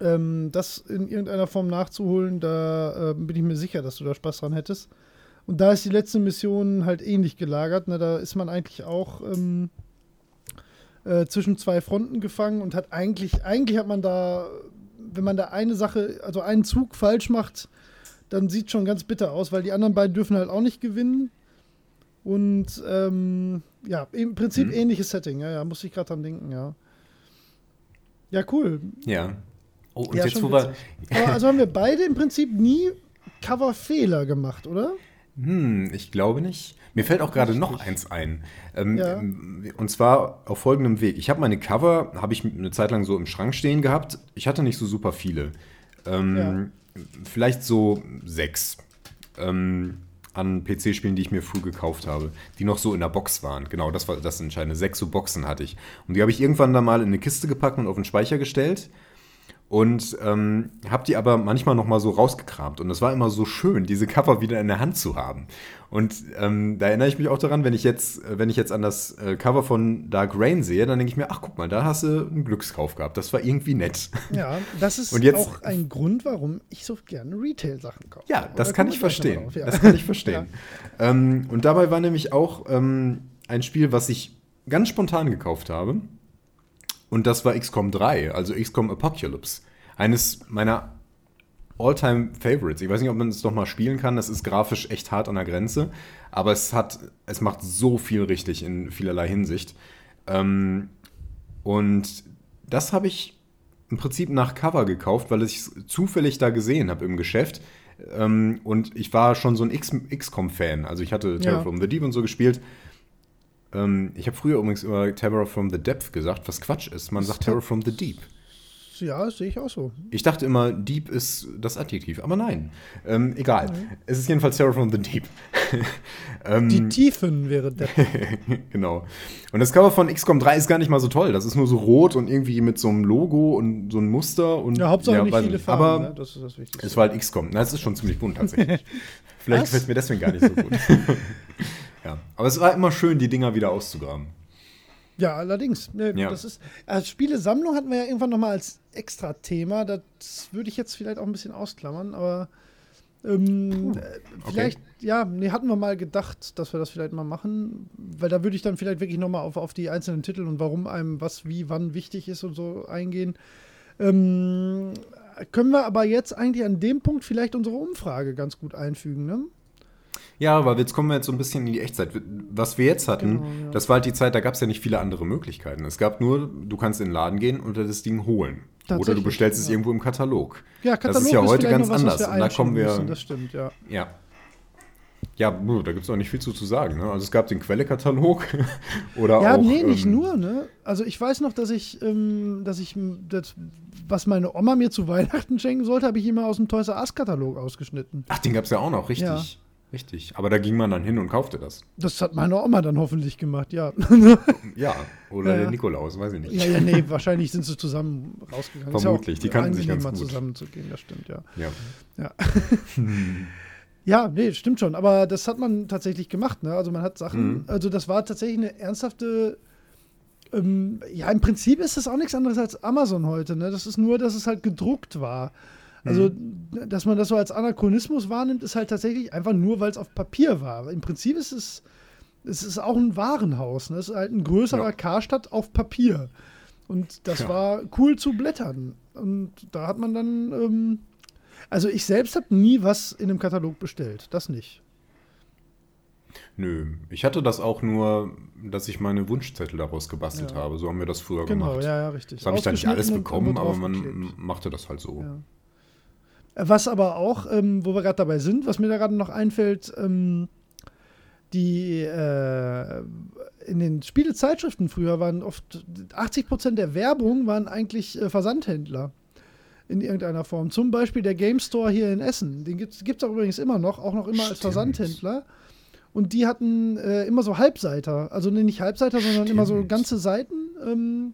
ähm, das in irgendeiner Form nachzuholen, da ähm, bin ich mir sicher, dass du da Spaß dran hättest. Und da ist die letzte Mission halt ähnlich gelagert. Ne? Da ist man eigentlich auch ähm, äh, zwischen zwei Fronten gefangen und hat eigentlich, eigentlich hat man da, wenn man da eine Sache, also einen Zug falsch macht, dann sieht schon ganz bitter aus, weil die anderen beiden dürfen halt auch nicht gewinnen. Und ähm, ja, im Prinzip Mhm. ähnliches Setting, ja, ja, muss ich gerade dran denken, ja. Ja, cool. Ja. Oh, und ja, jetzt, wo wir. Aber also haben wir beide im Prinzip nie Coverfehler gemacht, oder? Hm, ich glaube nicht. Mir fällt auch gerade noch eins ein. Ähm, Ja. Und zwar auf folgendem Weg. Ich habe meine Cover, habe ich eine Zeit lang so im Schrank stehen gehabt. Ich hatte nicht so super viele. Ähm, Vielleicht so sechs ähm, an PC-Spielen, die ich mir früh gekauft habe, die noch so in der Box waren. Genau, das war das Entscheidende. Sechs so Boxen hatte ich. Und die habe ich irgendwann dann mal in eine Kiste gepackt und auf den Speicher gestellt. Und ähm, habe die aber manchmal noch mal so rausgekramt. Und es war immer so schön, diese Cover wieder in der Hand zu haben. Und ähm, da erinnere ich mich auch daran, wenn ich jetzt, äh, wenn ich jetzt an das äh, Cover von Dark Rain sehe, dann denke ich mir, ach guck mal, da hast du einen Glückskauf gehabt. Das war irgendwie nett. Ja, das ist (laughs) Und jetzt- auch ein Grund, warum ich so gerne Retail-Sachen kaufe. Ja, das da kann ich verstehen. drauf, ja. Das kann ich verstehen. (laughs) ähm, und dabei war nämlich auch ähm, ein Spiel, was ich ganz spontan gekauft habe. Und das war XCOM 3, also XCOM Apocalypse. Eines meiner All-Time Favorites. Ich weiß nicht, ob man es noch mal spielen kann. Das ist grafisch echt hart an der Grenze. Aber es hat, es macht so viel richtig in vielerlei Hinsicht. Ähm, und das habe ich im Prinzip nach Cover gekauft, weil ich es zufällig da gesehen habe im Geschäft. Ähm, und ich war schon so ein XCOM-Fan. Also ich hatte Terror Ja. from the Deep und so gespielt. Ähm, ich habe früher übrigens immer Terror from the Depth gesagt, was Quatsch ist. Man sagt Terror from the Deep. Ja, sehe ich auch so. Ich dachte immer, Deep ist das Adjektiv, aber nein. Ähm, egal. Es ist jedenfalls Terror from the Deep. (laughs) ähm, Die Tiefen wäre (laughs) der. genau. Und das Cover von XCOM 3 ist gar nicht mal so toll. Das ist nur so rot und irgendwie mit so einem Logo und so ein Muster. Und, Ja, Hauptsache nicht weiß viele nicht. Farben, Aber ne? das ist das Wichtigste. es war halt XCOM. Na, es ist schon ziemlich bunt tatsächlich. (laughs) Vielleicht gefällt mir deswegen gar nicht so gut. Ja. Aber es war immer schön, die Dinger wieder auszugraben. Ja, allerdings. Ne, Ja. Das ist, als Spielesammlung hatten wir ja irgendwann nochmal als extra Thema. Das würde ich jetzt vielleicht auch ein bisschen ausklammern, aber Ähm, Puh, äh, vielleicht, ja, nee, hatten wir mal gedacht, dass wir das vielleicht mal machen, weil da würde ich dann vielleicht wirklich nochmal auf, auf die einzelnen Titel und warum einem was, wie, wann wichtig ist und so eingehen. Ähm, können wir aber jetzt eigentlich an dem Punkt vielleicht unsere Umfrage ganz gut einfügen, ne? Ja, aber jetzt kommen wir jetzt so ein bisschen in die Echtzeit. Was wir jetzt hatten, Genau, ja. das war halt die Zeit, da gab es ja nicht viele andere Möglichkeiten. Es gab nur, du kannst in den Laden gehen und das Ding holen. Oder du bestellst es ja. irgendwo im Katalog. Ja, das ist ja heute vielleicht ganz was, anders. Und da kommen wir. müssen, das stimmt, ja. Ja. Ja, da gibt es auch nicht viel zu, zu sagen. Ne? Also es gab den Quellekatalog (laughs) oder Ja, auch. nee, nicht ähm, nur, ne? Also ich weiß noch, dass ich, ähm, dass ich das, was meine Oma mir zu Weihnachten schenken sollte, habe ich immer aus dem Toys R Us Katalog ausgeschnitten. Ach, den gab es ja auch noch, richtig. Richtig. Aber da ging man dann hin und kaufte das. Das hat meine Oma dann hoffentlich gemacht, ja. Ja. Oder Ja, der ja. Nikolaus, weiß ich nicht. ja, ja, nee, wahrscheinlich sind sie zusammen rausgegangen. Ist Vermutlich, die kannten sich ganz gut. zusammenzugehen, das stimmt, ja. Ja. Ja. (laughs) ja, nee, stimmt schon. Aber das hat man tatsächlich gemacht, ne? Also man hat Sachen, Mhm. also das war tatsächlich eine ernsthafte. Ähm, ja, im Prinzip ist das auch nichts anderes als Amazon heute, ne? Das ist nur, dass es halt gedruckt war. Also, Mhm. dass man das so als Anachronismus wahrnimmt, ist halt tatsächlich einfach nur, weil es auf Papier war. Im Prinzip ist es, es ist auch ein Warenhaus. Ne? Es ist halt ein größerer Ja. Karstadt auf Papier. Und das Ja. war cool zu blättern. Und da hat man dann, ähm, also ich selbst habe nie was in einem Katalog bestellt. Das nicht. Nö. Ich hatte das auch nur, dass ich meine Wunschzettel daraus gebastelt Ja. habe. So haben wir das früher Genau, gemacht. ja, ja, richtig. Das habe ich dann nicht alles bekommen, aber man machte das halt so. Ja. Was aber auch, ähm, wo wir gerade dabei sind, was mir da gerade noch einfällt, ähm, die äh, in den Spielezeitschriften früher waren oft 80% der Werbung waren eigentlich äh, Versandhändler in irgendeiner Form. Zum Beispiel der Game Store hier in Essen. Den gibt es auch übrigens immer noch, auch noch immer als Stimmt. Versandhändler. Und die hatten äh, immer so Halbseiter. Also nee, nicht Halbseiter, sondern immer so Stimmt. ganze Seiten. Ähm,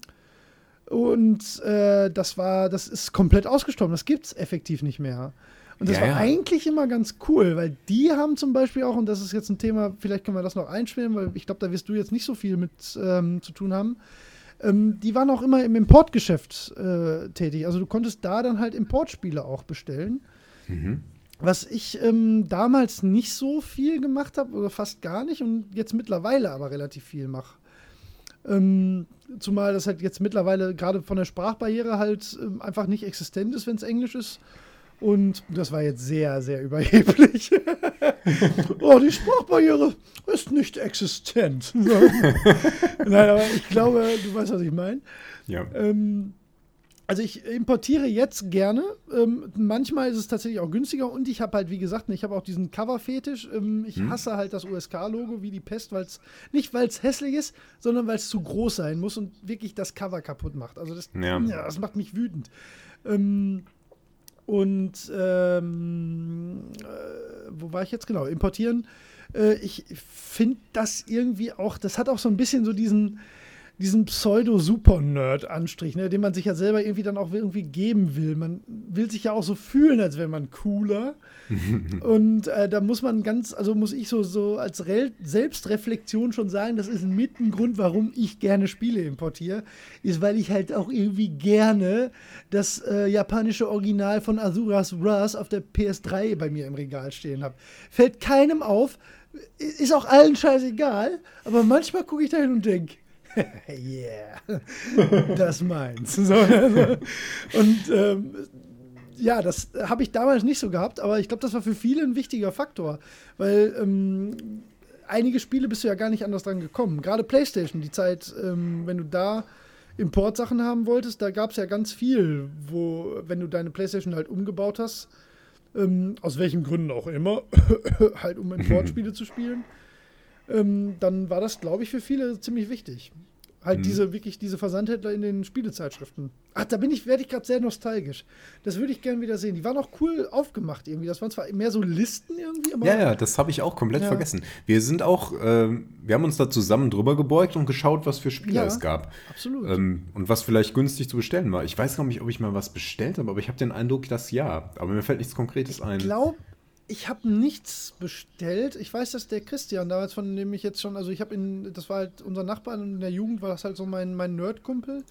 und äh, das war, das ist komplett ausgestorben. Das gibt es effektiv nicht mehr. Und das Ja, war ja. eigentlich immer ganz cool, weil die haben zum Beispiel auch, und das ist jetzt ein Thema, vielleicht können wir das noch einspielen, weil ich glaube, da wirst du jetzt nicht so viel mit ähm, zu tun haben. Ähm, die waren auch immer im Importgeschäft äh, tätig. Also du konntest da dann halt Importspiele auch bestellen. Mhm. Was ich ähm, damals nicht so viel gemacht habe, oder fast gar nicht, und jetzt mittlerweile aber relativ viel mache. Ähm, zumal das halt jetzt mittlerweile gerade von der Sprachbarriere halt ähm, einfach nicht existent ist, wenn es Englisch ist. Und das war jetzt sehr, sehr (laughs) überheblich. (laughs) oh, die Sprachbarriere ist nicht existent. (laughs) Nein, aber ich glaube, du weißt, was ich meine. Ja. Ähm, also ich importiere jetzt gerne. Ähm, manchmal ist es tatsächlich auch günstiger und ich habe halt, wie gesagt, ich habe auch diesen Cover-Fetisch. Ähm, ich Hm. hasse halt das USK-Logo wie die Pest, weil es nicht, weil es hässlich ist, sondern weil es zu groß sein muss und wirklich das Cover kaputt macht. Also das, Ja. ja. das macht mich wütend. Ähm, und ähm, äh, wo war ich jetzt genau? Importieren. Äh, ich finde das irgendwie auch, das hat auch so ein bisschen so diesen, diesen Pseudo-Super-Nerd-Anstrich, ne, den man sich ja selber irgendwie dann auch irgendwie geben will. Man will sich ja auch so fühlen, als wäre man cooler. (laughs) Und äh, da muss man ganz, also muss ich so, so als Rel Selbstreflexion schon sagen, das ist mit ein Grund, warum ich gerne Spiele importiere, ist, weil ich halt auch irgendwie gerne das äh, japanische Original von Azuras Wrath auf der PS3 bei mir im Regal stehen habe. Fällt keinem auf, ist auch allen scheißegal, aber manchmal gucke ich da hin und denke, (laughs) yeah, das meins. So, also, und ähm, ja, das habe ich damals nicht so gehabt, aber ich glaube, das war für viele ein wichtiger Faktor, weil ähm, einige Spiele bist du ja gar nicht anders dran gekommen. Gerade PlayStation, die Zeit, ähm, wenn du da Importsachen haben wolltest, da gab es ja ganz viel, wo, wenn du deine PlayStation halt umgebaut hast, ähm, aus welchen Gründen auch immer, (coughs) halt um Importspiele zu spielen, ähm, dann war das, glaube ich, für viele ziemlich wichtig. Halt Mhm. diese, wirklich diese Versandhändler in den Spielezeitschriften. Ach, da bin ich, werde ich gerade sehr nostalgisch. Das würde ich gerne wieder sehen. Die waren auch cool aufgemacht irgendwie. Das waren zwar mehr so Listen irgendwie, aber. Ja, ja, das habe ich auch komplett Ja. vergessen. Wir sind auch, ähm, wir haben uns da zusammen drüber gebeugt und geschaut, was für Spiele Ja. es gab. Absolut. Ähm, und was vielleicht günstig zu bestellen war. Ich weiß gar nicht, ob ich mal was bestellt habe, aber ich habe den Eindruck, dass ja. Aber mir fällt nichts Konkretes ein. Ich glaube, ich habe nichts bestellt. Ich weiß, dass der Christian damals, von dem ich jetzt schon, also ich habe ihn, das war halt unser Nachbar und in der Jugend war das halt so mein, mein Nerdkumpel.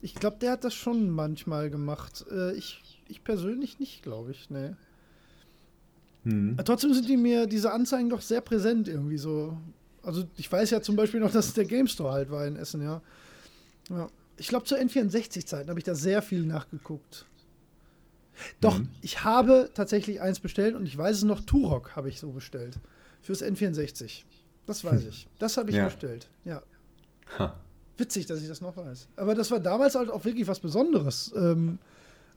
Ich glaube, der hat das schon manchmal gemacht. Äh, ich, ich persönlich nicht, glaube ich, ne. Hm. Trotzdem sind die mir diese Anzeigen doch sehr präsent irgendwie so. Also ich weiß ja zum Beispiel noch, dass der Game Store halt war in Essen, ja. ja. Ich glaube, zu N64-Zeiten habe ich da sehr viel nachgeguckt. Doch, mhm. ich habe tatsächlich eins bestellt und ich weiß es noch, Turok habe ich so bestellt. Fürs N64. Das weiß ich. Das habe ich ja. bestellt. Ja. Ha. Witzig, dass ich das noch weiß. Aber das war damals halt auch wirklich was Besonderes. Ähm,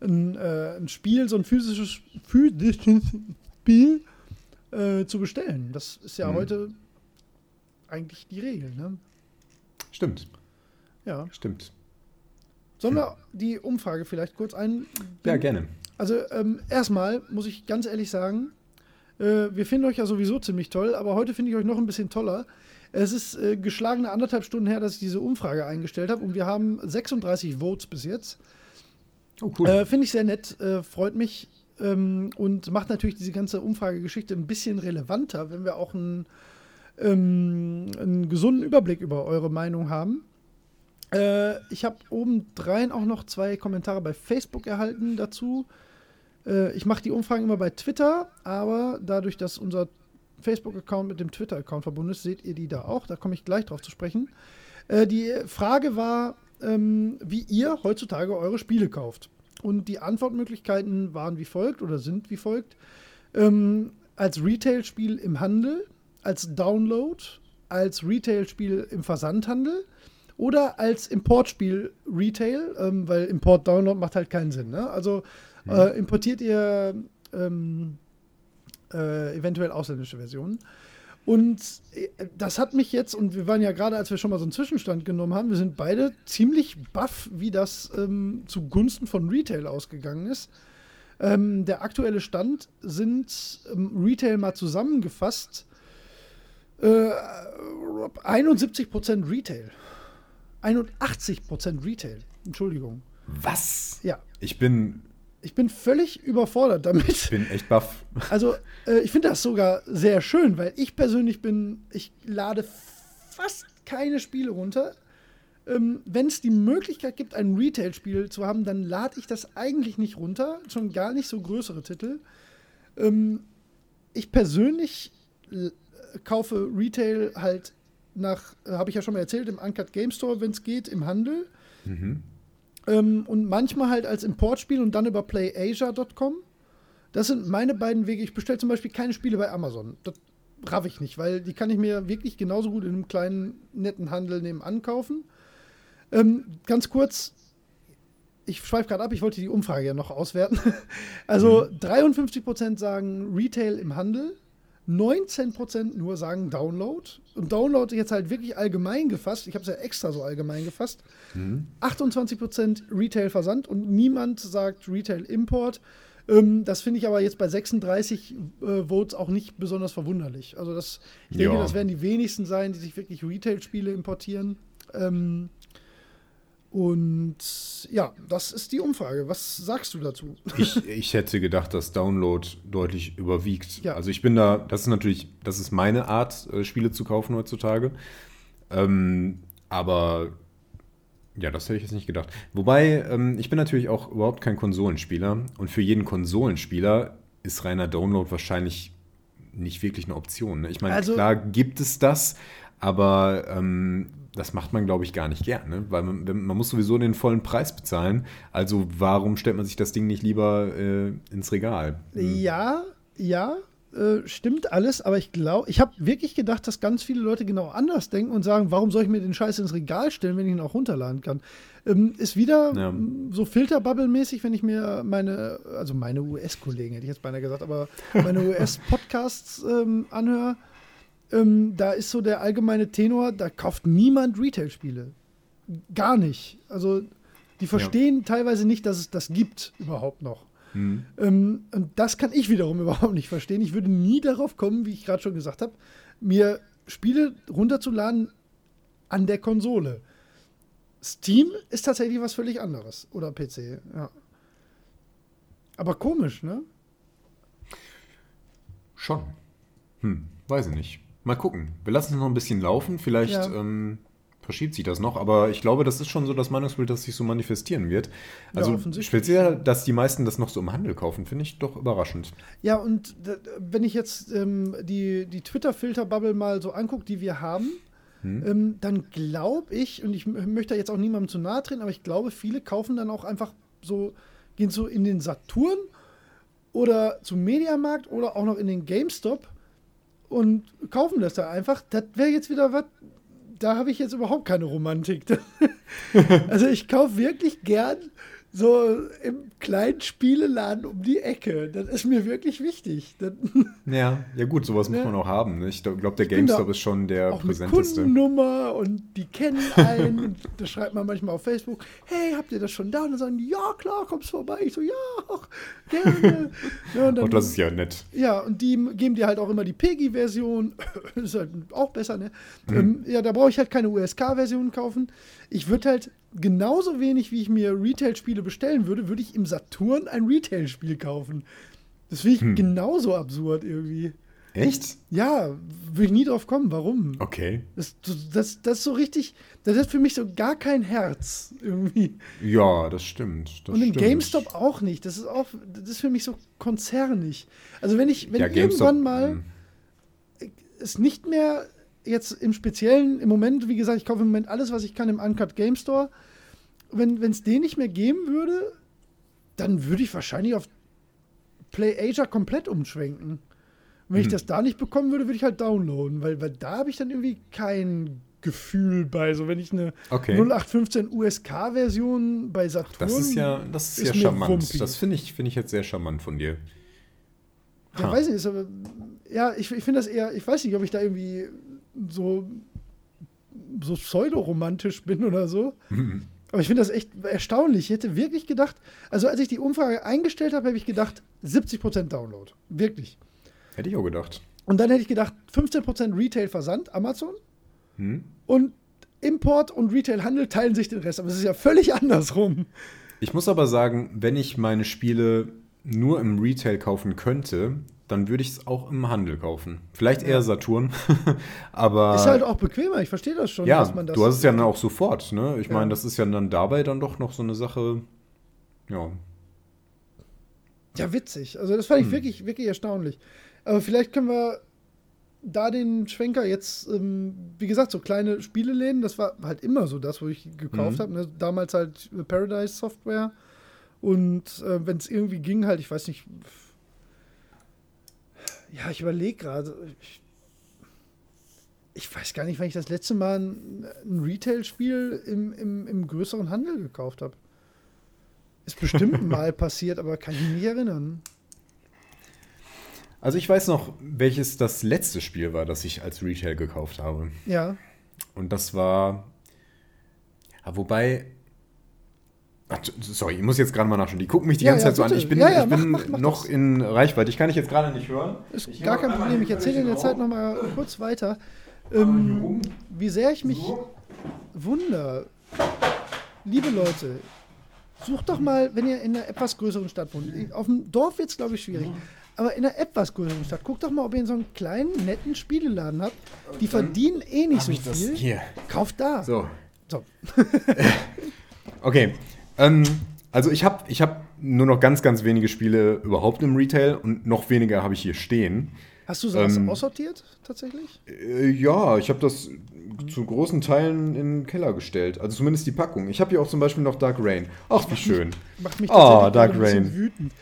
ein, äh, ein, Spiel, so ein physisches, physisches Spiel äh, zu bestellen. Das ist ja mhm. heute eigentlich die Regel, ne? Stimmt. Ja. Stimmt. Sollen wir die Umfrage vielleicht kurz ein? Ja, gerne. Also ähm, erstmal muss ich ganz ehrlich sagen, äh, wir finden euch ja sowieso ziemlich toll, aber heute finde ich euch noch ein bisschen toller. Es ist äh, geschlagene anderthalb Stunden her, dass ich diese Umfrage eingestellt habe und wir haben 36 Votes bis jetzt. Oh, cool. Äh, finde ich sehr nett, äh, freut mich ähm, und macht natürlich diese ganze Umfragegeschichte ein bisschen relevanter, wenn wir auch einen, ähm, einen gesunden Überblick über eure Meinung haben. Äh, ich habe obendrein auch noch zwei Kommentare bei Facebook erhalten dazu. Äh, ich mache die Umfragen immer bei Twitter, aber dadurch, dass unser Facebook-Account mit dem Twitter-Account verbunden ist, seht ihr die da auch. Da komme ich gleich drauf zu sprechen. Äh, die Frage war, ähm, wie ihr heutzutage eure Spiele kauft. Und die Antwortmöglichkeiten waren wie folgt oder sind wie folgt. Ähm, als Retail-Spiel im Handel, als Download, als Retail-Spiel im Versandhandel oder als Importspiel Retail, ähm, weil Import-Download macht halt keinen Sinn. Ne? Also mhm. äh, importiert ihr ähm, äh, eventuell ausländische Versionen. Und äh, das hat mich jetzt, und wir waren ja gerade, als wir schon mal so einen Zwischenstand genommen haben, wir sind beide ziemlich baff, wie das ähm, zugunsten von Retail ausgegangen ist. Ähm, der aktuelle Stand sind ähm, Retail mal zusammengefasst äh, 71% Retail. 81% Retail. Entschuldigung. Was? Ja. Ich bin. Ich bin völlig überfordert damit. Ich bin echt baff. Also, äh, ich finde das sogar sehr schön, weil ich persönlich bin, ich lade fast keine Spiele runter. Ähm, Wenn es die Möglichkeit gibt, ein Retail-Spiel zu haben, dann lade ich das eigentlich nicht runter. Schon gar nicht so größere Titel. Ähm, ich persönlich kaufe Retail halt nach, äh, habe ich ja schon mal erzählt, im Uncut Game Store, wenn es geht, im Handel. Mhm. Ähm, und manchmal halt als Importspiel und dann über playasia.com. Das sind meine beiden Wege. Ich bestelle zum Beispiel keine Spiele bei Amazon. Das raff ich nicht, weil die kann ich mir wirklich genauso gut in einem kleinen, netten Handel nebenan kaufen. Ähm, ganz kurz, ich schweife gerade ab, ich wollte die Umfrage ja noch auswerten. (laughs) also mhm. 53% sagen Retail im Handel, 19% nur sagen Download. Und Download jetzt halt wirklich allgemein gefasst. Ich habe es ja extra so allgemein gefasst. Mhm. 28% Retail-Versand und niemand sagt Retail-Import. Ähm, das finde ich aber jetzt bei 36 äh, Votes auch nicht besonders verwunderlich. Also das, ich denke, ja. das werden die wenigsten sein, die sich wirklich Retail-Spiele importieren. Ähm, und ja, das ist die Umfrage. Was sagst du dazu? (laughs) Ich, ich hätte gedacht, dass Download deutlich überwiegt. Ja. Also ich bin da, das ist natürlich, das ist meine Art, äh, Spiele zu kaufen heutzutage. Ähm, aber ja, das hätte ich jetzt nicht gedacht. Wobei, ähm, ich bin natürlich auch überhaupt kein Konsolenspieler. Und für jeden Konsolenspieler ist reiner Download wahrscheinlich nicht wirklich eine Option. Ne? Ich meine, also, klar gibt es das, aber ähm, das macht man, glaube ich, gar nicht gerne, weil man, man, muss sowieso den vollen Preis bezahlen. Also warum stellt man sich das Ding nicht lieber äh, ins Regal? Hm. Ja, ja, äh, stimmt alles, aber ich glaube, ich habe wirklich gedacht, dass ganz viele Leute genau anders denken und sagen, warum soll ich mir den Scheiß ins Regal stellen, wenn ich ihn auch runterladen kann? Ähm, ist wieder ja. so Filterbubble-mäßig, wenn ich mir meine, also meine US-Kollegen, hätte ich jetzt beinahe gesagt, aber meine (laughs) US-Podcasts ähm, anhöre ähm, da ist so der allgemeine Tenor, da kauft niemand Retail-Spiele. Gar nicht. Also die verstehen ja. teilweise nicht, dass es das gibt überhaupt noch. Mhm. Ähm, und das kann ich wiederum (laughs) überhaupt nicht verstehen. Ich würde nie darauf kommen, wie ich gerade schon gesagt habe, mir Spiele runterzuladen an der Konsole. Steam ist tatsächlich was völlig anderes. Oder PC, ja. Aber komisch, ne? Schon. Hm, weiß ich nicht. Mal gucken. Wir lassen es noch ein bisschen laufen. Vielleicht, ja. ähm, verschiebt sich das noch, aber ich glaube, das ist schon so das Meinungsbild, das sich so manifestieren wird. Also offensichtlich. speziell, dass die meisten das noch so im Handel kaufen, finde ich doch überraschend. Ja, und d- wenn ich jetzt ähm, die, die Twitter-Filter-Bubble mal so angucke, die wir haben, ähm, dann glaube ich, und ich möchte da jetzt auch niemandem zu nahe treten, aber ich glaube, viele kaufen dann auch einfach so, gehen so in den Saturn oder zum Mediamarkt oder auch noch in den GameStop und kaufen das da einfach. Das wäre jetzt wieder was, da habe ich jetzt überhaupt keine Romantik. (laughs) also ich kaufe wirklich gern so im kleinen Spieleladen um die Ecke. Das ist mir wirklich wichtig. Das, (laughs) Ja, ja gut, sowas muss man auch haben. Ne? Ich glaube, der GameStop ist schon der auch präsenteste. Kundennummer und die kennen einen. und da schreibt man manchmal auf Facebook, hey, habt ihr das schon da? Und dann sagen die, ja, klar, kommst vorbei. Ich so, ja, ach, gerne. ja, und dann, Und das ist ja nett. ja, und die geben dir halt auch immer die PEGI-Version. (laughs) ist halt auch besser, ne? Ähm, ja, da brauche ich halt keine USK-Version kaufen. Ich würde halt genauso wenig, wie ich mir Retail-Spiele bestellen würde, würde ich im Saturn ein Retail-Spiel kaufen. Das finde ich genauso absurd irgendwie. Echt? Ja, würde ich nie drauf kommen. Warum? Okay. Das, das, das ist so richtig, das hat für mich so gar kein Herz irgendwie. Ja, das stimmt. Das Und im stimmt. GameStop auch nicht. Das ist auch, das ist für mich so konzernig. Also wenn ich, wenn ja, irgendwann mal hm. es nicht mehr jetzt im Speziellen, im Moment, wie gesagt, ich kaufe im Moment alles, was ich kann im Uncut Game Store. Wenn es den nicht mehr geben würde, dann würde ich wahrscheinlich auf Play Asia komplett umschwenken. Wenn ich Hm. das da nicht bekommen würde, würde ich halt downloaden, weil, weil da habe ich dann irgendwie kein Gefühl bei. So wenn ich eine Okay. 0815 USK-Version bei Saturn. Das ist ja, das ist ist ja charmant. Wumpi. Das finde ich, finde ich jetzt sehr charmant von dir. Ja, Ha. weiß nicht, ist aber, ja, ich, ich finde das eher, ich weiß nicht, ob ich da irgendwie so, so pseudoromantisch bin oder so. (laughs) Aber ich finde das echt erstaunlich. Ich hätte wirklich gedacht, also als ich die Umfrage eingestellt habe, habe ich gedacht, 70% Download. Wirklich. Hätte ich auch gedacht. Und dann hätte ich gedacht, 15% Retail-Versand, Amazon. Hm? Und Import und Retail-Handel teilen sich den Rest. Aber es ist ja völlig andersrum. Ich muss aber sagen, wenn ich meine Spiele nur im Retail kaufen könnte, dann würde ich es auch im Handel kaufen. Vielleicht eher Saturn, (laughs) aber Ist halt auch bequemer, ich verstehe das schon, ja, dass man das. du hast es ja dann auch sofort. Ne? Ich Ja. meine, das ist ja dann dabei dann doch noch so eine Sache. Ja, Ja, witzig. Also das fand ich wirklich, wirklich erstaunlich. Aber vielleicht können wir da den Schwenker jetzt, ähm, wie gesagt, so kleine Spieleläden, das war halt immer so das, wo ich gekauft Mhm. habe. Ne? Damals halt Paradise Software. Und äh, wenn es irgendwie ging, halt, ich weiß nicht. Ja, ich überlege gerade. Ich, ich weiß gar nicht, wann ich das letzte Mal ein, ein Retail-Spiel im, im, im größeren Handel gekauft habe. Ist bestimmt (laughs) mal passiert, aber kann ich mich nicht erinnern. Also ich weiß noch, welches das letzte Spiel war, das ich als Retail gekauft habe. Ja. Und das war. Ja, wobei. Sorry, ich muss jetzt gerade mal nachschauen. Die gucken mich die Ja, ganze ja, Zeit so an. bitte. Ich bin, Ja, ich mach- bin mach- mach noch das. in Reichweite. Ich kann dich jetzt gerade nicht hören. Ist Ich gar kein Problem. Ich erzähle in der Zeit hoch. noch mal kurz weiter. Ähm, wie sehr ich mich So. wunder. Liebe Leute, sucht doch mal, wenn ihr in einer etwas größeren Stadt wohnt. Auf dem Dorf wird es, glaube ich, schwierig. Aber in einer etwas größeren Stadt, guckt doch mal, ob ihr in so einen kleinen, netten Spieleladen habt. Die verdienen eh nicht so viel. Kauft da. So. So. (laughs) Okay. Ähm, also ich habe ich hab nur noch ganz, ganz wenige Spiele überhaupt im Retail und noch weniger habe ich hier stehen. Hast du sowas Ähm, aussortiert, tatsächlich? Äh, ja, ich habe das zu großen Teilen in den Keller gestellt. Also zumindest die Packung. Ich habe hier auch zum Beispiel noch Dark Rain. Ach, wie schön. (laughs) Macht mich Oh, tatsächlich Dark gerade ein bisschen Rain. wütend.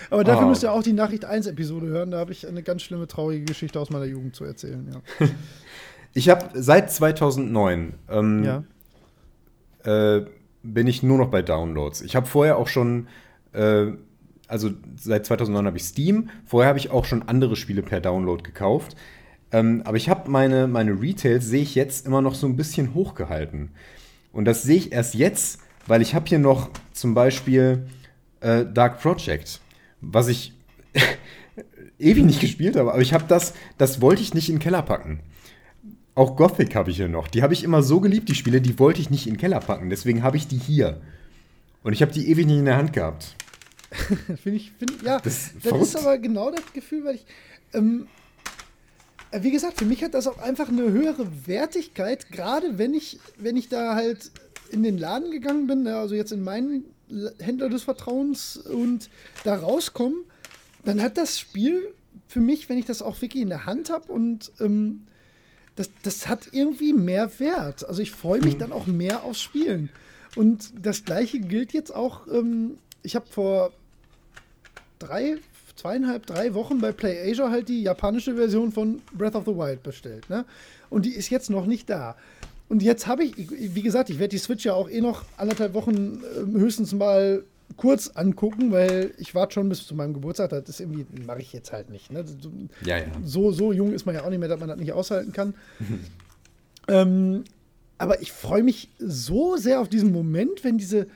(laughs) Aber dafür Oh. müsst ihr auch die Nachricht 1 Episode hören. Da habe ich eine ganz schlimme, traurige Geschichte aus meiner Jugend zu erzählen. Ja. (laughs) Ich habe seit 2009 ähm, ja. äh, bin ich nur noch bei Downloads. Ich habe vorher auch schon, äh, also seit 2009 habe ich Steam. Vorher habe ich auch schon andere Spiele per Download gekauft. Ähm, aber ich habe meine, meine Retails, sehe ich jetzt immer noch so ein bisschen hochgehalten. Und das sehe ich erst jetzt, weil ich habe hier noch zum Beispiel äh, Dark Project, was ich (laughs) ewig nicht gespielt habe. Aber ich habe das, das wollte ich nicht in den Keller packen. Auch Gothic habe ich hier noch. Die habe ich immer so geliebt, die Spiele, die wollte ich nicht in den Keller packen. Deswegen habe ich die hier. Und ich habe die ewig nicht in der Hand gehabt. (laughs) Finde ich, find, ja, Das ist das ist aber genau das Gefühl, weil ich, ähm, äh, wie gesagt, für mich hat das auch einfach eine höhere Wertigkeit, gerade wenn ich, wenn ich da halt in den Laden gegangen bin, ne, also jetzt in meinen Händler des Vertrauens und da rauskomme, dann hat das Spiel für mich, wenn ich das auch wirklich in der Hand habe und ähm, das, das hat irgendwie mehr Wert. Also ich freue mich dann auch mehr aufs Spielen. Und das gleiche gilt jetzt auch, ähm, ich habe vor drei, zweieinhalb, drei Wochen bei PlayAsia halt die japanische Version von Breath of the Wild bestellt. Ne? Und die ist jetzt noch nicht da. Und jetzt habe ich, wie gesagt, ich werde die Switch ja auch eh noch anderthalb Wochen äh, höchstens mal kurz angucken, weil ich warte schon bis zu meinem Geburtstag. Das ist irgendwie, mache ich jetzt halt nicht. Ne? So, Ja, ja. so, so jung ist man ja auch nicht mehr, dass man das nicht aushalten kann. (laughs) ähm, aber ich freue mich so sehr auf diesen Moment, wenn diese,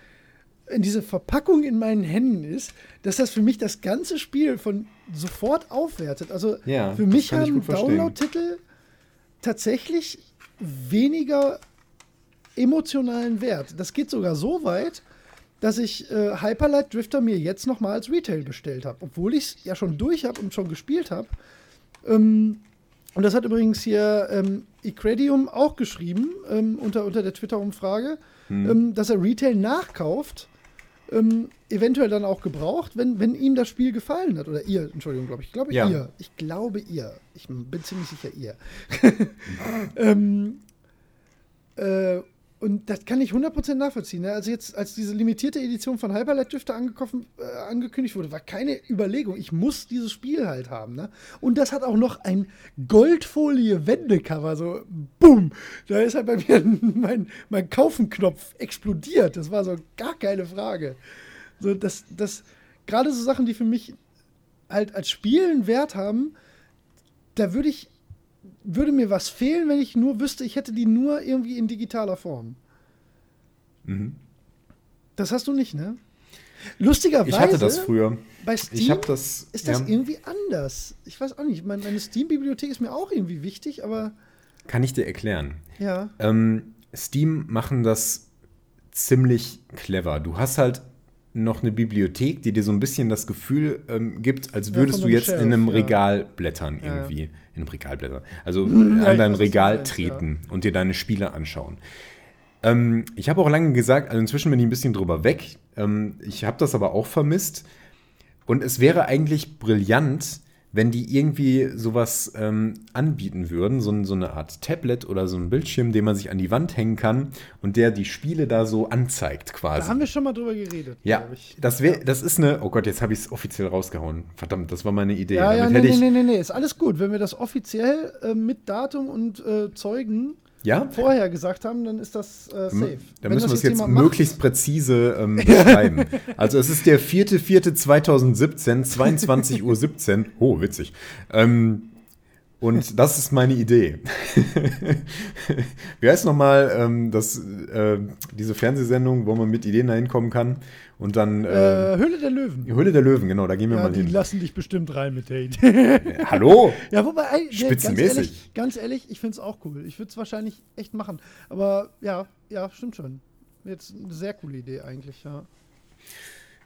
wenn diese Verpackung in meinen Händen ist, dass das für mich das ganze Spiel von sofort aufwertet. Also Ja, für mich haben. Download-Titel tatsächlich weniger emotionalen Wert. Das geht sogar so weit, dass ich äh, Hyperlight Drifter mir jetzt noch mal als Retail bestellt habe, obwohl ich es ja schon durch habe und schon gespielt habe. Ähm, und das hat übrigens hier ähm, Icredium auch geschrieben ähm, unter, unter der Twitter-Umfrage, ähm, dass er Retail nachkauft, ähm, eventuell dann auch gebraucht, wenn, wenn ihm das Spiel gefallen hat. Oder ihr, Entschuldigung, glaube ich. Ich glaube Ja. ihr. Ich glaube ihr. Ich bin ziemlich sicher ihr. (laughs) ähm, äh, und das kann ich 100% nachvollziehen. Ne? Also jetzt, als diese limitierte Edition von Hyperlight Drifter angekoffen, äh, angekündigt wurde, war keine Überlegung. Ich muss dieses Spiel halt haben. Ne? Und das hat auch noch ein Goldfolie-Wendecover. So, bumm. Da ist halt bei mir (laughs) mein, mein Kaufen-Knopf explodiert. Das war so gar keine Frage. So, das, das, gerade so Sachen, die für mich halt als Spiel einen Wert haben, da würde ich würde mir was fehlen, wenn ich nur wüsste, ich hätte die nur irgendwie in digitaler Form. Mhm. Das hast du nicht, ne? Lustigerweise, Ich hatte das früher. bei Steam das. ist das ja, irgendwie anders. Ich weiß auch nicht. Meine, meine Steam-Bibliothek ist mir auch irgendwie wichtig, aber kann ich dir erklären. ja. Ähm, Steam machen das ziemlich clever. Du hast halt noch eine Bibliothek, die dir so ein bisschen das Gefühl ähm, gibt, als Ja, würdest von du jetzt Shelf, in einem ja. Regal blättern Ja, ja. irgendwie. In einem Regal blättern. Also Ja, an dein Regal treten und dir deine Spiele anschauen. Ähm, ich habe auch lange gesagt, also inzwischen bin ich ein bisschen drüber weg. Ähm, ich habe das aber auch vermisst. Und es wäre eigentlich brillant, wenn die irgendwie sowas ähm, anbieten würden, so, so eine Art Tablet oder so ein Bildschirm, den man sich an die Wand hängen kann und der die Spiele da so anzeigt Da quasi. haben wir schon mal drüber geredet, ja, das, wär, das ist eine, oh Gott, jetzt habe ich es offiziell rausgehauen. Verdammt, das war meine Idee. Ja, ja, Damit nee, hätte nee, nee, nee, nee, ist alles gut. Wenn wir das offiziell äh, mit Datum und äh, Zeugen ja? vorher gesagt haben, dann ist das äh, safe. Da Wenn müssen wir es jetzt jemand macht- möglichst präzise ähm, (laughs) beschreiben. also es ist der 4.4.2017, 22.17 Uhr. Oh, witzig. Ähm, und das ist meine Idee. (laughs) Wie heißt nochmal ähm, das, äh, diese Fernsehsendung, wo man mit Ideen da hinkommen kann? Und dann äh, Äh, Höhle der Löwen. die Höhle der Löwen, genau, da gehen wir Ja, mal die hin. lassen dich bestimmt rein mit der Idee. Hallo? Ja, wobei, ey, nee, ganz Spitzenmäßig. ehrlich, ganz ehrlich, ich finde es auch cool. Ich würde es wahrscheinlich echt machen. Aber ja, ja, stimmt schon. Jetzt eine sehr coole Idee eigentlich, ja.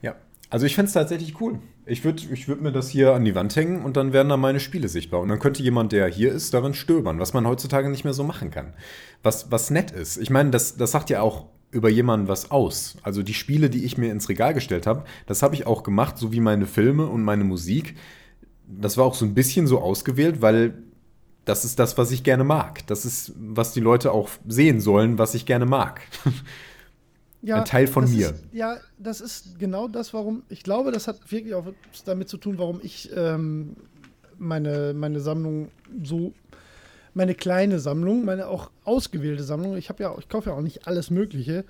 Ja, also ich fände es tatsächlich cool. Ich würde ich würd mir das hier an die Wand hängen und dann wären da meine Spiele sichtbar. Und dann könnte jemand, der hier ist, darin stöbern, was man heutzutage nicht mehr so machen kann. Was, was nett ist. Ich meine, das, das sagt ja auch über jemanden was aus. Also die Spiele, die ich mir ins Regal gestellt habe, das habe ich auch gemacht, so wie meine Filme und meine Musik. Das war auch so ein bisschen so ausgewählt, weil das ist das, was ich gerne mag. Das ist, was die Leute auch sehen sollen, was ich gerne mag. (laughs) ja Ein Teil von mir. Ist, ja, das ist genau das, warum, ich glaube, das hat wirklich auch damit zu tun, warum ich ähm, meine, meine Sammlung so, meine kleine Sammlung, meine auch ausgewählte Sammlung, ich habe ja, ich kaufe ja auch nicht alles Mögliche,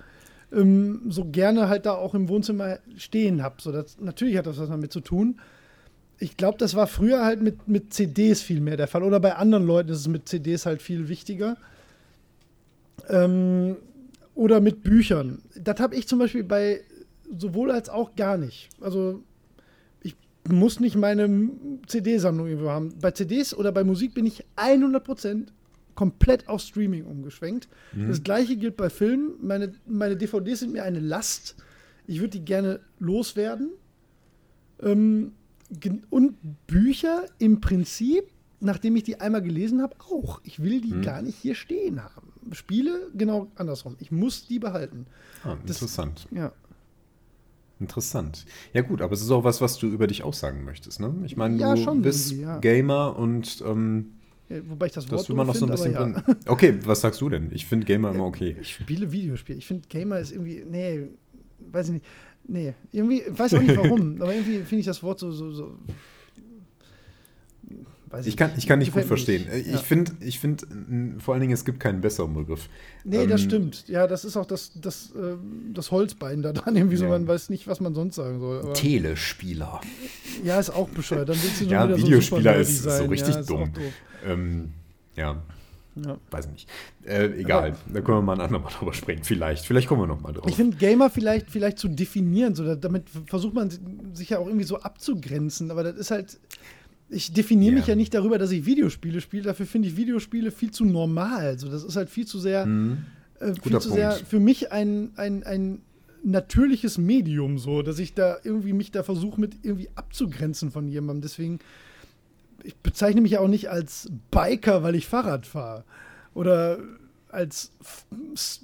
ähm, so gerne halt da auch im Wohnzimmer stehen habe. So, natürlich hat das was damit zu tun. Ich glaube, das war früher halt mit, mit CDs viel mehr der Fall. Oder bei anderen Leuten ist es mit CDs halt viel wichtiger. Ähm, oder mit Büchern. Das habe ich zum Beispiel bei sowohl als auch gar nicht. Also muss nicht meine CD-Sammlung irgendwo haben. Bei CDs oder bei Musik bin ich 100% komplett auf Streaming umgeschwenkt. Das gleiche gilt bei Filmen. Meine, meine DVDs sind mir eine Last. Ich würde die gerne loswerden. Ähm, und Bücher im Prinzip nachdem ich die einmal gelesen habe, auch. Ich will die gar nicht hier stehen haben. Spiele genau andersrum. Ich muss die behalten. Ah, Das- interessant. Ja. Interessant. Ja gut, aber es ist auch was, was du über dich aussagen möchtest, ne? Ich meine, Ja, du schon bist ja. Gamer und ähm, Ja, Wobei ich das Wort das man noch so ein bisschen drin. (laughs) Okay, was sagst du denn? Ich finde Gamer immer okay. Ich spiele Videospiele. Ich finde Gamer ist irgendwie, nee, weiß ich nicht. Nee, irgendwie, weiß auch nicht warum, (laughs) aber irgendwie finde ich das Wort so, so, so weiß Ich kann, ich kann nicht gut verstehen. nicht. Ich Ja. finde, ich find, vor allen Dingen, es gibt keinen besseren Begriff. Nee, das Ähm, stimmt. Ja, das ist auch das, das, ähm, das Holzbein da dran. Irgendwie so, Ja. man weiß nicht, was man sonst sagen soll. Aber, Telespieler. ja, ist auch bescheuert. Dann willst du Ja, wieder Videospieler so ist super so richtig sein. dumm. Ja, doof. Ähm, ja, Ja. weiß ich nicht. Äh, egal, da können wir mal ein andermal drüber sprechen. Vielleicht, vielleicht kommen wir noch mal drauf. Ich finde Gamer vielleicht, vielleicht zu definieren, so, da- damit versucht man sich ja auch irgendwie so abzugrenzen, aber das ist halt. Ich definiere mich Ja. nicht darüber, dass ich Videospiele spiele. Dafür finde ich Videospiele viel zu normal. So, das ist halt viel zu sehr, Mhm. äh, viel zu sehr für mich ein, ein, ein natürliches Medium, so, dass ich da irgendwie mich da versuche, mit irgendwie abzugrenzen von jemandem. Deswegen, ich bezeichne mich ja auch nicht als Biker, weil ich Fahrrad fahre. Oder als F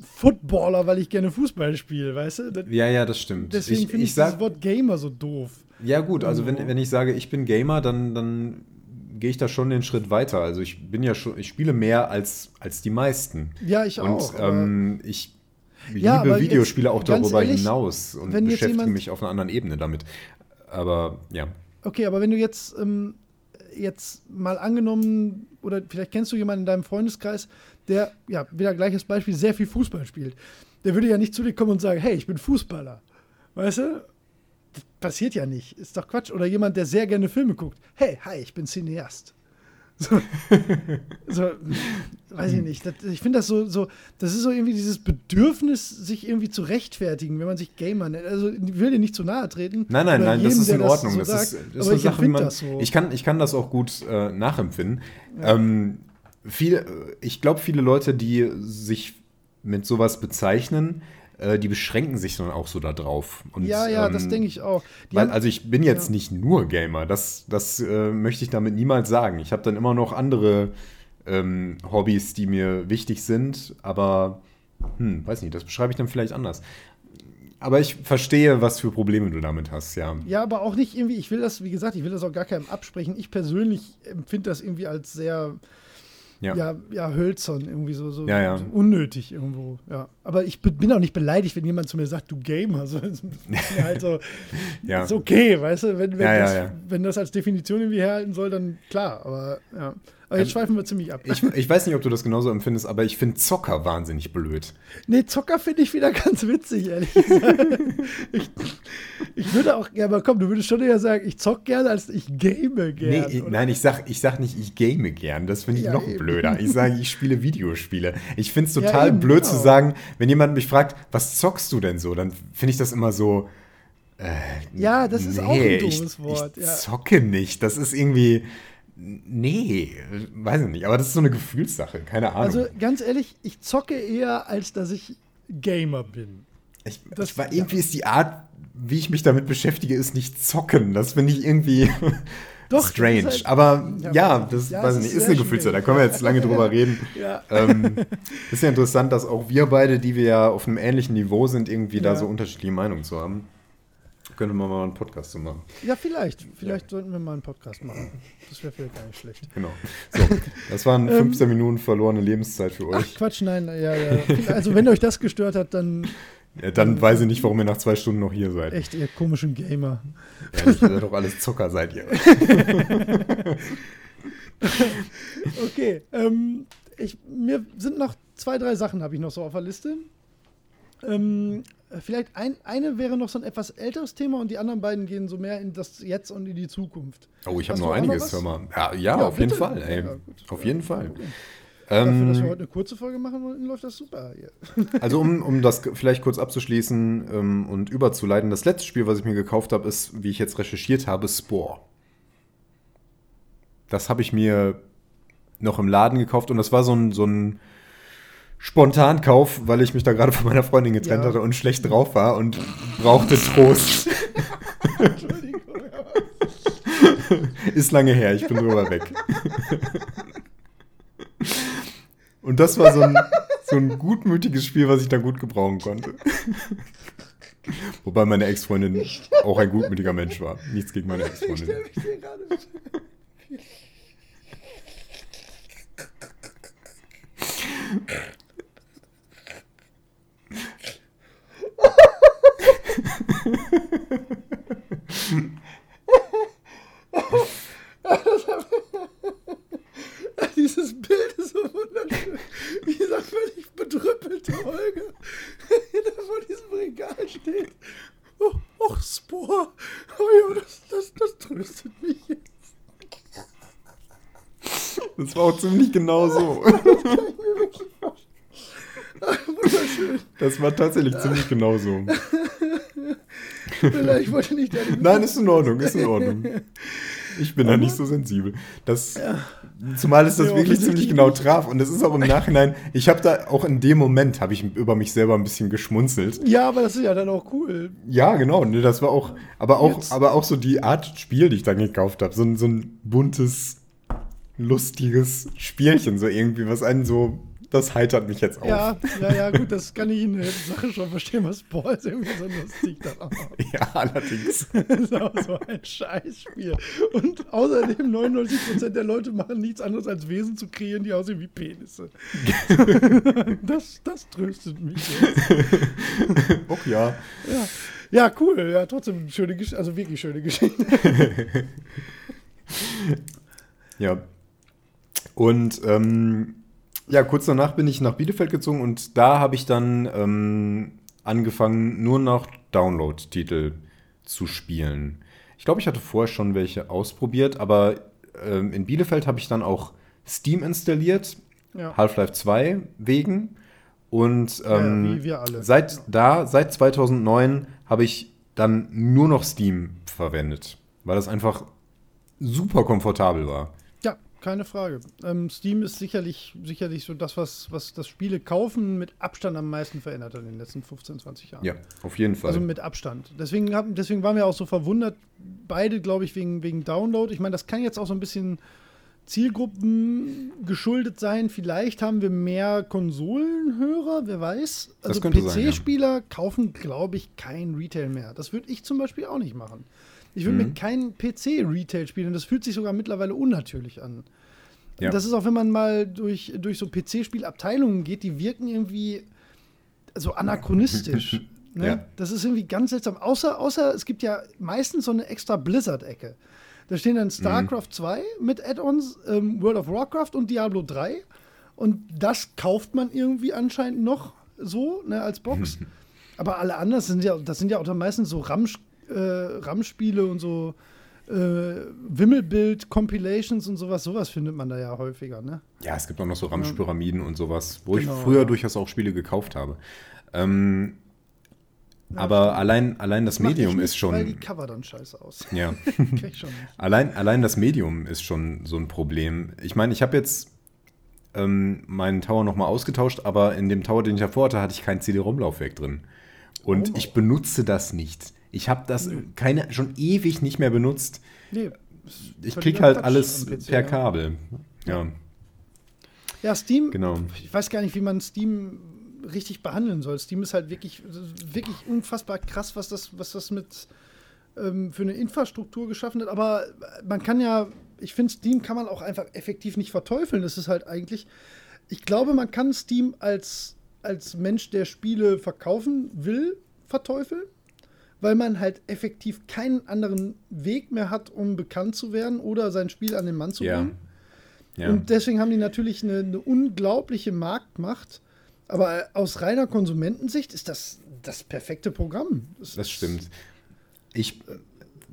Footballer, weil ich gerne Fußball spiele, weißt du? Das, Ja, ja, das stimmt. deswegen finde ich, ich sag, das Wort Gamer so doof. Ja, gut, also wenn, So. wenn ich sage, ich bin Gamer, dann, dann gehe ich da schon den Schritt weiter. Also ich bin ja schon, ich spiele mehr als, als die meisten. Ja, ich und auch. aber- ähm, ich Ja, liebe Videospiele auch darüber ehrlich, hinaus und beschäftige mich auf einer anderen Ebene damit. Aber ja. Okay, aber wenn du jetzt, ähm, jetzt mal angenommen, oder vielleicht kennst du jemanden in deinem Freundeskreis, der, ja, wieder gleiches Beispiel, sehr viel Fußball spielt. Der würde ja nicht zu dir kommen und sagen, hey, ich bin Fußballer. Weißt du? Das passiert ja nicht. Ist doch Quatsch. Oder jemand, der sehr gerne Filme guckt. Hey, hi, ich bin Cineast. So, (laughs) so weiß ich nicht. Das, ich finde das so, so, das ist so irgendwie dieses Bedürfnis, sich irgendwie zu rechtfertigen, wenn man sich Gamer nennt. Also, ich will dir nicht zu nahe treten. Nein, nein, nein, das jedem, ist in Ordnung. so Das, sagt, ist, das ist eine ich Sache, wie man. das so. Ich, kann, ich kann das auch gut äh, nachempfinden. Ähm, viel, ich glaube, viele Leute, die sich mit sowas bezeichnen, äh, die beschränken sich dann auch so da drauf. Und, ja, ja, das ähm, denke ich auch. Die Weil, haben- also ich bin jetzt Ja. nicht nur Gamer, das, das äh, möchte ich damit niemals sagen. Ich habe dann immer noch andere ähm, Hobbys, die mir wichtig sind, aber hm, weiß nicht, das beschreibe ich dann vielleicht anders. Aber ich verstehe, was für Probleme du damit hast, ja. Ja, aber auch nicht irgendwie, ich will das, wie gesagt, ich will das auch gar keinem absprechen. Ich persönlich empfinde das irgendwie als sehr, Ja. ja, ja, hölzern, irgendwie so, so, Ja, ja. so unnötig irgendwo. Ja. Aber ich bin auch nicht beleidigt, wenn jemand zu mir sagt, du Gamer. So, ist mir (laughs) halt so, Ja. ist okay, weißt du, wenn, wenn, das, wenn das als Definition irgendwie herhalten soll, dann klar. Aber ja. Aber jetzt schweifen wir ziemlich ab. Ich, ich weiß nicht, ob du das genauso empfindest, aber ich finde Zocker wahnsinnig blöd. Nee, Zocker finde ich wieder (laughs) ganz witzig, ehrlich gesagt. ich, ich würde auch, ja, aber komm, du würdest schon eher sagen, ich zock gerne, als ich game Nee, gerne. oder? nein, ich sag, ich sag nicht, ich game gern. Das finde ich Ja, noch eben. blöder. Ich sage, ich spiele Videospiele. Ich finde es Ja, total eben, blöd genau. zu sagen, wenn jemand mich fragt, was zockst du denn so, dann finde ich das immer so. Äh, Ja, das ist auch ein nee, doofes ich, Wort, Ich ja. zocke nicht. Das ist irgendwie. Nee, weiß ich nicht. Aber das ist so eine Gefühlssache. Keine Ahnung. Also ganz ehrlich, ich zocke eher, als dass ich Gamer bin. ich, das- ich, war- irgendwie ist die Art, wie ich mich damit beschäftige, ist nicht zocken. Das finde ich irgendwie. Doch, strange. halt- aber Ja, ja, das. Ja, weiß ich nicht. ist Ist eine Gefühlssache. Da können wir jetzt lange drüber (laughs) reden. Ja. ähm, ist ja interessant, dass auch wir beide, die wir ja auf einem ähnlichen Niveau sind, irgendwie da Ja. so unterschiedliche Meinungen zu haben. Könnte man mal einen Podcast zu machen. Ja, vielleicht. Vielleicht sollten wir mal einen Podcast machen. Das wäre vielleicht gar nicht schlecht. Genau. So, das waren (laughs) 15 Minuten verlorene Lebenszeit für Ähm, Ach, euch. Quatsch, nein, ja, ja. Also, wenn euch das gestört hat, dann Ja, dann weiß ich nicht, warum ihr nach zwei Stunden noch hier seid. echt ihr komischen Gamer. Ehrlich, ihr seid doch alles Zocker, seid ihr. (laughs) Okay, ähm, ich, mir sind noch zwei, drei Sachen habe ich noch so auf der Liste. Ähm, vielleicht ein, eine wäre noch so ein etwas älteres Thema und die anderen beiden gehen so mehr in das Jetzt und in die Zukunft. Oh, ich habe noch einiges, hör mal. Ja, ja, Ja, auf jeden bitte. Fall, ey. Ja, auf jeden Fall. Dafür, dass wir Ähm, heute eine kurze Folge machen wollten, läuft das super hier. (laughs) also um, um das vielleicht kurz abzuschließen ähm, und überzuleiten, das letzte Spiel, was ich mir gekauft habe, ist, wie ich jetzt recherchiert habe, Spore. Das habe ich mir noch im Laden gekauft und das war so ein, so ein Spontankauf, weil ich mich da gerade von meiner Freundin getrennt Ja. hatte und schlecht drauf war und brauchte Trost. Entschuldigung. Ist lange her, ich bin drüber weg. Und das war so ein, so ein gutmütiges Spiel, was ich da gut gebrauchen konnte. Wobei meine Ex-Freundin auch ein gutmütiger Mensch war. Nichts gegen meine Ich Ex-Freundin. stelle mich dir gerade. (laughs) Dieses Bild ist so wunderschön. Dieser völlig bedrüppelte Holger, (laughs) der vor diesem Regal steht. Oh, och, Spor. Oh ja, das, das, das tröstet mich jetzt. Das war auch ziemlich genau so. (laughs) (laughs) Wunderschön. Das war tatsächlich ziemlich genau so. (laughs) Vielleicht wollte nicht der. (laughs) Nein, ist in Ordnung, ist in Ordnung. Ich bin da nicht so sensibel. Das, Zumal es das Ja, wirklich ziemlich genau traf. Und es ist auch im Nachhinein, ich habe da auch in dem Moment, habe ich über mich selber ein bisschen geschmunzelt. Ja, aber das ist ja dann auch cool. Ja, genau. Ne, das war auch, aber auch, Jetzt- aber auch so die Art Spiel, die ich dann gekauft habe. So, so ein buntes, lustiges Spielchen, so irgendwie, was einen so, das heitert mich jetzt auf. Ja, ja, ja, gut, das kann ich in der Sache schon verstehen, was Paul ist irgendwie so lustig dann auch. (laughs) Ja, allerdings. (laughs) Das ist auch so ein Scheißspiel. Und außerdem 99% der Leute machen nichts anderes als Wesen zu kreieren, die aussehen wie Penisse. (laughs) Das, das tröstet mich jetzt. Och ja. Ja. ja, cool. Ja, trotzdem schöne Geschichte, also wirklich schöne Geschichte. Ja. Und ähm, ja, kurz danach bin ich nach Bielefeld gezogen und da habe ich dann ähm, angefangen, nur noch Download-Titel zu spielen. Ich glaube, ich hatte vorher schon welche ausprobiert, aber ähm, in Bielefeld habe ich dann auch Steam installiert, Ja. Half-Life 2 wegen. Und ja, ähm, alle. seit da, seit 2009, habe ich dann nur noch Steam verwendet, weil das einfach super komfortabel war. Keine Frage. Ähm, Steam ist sicherlich, sicherlich so das, was, was das Spiele kaufen mit Abstand am meisten verändert hat in den letzten 15, 20 Jahren. Ja, auf jeden Fall. Also mit Abstand. Deswegen, hab, deswegen waren wir auch so verwundert, beide, glaube ich, wegen, wegen Download. Ich meine, das kann jetzt auch so ein bisschen Zielgruppen geschuldet sein. Vielleicht haben wir mehr Konsolenhörer, wer weiß. Also sein, ja. PC-Spieler kaufen, glaube ich, kein Retail mehr. Das würde ich zum Beispiel auch nicht machen. Ich würde Mhm. mir keinen PC-Retail spielen und das fühlt sich sogar mittlerweile unnatürlich an. Ja. Das ist auch, wenn man mal durch, durch so PC-Spielabteilungen geht, die wirken irgendwie so anachronistisch. (laughs) ne? Ja. Das ist irgendwie ganz seltsam. Außer, außer es gibt ja meistens so eine extra Blizzard-Ecke. Da stehen dann StarCraft 2 mit Add-ons, ähm, World of Warcraft und Diablo 3. Und das kauft man irgendwie anscheinend noch so, ne, als Box. (laughs) Aber alle anderen sind ja, das sind ja auch dann meistens so Ramsch, äh, RAM-Spiele und so äh, Wimmelbild, Compilations und sowas. Sowas findet man da ja häufiger, ne? Ja, es gibt auch noch so Ramschpyramiden und sowas, wo ich Genau, früher ja. durchaus auch Spiele gekauft habe. Ähm, aber allein, allein das ich Medium nicht, ist schon. Weil die Cover dann scheiße aus. (laughs) Ja. (laughs) Krieg ich. Allein, allein das Medium ist schon so ein Problem. Ich meine, ich habe jetzt ähm, meinen Tower nochmal ausgetauscht, aber in dem Tower, den ich davor hatte, hatte ich kein CD-ROM-Laufwerk drin. Und Oh. ich benutze das nicht. Ich habe das keine, schon ewig nicht mehr benutzt. Nee. Ich krieg halt Quatsch alles PC, per ja. Kabel. Ja, Ja, Steam, genau. ich weiß gar nicht, wie man Steam richtig behandeln soll. Steam ist halt wirklich, wirklich unfassbar krass, was das, was das mit ähm, für eine Infrastruktur geschaffen hat. Aber man kann ja, ich finde, Steam kann man auch einfach effektiv nicht verteufeln. Das ist halt eigentlich, ich glaube, man kann Steam als, als Mensch, der Spiele verkaufen will, verteufeln. Weil man halt effektiv keinen anderen Weg mehr hat, um bekannt zu werden oder sein Spiel an den Mann zu Ja. bringen. ja. Und deswegen haben die natürlich eine, eine unglaubliche Marktmacht. Aber äh, aus reiner Konsumentensicht ist das das perfekte Programm. Das stimmt. Ich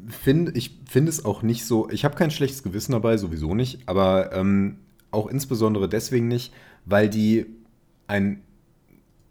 finde ich find es auch nicht so, ich habe kein schlechtes Gewissen dabei, sowieso nicht, aber ähm, auch insbesondere deswegen nicht, weil die ein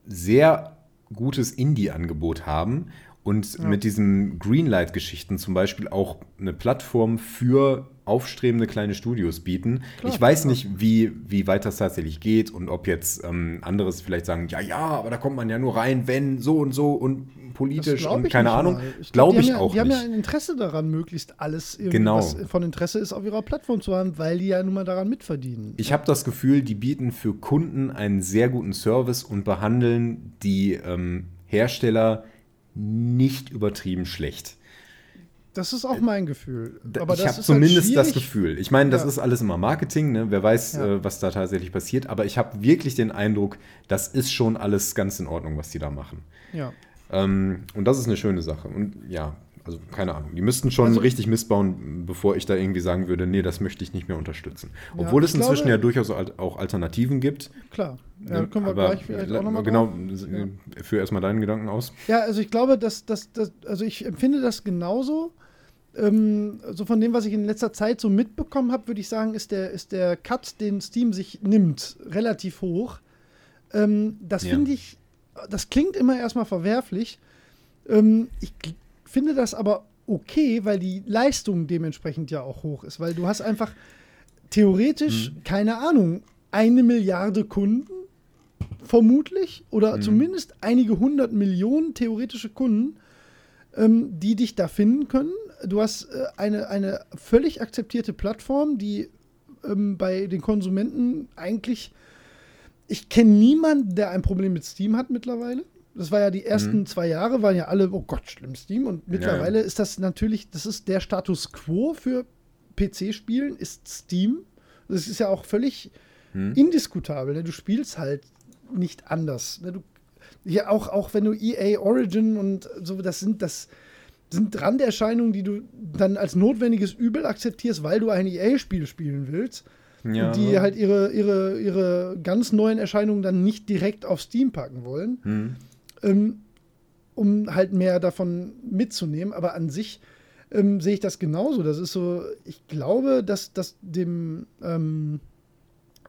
sehr gutes Indie-Angebot haben und mit diesen Greenlight-Geschichten zum Beispiel auch eine Plattform für aufstrebende kleine Studios bieten. Klar, ich weiß klar. nicht, wie, wie weit das tatsächlich geht und ob jetzt ähm, anderes vielleicht sagen, ja, ja, aber da kommt man ja nur rein, wenn so und so und politisch glaub und ich keine nicht Ahnung. glaub, Glaube ich haben ja, auch Die haben ja nicht. ein Interesse daran, möglichst alles, Genau. was von Interesse ist, auf ihrer Plattform zu haben, weil die ja nun mal daran mitverdienen. Ich habe das Gefühl, die bieten für Kunden einen sehr guten Service und behandeln die ähm, Hersteller nicht übertrieben schlecht. das ist auch mein Gefühl. Aber ich habe ist zumindest halt das. Gefühl. Ich meine, das Ja. ist alles immer Marketing, ne? wer weiß, Ja. äh, was da tatsächlich passiert, aber ich habe wirklich den Eindruck, das ist schon alles ganz in Ordnung, was die da machen. Ja. Ähm, und das ist eine schöne Sache. Und ja, also keine Ahnung, die müssten schon Also- richtig missbauen, bevor ich da irgendwie sagen würde, nee, das möchte ich nicht mehr unterstützen. Ja, Obwohl es ich inzwischen glaube- ja durchaus auch Alternativen gibt. Klar. Ja, können wir gleich vielleicht auch nochmal genau, führ erstmal deinen Gedanken aus. Ja, also ich glaube, dass das, das, also ich empfinde das genauso. Ähm, so von dem, was ich in letzter Zeit so mitbekommen habe, würde ich sagen, ist der, ist der Cut, den Steam sich nimmt, relativ hoch. Ähm, das Ja. finde ich, das klingt immer erstmal verwerflich. Ähm, ich finde das aber okay, weil die Leistung dementsprechend ja auch hoch ist, weil du hast einfach theoretisch, keine Ahnung, eine Milliarde Kunden, vermutlich, oder zumindest einige hundert Millionen theoretische Kunden, ähm, die dich da finden können. Du hast äh, eine, eine völlig akzeptierte Plattform, die ähm, bei den Konsumenten eigentlich, ich kenne niemanden, der ein Problem mit Steam hat mittlerweile. Das war ja die ersten zwei Jahre, waren ja alle, oh Gott, schlimm Steam. Und mittlerweile ist das natürlich, das ist der Status quo für PC-Spielen, ist Steam. Das ist ja auch völlig indiskutabel. Ne? Du spielst halt nicht anders. Ne? Du, ja, auch, auch wenn du EA Origin und so, das sind das sind Randerscheinungen, die du dann als notwendiges Übel akzeptierst, weil du ein EA-Spiel spielen willst. Ja. Und die halt ihre, ihre, ihre ganz neuen Erscheinungen dann nicht direkt auf Steam packen wollen, Hm. Ähm, um halt mehr davon mitzunehmen. Aber an sich ähm, sehe ich das genauso. Das ist so, ich glaube, dass, dass dem ähm,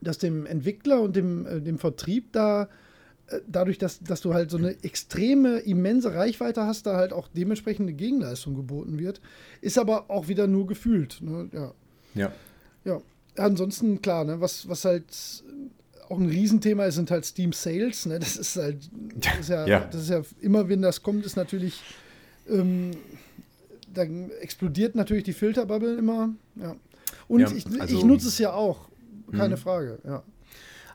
dass dem Entwickler und dem, äh, dem Vertrieb da, äh, dadurch, dass, dass du halt so eine extreme, immense Reichweite hast, da halt auch dementsprechende Gegenleistung geboten wird. Ist aber auch wieder nur gefühlt. Ne? Ja. Ja. ja. Ansonsten, klar, ne? was, was halt auch ein Riesenthema ist, sind halt Steam Sales. Ne? Das ist halt, das ist ja, Ja. das ist ja immer, wenn das kommt, ist natürlich, ähm, dann explodiert natürlich die Filterbubble immer. Ja. Und Ja, ich, also- ich nutze es ja auch, keine Frage. Ja.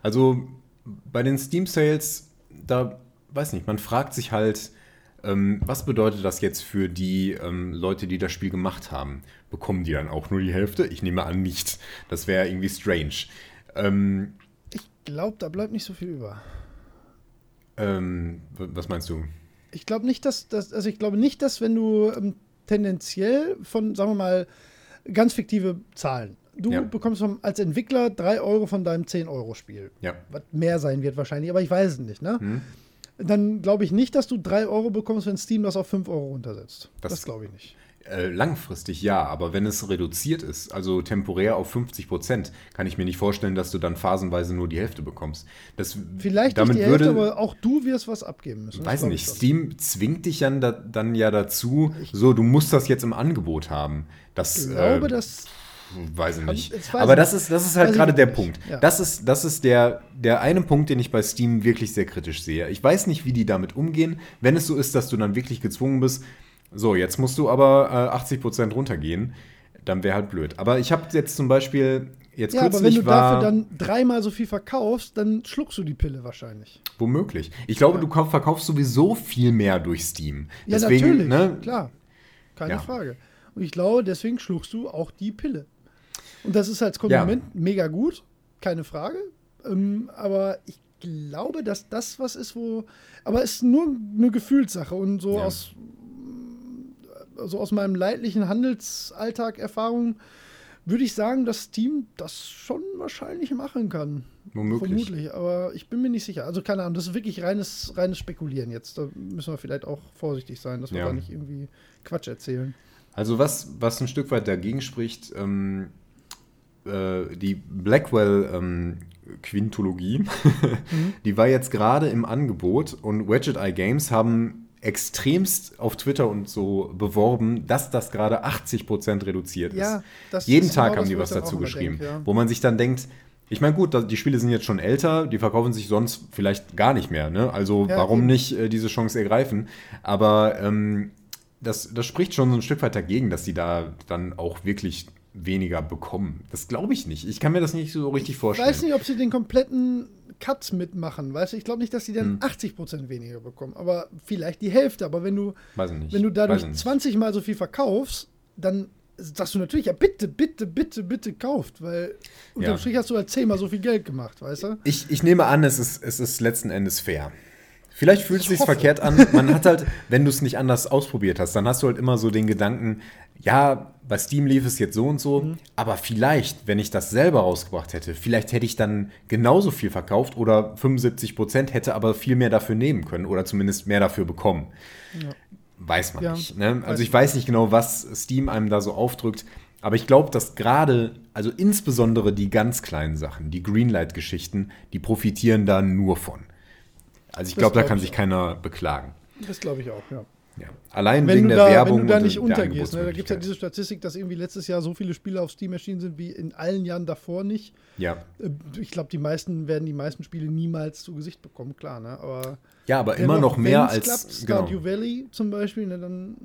Also bei den Steam Sales, da weiß nicht, man fragt sich halt, ähm, was bedeutet das jetzt für die ähm, Leute, die das Spiel gemacht haben? Bekommen die dann auch nur die Hälfte? Ich nehme an, nicht. Das wäre irgendwie strange. Ähm, glaube, da bleibt nicht so viel über. ähm, was meinst du? Ich glaube nicht, dass, dass, also ich glaube nicht, dass wenn du ähm, tendenziell von, sagen wir mal, ganz fiktive Zahlen, du Ja. bekommst vom, als Entwickler 3 Euro von deinem 10-Euro-Spiel. Ja. Was mehr sein wird wahrscheinlich, aber ich weiß es nicht, ne? Hm? Dann glaube ich nicht, dass du 3 Euro bekommst, wenn Steam das auf 5 Euro runtersetzt. Das, Das- glaube ich nicht. Äh, langfristig ja, aber wenn es reduziert ist, also temporär auf 50 Prozent, kann ich mir nicht vorstellen, dass du dann phasenweise nur die Hälfte bekommst. Das, Vielleicht damit nicht die Hälfte, würde, aber auch du wirst was abgeben müssen. Das Weiß nicht, ich schon. Steam zwingt dich dann, da, dann ja dazu, so, du musst das jetzt im Angebot haben. Das, Ich glaube, äh, dass weiß ich nicht. weiß Aber das nicht. ist, das ist halt gerade der nicht. Punkt. Ja. Das ist, das ist der, der eine Punkt, den ich bei Steam wirklich sehr kritisch sehe. Ich weiß nicht, wie die damit umgehen, wenn es so ist, dass du dann wirklich gezwungen bist, so, jetzt musst du aber äh, 80% runtergehen, dann wäre halt blöd. Aber ich habe jetzt zum Beispiel, jetzt ja, aber wenn du war, dafür dann dreimal so viel verkaufst, dann schluckst du die Pille wahrscheinlich. womöglich. Ich glaube, du kauf, verkaufst sowieso viel mehr durch Steam. Ja, Deswegen, natürlich, ne, klar. Keine Ja. Frage. Und ich glaube, deswegen schluckst du auch die Pille. Und das ist als Konsument mega gut, keine Frage. Ähm, aber ich glaube, dass das was ist, wo. Aber es ist nur eine Gefühlssache und so Ja. aus, also aus meinem leidlichen Handelsalltag Erfahrung würde ich sagen, dass Steam das schon wahrscheinlich machen kann. Womöglich. Vermutlich, aber ich bin mir nicht sicher. Also keine Ahnung, das ist wirklich reines, reines Spekulieren jetzt. Da müssen wir vielleicht auch vorsichtig sein, dass wir Ja. da nicht irgendwie Quatsch erzählen. Also was, was ein Stück weit dagegen spricht, ähm, äh, die Blackwell ähm, Quintologie, (laughs) die war jetzt gerade im Angebot und Widget Eye Games haben extremst auf Twitter und so beworben, dass das gerade 80% reduziert ist. Ja, das Jeden ist Tag genau haben die was ich dazu geschrieben, denk, ja. wo man sich dann denkt, ich meine, gut, die Spiele sind jetzt schon älter, die verkaufen sich sonst vielleicht gar nicht mehr. Ne? Also Ja, warum eben. nicht äh, diese Chance ergreifen? Aber ähm, das, das spricht schon so ein Stück weit dagegen, dass die da dann auch wirklich weniger bekommen. Das glaube ich nicht. Ich kann mir das nicht so richtig Ich vorstellen. weiß nicht, ob sie den kompletten Cut mitmachen, weißt du? Ich glaube nicht, dass die Hm. dann 80% weniger bekommen, aber vielleicht die Hälfte. Aber wenn du, wenn du dadurch Weiß ich nicht. 20 Mal so viel verkaufst, dann sagst du natürlich, ja bitte, bitte, bitte, bitte kauft, weil unterm Ja. Strich hast du halt zehnmal so viel Geld gemacht, weißt du? Ich, ich nehme an, es ist, es ist letzten Endes fair. Vielleicht fühlt es Ich sich verkehrt an. Man hat halt, wenn du es nicht anders ausprobiert hast, dann hast du halt immer so den Gedanken, ja, bei Steam lief es jetzt so und so, Mhm. aber vielleicht, wenn ich das selber rausgebracht hätte, vielleicht hätte ich dann genauso viel verkauft oder 75 Prozent hätte aber viel mehr dafür nehmen können oder zumindest mehr dafür bekommen. Weiß man Ja, nicht. Ne? Also ich weiß nicht genau, was Steam einem da so aufdrückt. Aber ich glaube, dass gerade, also insbesondere die ganz kleinen Sachen, die Greenlight-Geschichten, die profitieren da nur von. Also ich glaube, da glaub kann ich sich keiner beklagen. Das glaube ich auch, ja. Ja. Allein Wenn wegen der da, Werbung wenn du da nicht untergehst, ne? da gibt es ja diese Statistik, dass irgendwie letztes Jahr so viele Spiele auf Steam erschienen sind wie in allen Jahren davor nicht. Ja. Äh, Ich glaube, die meisten werden die meisten Spiele niemals zu Gesicht bekommen, klar, ne? Aber ja, aber immer noch mehr als. klappt, Genau. Stardew Valley zum Beispiel, ne, dann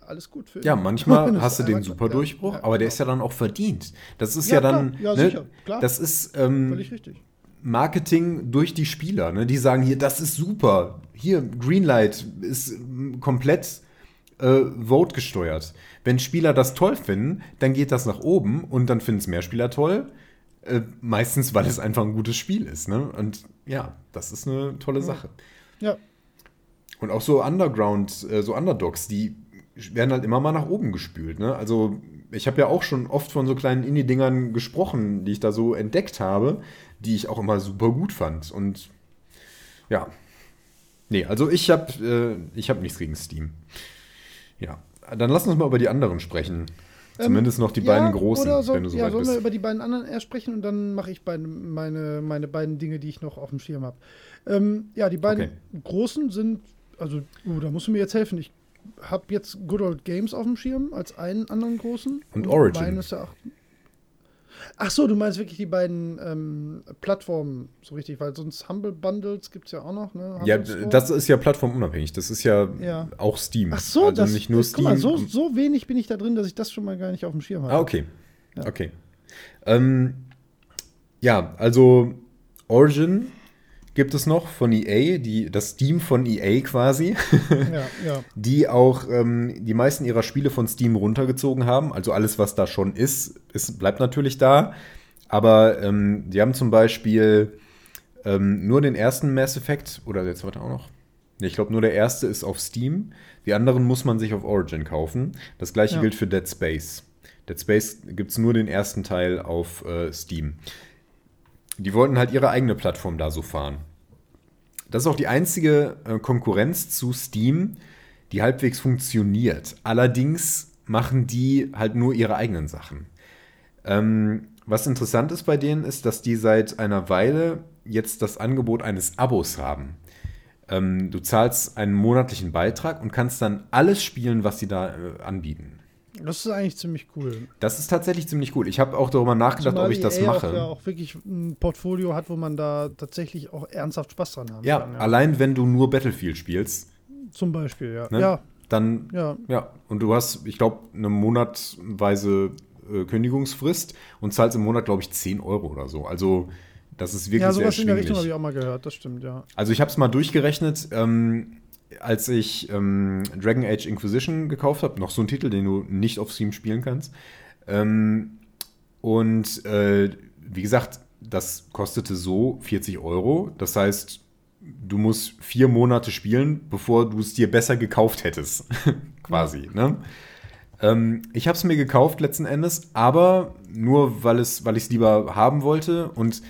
alles gut für Ja, manchmal (laughs) hast du den super klappt, ja. Durchbruch, Ja, aber der genau. ist ja dann auch verdient. Das ist Ja, ja, dann. klar. Ja, ne, sicher, klar. Das ist ähm, Völlig richtig. Marketing durch die Spieler. Ne? Die sagen hier, das ist super. Hier, Greenlight ist ähm, komplett äh, Vote gesteuert. Wenn Spieler das toll finden, dann geht das nach oben und dann finden es mehr Spieler toll. Äh, meistens, weil es einfach ein gutes Spiel ist. Ne? Und ja, das ist eine tolle Sache. Ja, Und auch so Underground, äh, so Underdogs, die werden halt immer mal nach oben gespült. Ne? Also ich habe ja auch schon oft von so kleinen Indie-Dingern gesprochen, die ich da so entdeckt habe, die ich auch immer super gut fand. Und ja, nee, also ich habe äh, ich hab nichts gegen Steam. Ja, dann lass uns mal über die anderen sprechen. Zumindest noch die Ähm, ja, beiden großen, so, wenn du so Ja, weit sollen wir bist. über die beiden anderen erst sprechen und dann mache ich beide, meine, meine beiden Dinge, die ich noch auf dem Schirm habe. Ähm, ja, die beiden Okay. großen sind, also, uh, da musst du mir jetzt helfen. Ich habe jetzt Good Old Games auf dem Schirm als einen anderen großen. Und Origin. meines Erachtens- Ach so, du meinst wirklich die beiden ähm, Plattformen, so richtig, weil sonst Humble Bundles gibt es ja auch noch, ne? Ja, Store. das ist ja plattformunabhängig. Das ist ja, Ja. auch Steam. Ach so, also das, nicht nur das, Steam. Guck mal, so, so wenig bin ich da drin, dass ich das schon mal gar nicht auf dem Schirm habe. Ah, okay. Ja. Okay. Ähm, ja, also Origin gibt es noch von EA, die, das Steam von EA quasi, (laughs) Ja, ja. die auch ähm, die meisten ihrer Spiele von Steam runtergezogen haben. Also alles, was da schon ist, ist bleibt natürlich da. Aber ähm, die haben zum Beispiel ähm, nur den ersten Mass Effect, oder der zweite auch noch? Nee, ich glaube, nur der erste ist auf Steam. Die anderen muss man sich auf Origin kaufen. Das gleiche Ja. gilt für Dead Space. Dead Space gibt es nur den ersten Teil auf äh, Steam. Die wollten halt ihre eigene Plattform da so fahren. Das ist auch die einzige äh, Konkurrenz zu Steam, die halbwegs funktioniert. Allerdings machen die halt nur ihre eigenen Sachen. Ähm, was interessant ist bei denen, ist, dass die seit einer Weile jetzt das Angebot eines Abos haben. Ähm, du zahlst einen monatlichen Beitrag und kannst dann alles spielen, was sie da äh, anbieten. Das ist eigentlich ziemlich cool. Das ist tatsächlich ziemlich cool. Ich habe auch darüber nachgedacht, Zumal ob ich das EA mache. Auch, ja, auch wirklich ein Portfolio hat, wo man da tatsächlich auch ernsthaft Spaß dran haben ja, kann. allein wenn du nur Battlefield spielst, Zum Beispiel, ja. ne, Ja, dann ja. Ja, und du hast, ich glaube, eine monatweise äh, Kündigungsfrist und zahlst im Monat, glaube ich, 10 Euro oder so. Also, das ist wirklich Ja, sehr sowas in der Richtung habe ich auch mal gehört, das stimmt, ja. Also, ich habe es mal durchgerechnet, ähm, als ich ähm, Dragon Age Inquisition gekauft habe, noch so ein Titel, den du nicht auf Steam spielen kannst. Ähm, und äh, wie gesagt, das kostete so 40 Euro. Das heißt, du musst vier Monate spielen, bevor du es dir besser gekauft hättest. (laughs) Quasi. Ne? Ähm, ich habe es mir gekauft letzten Endes, aber nur weil es, weil ich es lieber haben wollte und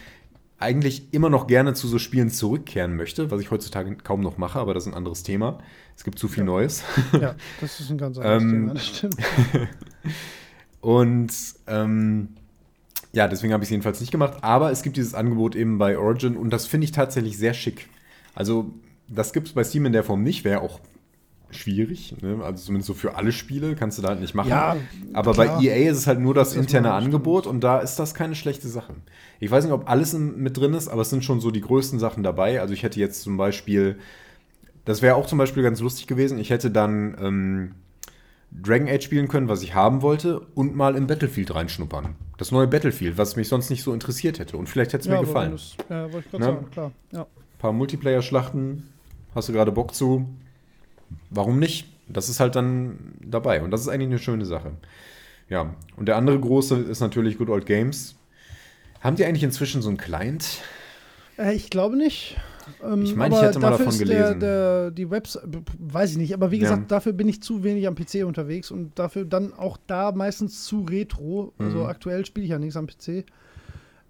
eigentlich immer noch gerne zu so Spielen zurückkehren möchte, was ich heutzutage kaum noch mache, aber das ist ein anderes Thema. Es gibt zu viel Ja. Neues. Ja, (laughs) das ist ein ganz anderes Ähm, Thema, das stimmt. (laughs) Und ähm, ja, deswegen habe ich es jedenfalls nicht gemacht. Aber es gibt dieses Angebot eben bei Origin und das finde ich tatsächlich sehr schick. Also, das gibt es bei Steam in der Form nicht, wäre auch schwierig. Ne? Also zumindest so für alle Spiele kannst du da halt nicht machen. Ja, Aber klar. bei EA ist es halt nur das, Das interne Angebot und da ist das keine schlechte Sache. Ich weiß nicht, ob alles mit drin ist, aber es sind schon so die größten Sachen dabei. Also ich hätte jetzt zum Beispiel, das wäre auch zum Beispiel ganz lustig gewesen, ich hätte dann ähm, Dragon Age spielen können, was ich haben wollte, und mal in Battlefield reinschnuppern. Das neue Battlefield, was mich sonst nicht so interessiert hätte. Und vielleicht hätte es mir aber gefallen. du's- Ja, wollte ich gerade Ne? sagen, klar. Ja. Ein paar Multiplayer-Schlachten, hast du gerade Bock zu? Warum nicht? Das ist halt dann dabei und das ist eigentlich eine schöne Sache. Ja, und der andere große ist natürlich Good Old Games. Haben die eigentlich inzwischen so einen Client? Äh, ich glaube nicht. Ähm, Ich meine, ich hätte mal davon ist der, gelesen. Der, die Website, weiß ich nicht, aber wie Ja. gesagt, dafür bin ich zu wenig am PC unterwegs und dafür dann auch da meistens zu retro. Also Mhm. aktuell spiele ich ja nichts am PC.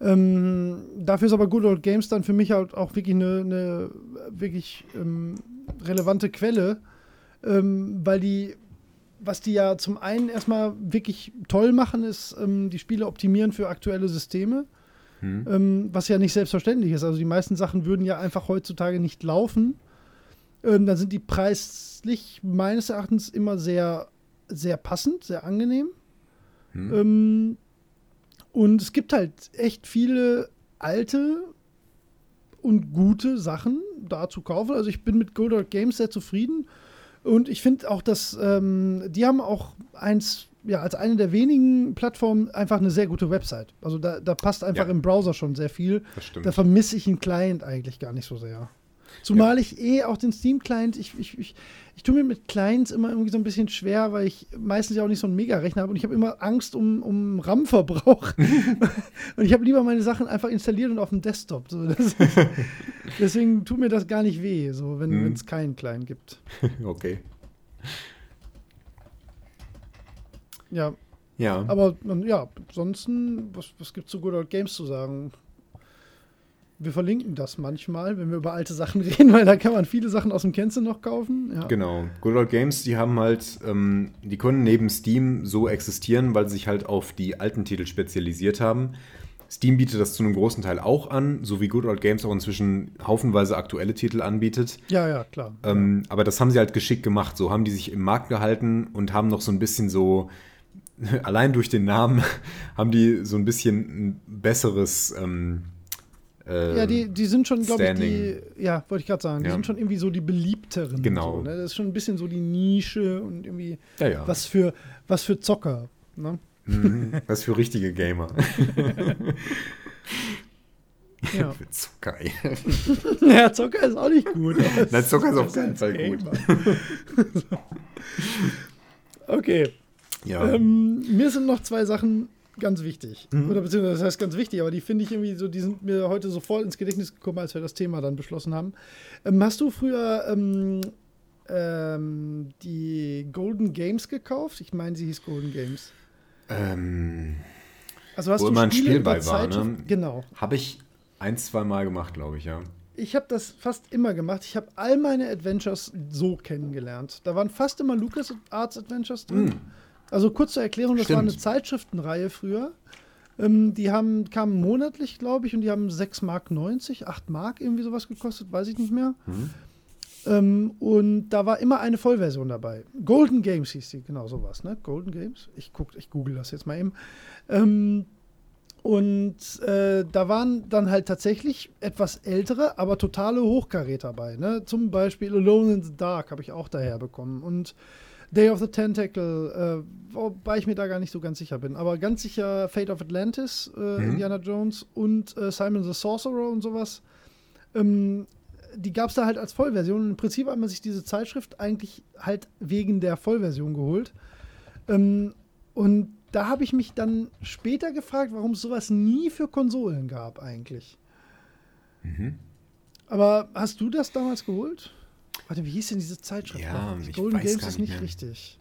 Ähm, dafür ist aber Good Old Games dann für mich halt auch wirklich eine, eine wirklich ähm, relevante Quelle, ähm, weil die, was die ja zum einen erstmal wirklich toll machen, ist, ähm, die Spiele optimieren für aktuelle Systeme. Hm. Ähm, was ja nicht selbstverständlich ist. Also die meisten Sachen würden ja einfach heutzutage nicht laufen. Ähm, dann sind die preislich meines Erachtens immer sehr, sehr passend, sehr angenehm. Hm. Ähm, und es gibt halt echt viele alte und gute Sachen da zu kaufen. Also ich bin mit Good Old Games sehr zufrieden. Und ich finde auch, dass ähm, die haben auch eins, ja, als eine der wenigen Plattformen einfach eine sehr gute Website. Also da, da passt einfach Ja. im Browser schon sehr viel. Das stimmt. Da vermisse ich einen Client eigentlich gar nicht so sehr. Zumal ich eh auch den Steam-Client, ich, ich, ich, ich tue mir mit Clients immer irgendwie so ein bisschen schwer, weil ich meistens ja auch nicht so einen Mega-Rechner habe und ich habe immer Angst um, um RAM-Verbrauch. (laughs) und ich habe lieber meine Sachen einfach installiert und auf dem Desktop. So, ist, (laughs) deswegen tut mir das gar nicht weh, so, wenn Mhm. es keinen Client gibt. (laughs) okay. Ja, Ja. aber ja, ansonsten, was, was gibt es zu Good Old Games zu sagen? Wir verlinken das manchmal, wenn wir über alte Sachen (laughs) reden, weil da kann man viele Sachen aus dem Kennzeichen noch kaufen. Ja. Genau. Good Old Games, die haben halt, ähm, die können neben Steam so existieren, weil sie sich halt auf die alten Titel spezialisiert haben. Steam bietet das zu einem großen Teil auch an, so wie Good Old Games auch inzwischen haufenweise aktuelle Titel anbietet. ja, ja, klar. Ähm, aber das haben sie halt geschickt gemacht. So haben die sich im Markt gehalten und haben noch so ein bisschen so, (laughs) allein durch den Namen, (laughs) haben die so ein bisschen ein besseres. Ähm, äh, ja, die, die sind schon, glaube ich, die, ja, wollte ich gerade sagen, die Ja. sind schon irgendwie so die beliebteren. Genau. So, ne? Das ist schon ein bisschen so die Nische und irgendwie ja, ja. was für, was für Zocker. Ne? Mhm. (laughs) Was für richtige Gamer. Ja. (laughs) Für Zucker, ey. (laughs) ja, Zocker ist auch nicht gut. Nein, Zucker ist auf keinen Fall gut. Gamer. okay. Ja. Ähm, mir sind noch zwei Sachen ganz wichtig. Mhm. Oder beziehungsweise das heißt ganz wichtig, aber die finde ich irgendwie so, die sind mir heute sofort ins Gedächtnis gekommen, als wir das Thema dann beschlossen haben. Ähm, hast du früher ähm, ähm, die Golden Games gekauft? Ich meine, sie hieß Golden Games. ähm, Also hast Wo du immer ein Spiel bei war, ne? Genau. Habe ich ein, zwei Mal gemacht, glaube ich, ja. Ich habe das fast immer gemacht. Ich habe all meine Adventures so kennengelernt. Da waren fast immer Lucas Arts Adventures drin. Mm. Also kurz zur Erklärung, das Stimmt. war eine Zeitschriftenreihe früher. Ähm, die haben, kamen monatlich, glaube ich, und die haben 6 Mark 90, 8 Mark irgendwie sowas gekostet, weiß ich nicht mehr. Mhm. Ähm, und da war immer eine Vollversion dabei. Golden Games hieß die, genau sowas, ne? Golden Games. Ich guck, ich google das jetzt mal eben. Ähm, und äh, da waren dann halt tatsächlich etwas ältere, aber totale Hochkaräter bei. Ne? Zum Beispiel Alone in the Dark habe ich auch daher bekommen. Und Day of the Tentacle, äh, wobei ich mir da gar nicht so ganz sicher bin. Aber ganz sicher Fate of Atlantis, äh, Mhm. Indiana Jones und äh, Simon the Sorcerer und sowas. Ähm, die gab es da halt als Vollversion. Und Im Prinzip hat man sich diese Zeitschrift eigentlich halt wegen der Vollversion geholt. Ähm, und da habe ich mich dann später gefragt, warum es sowas nie für Konsolen gab eigentlich. Mhm. Aber hast du das damals geholt? Warte, wie hieß denn diese Zeitschrift? Ja, ich Golden weiß Games gar ist nicht nicht mehr. richtig.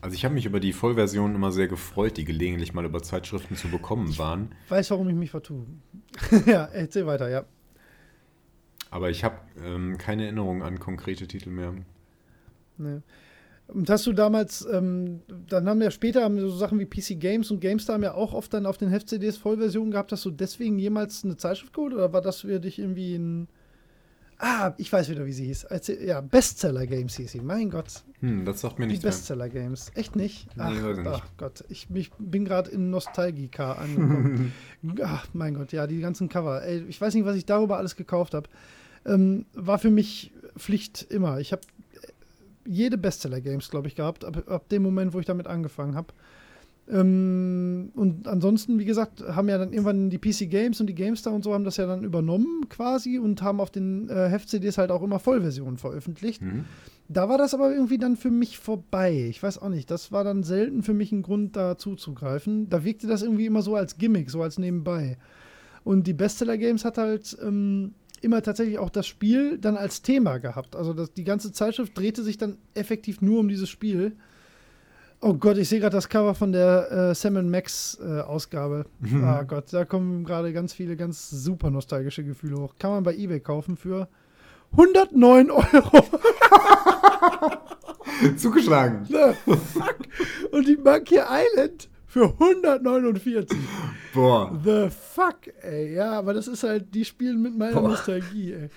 Also ich habe mich über die Vollversion immer sehr gefreut, die gelegentlich mal über Zeitschriften zu bekommen waren. Weiß, warum ich mich vertue. (laughs) ja, erzähl weiter, ja. Aber ich habe ähm, keine Erinnerung an konkrete Titel mehr. Nee. Und hast du damals, ähm, dann haben ja später haben so Sachen wie PC Games und GameStar haben ja auch oft dann auf den Heft-CDs Vollversionen gehabt. Hast du deswegen jemals eine Zeitschrift geholt oder war das für dich irgendwie ein. Ah, ich weiß wieder, wie sie hieß. Ja, Bestseller Games hieß sie. Mein Gott. Hm, das sagt mir Die nichts mehr. Bestseller Games. Echt nicht? Nee, Ach, weiß ich nicht. ach Gott, ich mich, bin gerade in Nostalgika angekommen. (laughs) ach, mein Gott, ja, die ganzen Cover. Ey, ich weiß nicht, was ich darüber alles gekauft habe. Ähm, war für mich Pflicht immer. Ich habe jede Bestseller Games, glaube ich, gehabt, ab, ab dem Moment, wo ich damit angefangen habe. Ähm, und ansonsten, wie gesagt, haben ja dann irgendwann die PC Games und die GameStar und so haben das ja dann übernommen quasi und haben auf den äh, Heft-CDs halt auch immer Vollversionen veröffentlicht. Mhm. Da war das aber irgendwie dann für mich vorbei. Ich weiß auch nicht. Das war dann selten für mich ein Grund, da zuzugreifen. Da wirkte das irgendwie immer so als Gimmick, so als nebenbei. Und die Bestseller Games hat halt ähm, immer tatsächlich auch das Spiel dann als Thema gehabt. Also das, die ganze Zeitschrift drehte sich dann effektiv nur um dieses Spiel. Oh Gott, ich sehe gerade das Cover von der äh, Sam Max äh, Ausgabe. Ah Gott, da kommen gerade ganz viele ganz super nostalgische Gefühle hoch. Kann man bei eBay kaufen für 109 Euro. (laughs) Zugeschlagen. The (laughs) fuck? Und die Monkey Island für 149. Boah. The fuck, ey. Ja, aber das ist halt, die spielen mit meiner Boah. Nostalgie, ey.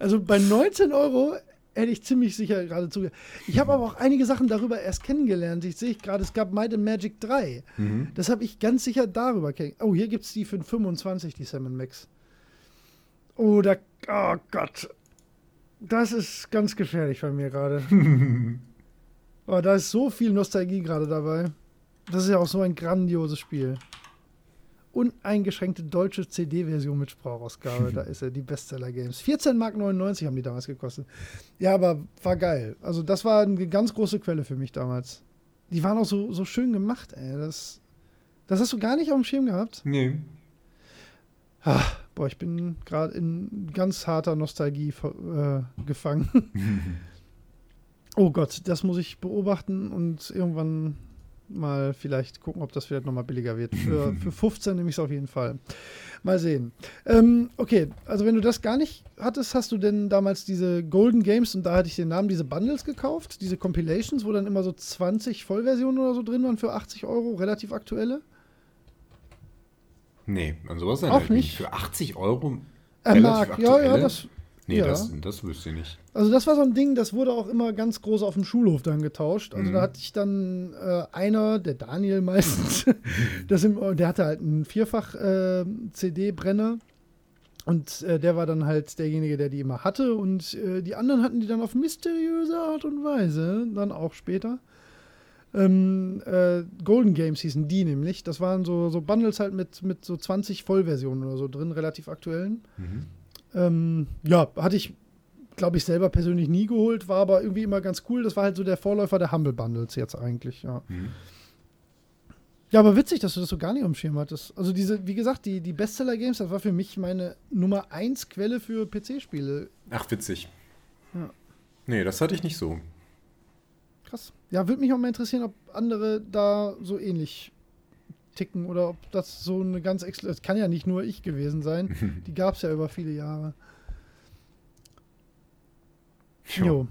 Also bei 19 Euro hätte ich ziemlich sicher gerade zuge. Ich habe aber auch einige Sachen darüber erst kennengelernt. Ich sehe gerade, es gab Might and Magic 3. Mhm. Das habe ich ganz sicher darüber kennengelernt. Oh, hier gibt es die für 25, die Sam Max. Oh, da, oh Gott. Das ist ganz gefährlich bei mir gerade. (laughs) oh, da ist so viel Nostalgie gerade dabei. Das ist ja auch so ein grandioses Spiel. Uneingeschränkte deutsche CD-Version mit Sprachausgabe. (laughs) da ist er, die Bestseller Games. 14,99 Mark haben die damals gekostet. Ja, aber war geil. Also, das war eine ganz große Quelle für mich damals. Die waren auch so, so schön gemacht, ey. Das, das hast du gar nicht auf dem Schirm gehabt? Nee. Ah, boah, ich bin gerade in ganz harter Nostalgie äh, gefangen. (laughs) oh Gott, das muss ich beobachten und irgendwann mal vielleicht gucken, ob das vielleicht nochmal billiger wird. Für, (laughs) für 15 nehme ich es auf jeden Fall. Mal sehen. Ähm, okay, also wenn du das gar nicht hattest, hast du denn damals diese Golden Games und da hatte ich den Namen, diese Bundles gekauft, diese Compilations, wo dann immer so 20 Vollversionen oder so drin waren für 80 Euro, relativ aktuelle? Nee, an sowas Auch nicht. Für 80 Euro? Äh, Mark, ja, ja, das, Nee, Ja. das, das wüsste ich nicht. Also das war so ein Ding, das wurde auch immer ganz groß auf dem Schulhof dann getauscht. Also Mhm. da hatte ich dann äh, einer, der Daniel meistens, (laughs) das im, der hatte halt einen Vierfach äh, CD-Brenner und äh, der war dann halt derjenige, der die immer hatte und äh, die anderen hatten die dann auf mysteriöse Art und Weise, dann auch später. Ähm, äh, Golden Games hießen die nämlich. Das waren so, so Bundles halt mit, mit so 20 Vollversionen oder so drin, relativ aktuellen. Mhm. Ähm, ja, hatte ich, glaube ich, selber persönlich nie geholt, war aber irgendwie immer ganz cool. Das war halt so der Vorläufer der Humble Bundles jetzt eigentlich, ja. Mhm. Ja, aber witzig, dass du das so gar nicht dem Schirm hattest. Also diese, wie gesagt, die, die Bestseller-Games, das war für mich meine Nummer 1 Quelle für PC-Spiele. Ach, witzig. Ja. Nee, das hatte ich nicht so. Krass. Ja, würde mich auch mal interessieren, ob andere da so ähnlich ticken oder ob das so eine ganz. Es kann ja nicht nur ich gewesen sein. (laughs) Die gab es ja über viele Jahre. Jo.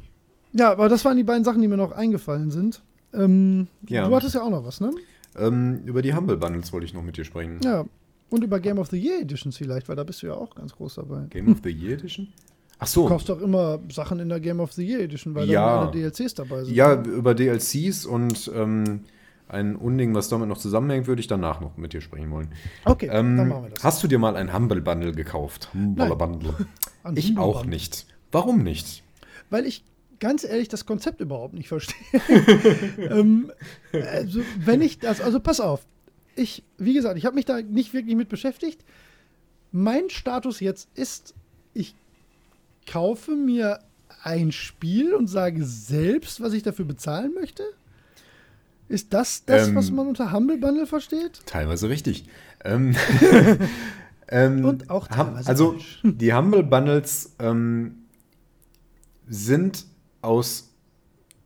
Ja, aber das waren die beiden Sachen, die mir noch eingefallen sind. Ähm, Ja. Du hattest ja auch noch was, ne? Ähm, über die Humble Bundles wollte ich noch mit dir sprechen. Ja. Und über Game of the Year Editions vielleicht, weil da bist du ja auch ganz groß dabei. Game of the Year Edition? Ach Du so. kaufst doch immer Sachen in der Game of the Year Edition, weil Ja. da alle DLCs dabei sind. Ja, über DLCs und ähm, ein Unding, was damit noch zusammenhängt, würde ich danach noch mit dir sprechen wollen. Okay, Ähm, dann machen wir das. hast du dir mal ein Humble Bundle gekauft? Humble. Bundle. (laughs) Ich Humble auch Bundle. nicht. Warum nicht? Weil ich ganz ehrlich das Konzept überhaupt nicht verstehe. (laughs) (laughs) ähm, also, wenn ich das, also pass auf. Ich, wie gesagt, ich habe mich da nicht wirklich mit beschäftigt. Mein Status jetzt ist, ich kaufe mir ein Spiel und sage selbst, was ich dafür bezahlen möchte? Ist das das, Ähm, was man unter Humble Bundle versteht? Teilweise richtig. Ähm, (laughs) ähm, Und auch teilweise Also, falsch. die Humble Bundles ähm, sind aus,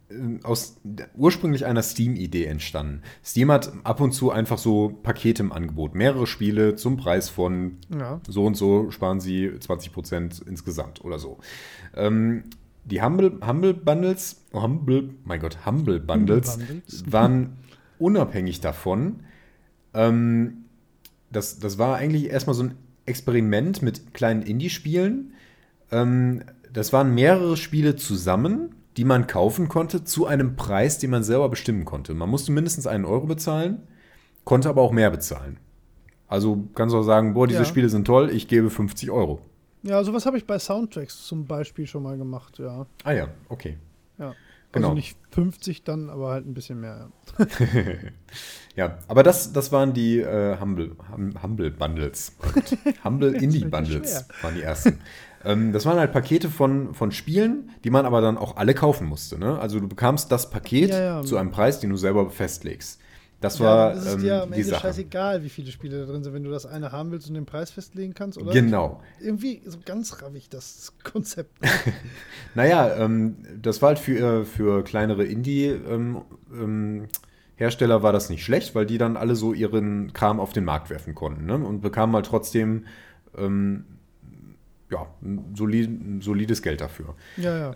ähm, aus ursprünglich einer Steam-Idee entstanden. Steam hat ab und zu einfach so Pakete im Angebot. Mehrere Spiele zum Preis von Ja. so und so sparen sie 20% insgesamt oder so. Ähm, die Humble, Humble Bundles, Humble, mein Gott, Humble Bundles, Bundles. (laughs) waren unabhängig davon. Ähm, das, das war eigentlich erstmal so ein Experiment mit kleinen Indie-Spielen. Ähm, das waren mehrere Spiele zusammen, die man kaufen konnte zu einem Preis, den man selber bestimmen konnte. Man musste mindestens einen Euro bezahlen, konnte aber auch mehr bezahlen. Also kannst du auch sagen, boah, diese Ja. Spiele sind toll, ich gebe 50 Euro. Ja, sowas habe ich bei Soundtracks zum Beispiel schon mal gemacht, ja. Ah ja, okay. ja. Genau. Also nicht 50 dann, aber halt ein bisschen mehr. Ja. (laughs) Ja, aber das, das waren die äh, Humble, hum, Humble Bundles. (laughs) Humble Indie Bundles waren die ersten. ähm, das waren halt Pakete von, von Spielen, die man aber dann auch alle kaufen musste. Ne? Also du bekamst das Paket Ja, ja. zu einem Preis, den du selber festlegst. Das Ja, war das ist ähm, dir am Ende Sache. scheißegal, wie viele Spiele da drin sind, wenn du das eine haben willst und den Preis festlegen kannst, oder? Genau. Irgendwie so ganz raffig das Konzept. (laughs) (laughs) Naja, ähm, das war halt für, äh, für kleinere Indie-Hersteller ähm, Hersteller war das nicht schlecht, weil die dann alle so ihren Kram auf den Markt werfen konnten ne? und bekamen halt trotzdem ähm, ja, ein, solid, ein solides Geld dafür. Ja, ja.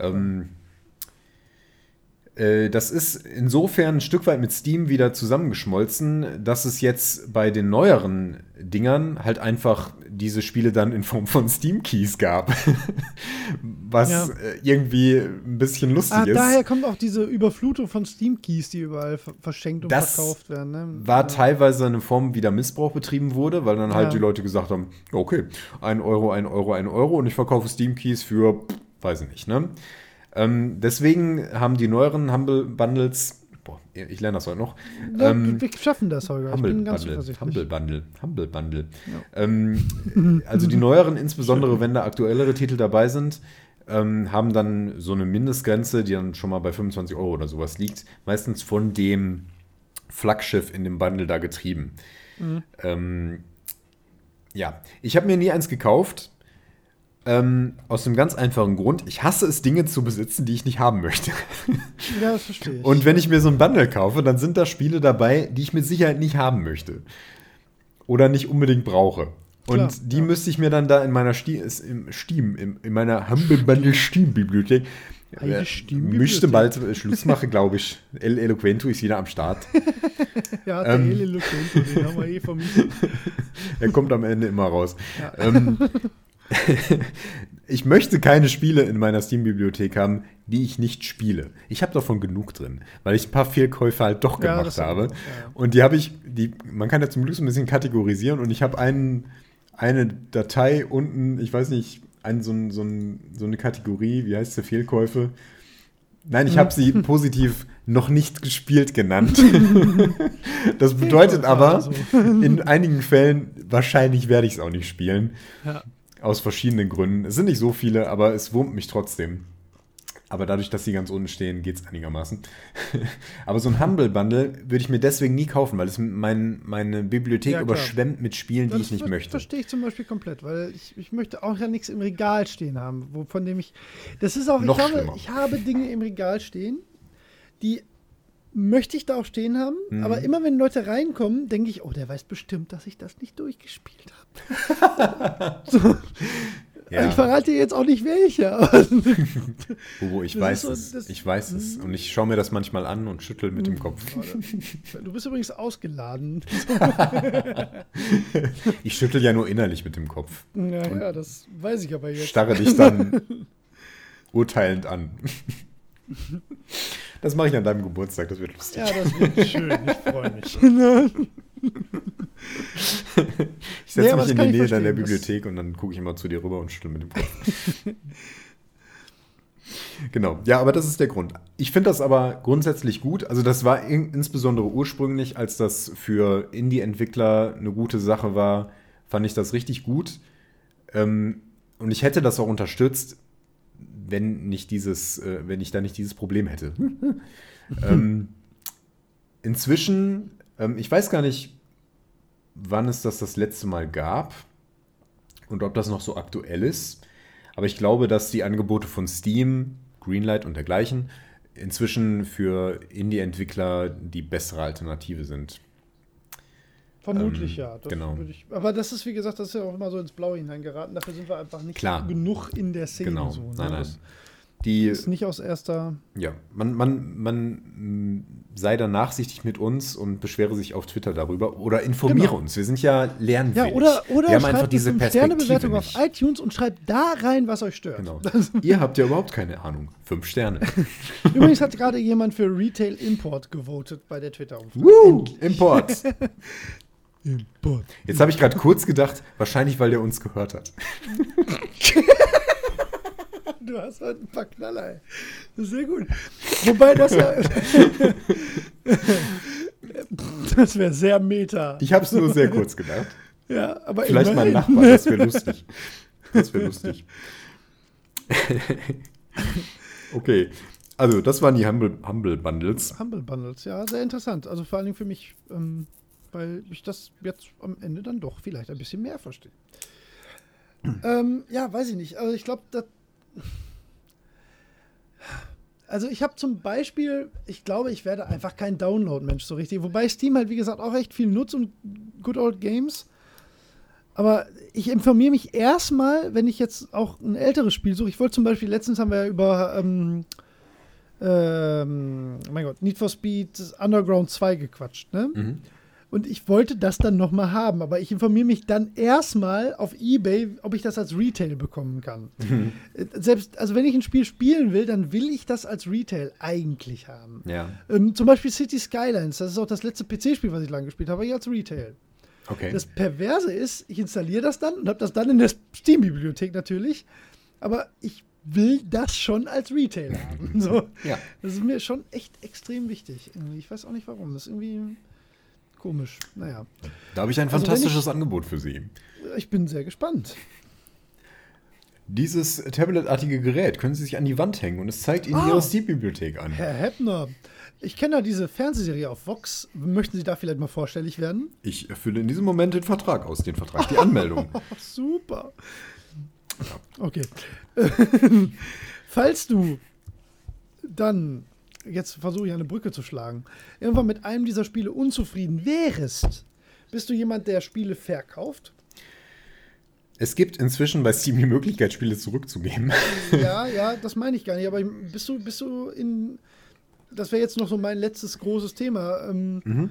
Äh, das ist insofern ein Stück weit mit Steam wieder zusammengeschmolzen, dass es jetzt bei den neueren Dingern halt einfach diese Spiele dann in Form von Steam-Keys gab. (laughs) Was Ja. äh, irgendwie ein bisschen lustig ah, ist. daher kommt auch diese Überflutung von Steam-Keys, die überall ver- verschenkt und Das verkauft werden. Ne? war ja. teilweise eine Form, wie da Missbrauch betrieben wurde, weil dann halt Ja. die Leute gesagt haben, okay, ein Euro, ein Euro, ein Euro und ich verkaufe Steam-Keys für, pff, weiß ich nicht, ne? Ähm, deswegen haben die neueren Humble Bundles, boah, ich lerne das heute noch, Ja, ähm, wir schaffen das, Holger. Humble Bundle. Humble Bundle, Humble Bundle. Ähm, also die neueren, insbesondere wenn da aktuellere Titel dabei sind, ähm, haben dann so eine Mindestgrenze, die dann schon mal bei 25 Euro oder sowas liegt, meistens von dem Flaggschiff in dem Bundle da getrieben. Ähm, ja, ich habe mir nie eins gekauft. Ähm, aus einem ganz einfachen Grund. Ich hasse es, Dinge zu besitzen, die ich nicht haben möchte. (laughs) Ja, das verstehe ich. Und wenn ich mir so ein Bundle kaufe, dann sind da Spiele dabei, die ich mit Sicherheit nicht haben möchte. Oder nicht unbedingt brauche. Und Klar, die ja. müsste ich mir dann da in meiner Steam, im, in meiner Humble Bundle Steam-Bibliothek. Eine äh. Müsste bald Schluss machen, glaube ich. El Eloquento ist wieder am Start. (laughs) ja, der ähm, Hele Lucento, den haben wir eh vermieden. (laughs) Er kommt am Ende immer raus. Ja. Ähm, (laughs) ich möchte keine Spiele in meiner Steam-Bibliothek haben, die ich nicht spiele. Ich habe davon genug drin, weil ich ein paar Fehlkäufe halt doch Ja, gemacht habe. ja. Und die habe ich, die, man kann ja zum Glück so ein bisschen kategorisieren und ich habe einen, eine Datei unten, ich weiß nicht, ein, so, ein, so, ein, so eine Kategorie, wie heißt sie, Fehlkäufe? Nein, ich habe sie (laughs) positiv noch nicht gespielt genannt. (laughs) das bedeutet aber, also. in einigen Fällen, wahrscheinlich werde ich es auch nicht spielen. Ja. Aus verschiedenen Gründen. Es sind nicht so viele, aber es wurmt mich trotzdem. Aber dadurch, dass die ganz unten stehen, geht es einigermaßen. (laughs) aber so ein Humble Bundle würde ich mir deswegen nie kaufen, weil es mein, meine Bibliothek Ja, überschwemmt mit Spielen, die Das ich nicht möchte. verstehe ich zum Beispiel komplett, weil ich, ich möchte auch ja nichts im Regal stehen haben, wo, von dem ich. Das ist auch, Noch ich habe, schlimmer. ich habe Dinge im Regal stehen, die möchte ich da auch stehen haben, Mhm. aber immer wenn Leute reinkommen, denke ich, oh, der weiß bestimmt, dass ich das nicht durchgespielt habe. (laughs) so. Ja. Ich verrate dir jetzt auch nicht welche, Bobo, (laughs) ich Das weiß so- es. ich weiß es. Und ich schaue mir das manchmal an und schüttel mit dem Kopf. du bist übrigens ausgeladen. (laughs) Ich schüttel ja nur innerlich mit dem Kopf. Ja, ja, das weiß ich aber jetzt. Starre dich dann urteilend an. Das mache ich an deinem Geburtstag, das wird lustig. Ja, das wird schön, ich freue mich. (laughs) (laughs) Ich setze Nee, aber mich in die Nähe deiner Bibliothek und dann gucke ich immer zu dir rüber und schüttel mit dem Kopf. (laughs) genau. Ja, aber das ist der Grund. Ich finde das aber grundsätzlich gut. Also das war in, insbesondere ursprünglich, als das für Indie-Entwickler eine gute Sache war, fand ich das richtig gut. Ähm, und ich hätte das auch unterstützt, wenn nicht dieses, äh, wenn ich da nicht dieses Problem hätte. (laughs) ähm, inzwischen, ähm, ich weiß gar nicht, wann es das das letzte Mal gab und ob das noch so aktuell ist. Aber ich glaube, dass die Angebote von Steam, Greenlight und dergleichen inzwischen für Indie-Entwickler die bessere Alternative sind. Vermutlich Ähm, ja. Das genau. Ich, aber das ist, wie gesagt, das ist ja auch immer so ins Blaue hineingeraten. Dafür sind wir einfach nicht Klar. genug in der Szene. Genau. So, ne? Nein, nein. Das, die Ist nicht aus erster. Ja, man, man, man mm, sei da nachsichtig mit uns und beschwere sich auf Twitter darüber oder informiere Genau. uns. Wir sind ja lernwillig. Ja, oder, oder Wir haben einfach diese Sternebewertung auf iTunes und schreibt da rein, was euch stört. Genau. (laughs) Ihr habt ja überhaupt keine Ahnung. Fünf Sterne. (laughs) Übrigens hat gerade jemand für Retail Import gewotet bei der Twitter-Umfrage. Woo, Import. (laughs) Import. Jetzt habe ich gerade kurz gedacht, wahrscheinlich, weil der uns gehört hat. (laughs) Du hast heute ein paar Knaller, ey. Das ist sehr gut. Wobei das ja. (laughs) das wäre sehr meta. Ich habe es nur sehr kurz gedacht. Ja, aber Vielleicht mein immerhin. Nachbar, das wäre lustig. Das wäre lustig. (laughs) okay, also das waren die Humble, Humble Bundles. Humble Bundles, ja, sehr interessant. Also vor allen Dingen für mich, ähm, weil ich das jetzt am Ende dann doch vielleicht ein bisschen mehr verstehe. ähm, ja, weiß ich nicht. Also ich glaube, das. Also ich habe zum Beispiel, ich glaube, ich werde einfach kein Download-Mensch so richtig. Wobei Steam halt, wie gesagt, auch echt viel nutzt und Good Old Games. Aber ich informiere mich erstmal, wenn ich jetzt auch ein älteres Spiel suche. Ich wollte zum Beispiel, letztens haben wir ja über, ähm, ähm, mein Gott, Need for Speed Underground 2 gequatscht, ne? Mhm. Und ich wollte das dann nochmal haben, aber ich informiere mich dann erstmal auf Ebay, ob ich das als Retail bekommen kann. Äh, Selbst, also wenn ich ein Spiel spielen will, dann will ich das als Retail eigentlich haben. Ja, Ähm, zum Beispiel City Skylines, das ist auch das letzte PC-Spiel, was ich lange gespielt habe, aber ich als Retail. okay. Das Perverse ist, ich installiere das dann und habe das dann in der Steam-Bibliothek natürlich, aber ich will das schon als Retail haben. (laughs) So. ja. Das ist mir schon echt extrem wichtig. Ich weiß auch nicht warum. Das ist irgendwie komisch. Naja, Da habe ich ein Also fantastisches Angebot für Sie. ich bin sehr gespannt. Dieses tabletartige Gerät können Sie sich an die Wand hängen und es zeigt Ihnen Ah. Ihre Steam-Bibliothek an. Herr Heppner, ich kenne ja diese Fernsehserie auf Vox. Möchten Sie da vielleicht mal vorstellig werden? Ich erfülle in diesem Moment den Vertrag aus, den Vertrag, die Anmeldung. (laughs) Super. Okay. (laughs) Falls du dann, jetzt versuche ich eine Brücke zu schlagen, irgendwann mit einem dieser Spiele unzufrieden wärest, bist du jemand, der Spiele verkauft? Es gibt inzwischen bei Steam die Möglichkeit, Spiele zurückzugeben. Ja, (laughs) ja, das meine ich gar nicht. Aber bist du, bist du in. Das wäre jetzt noch so mein letztes großes Thema. Ähm,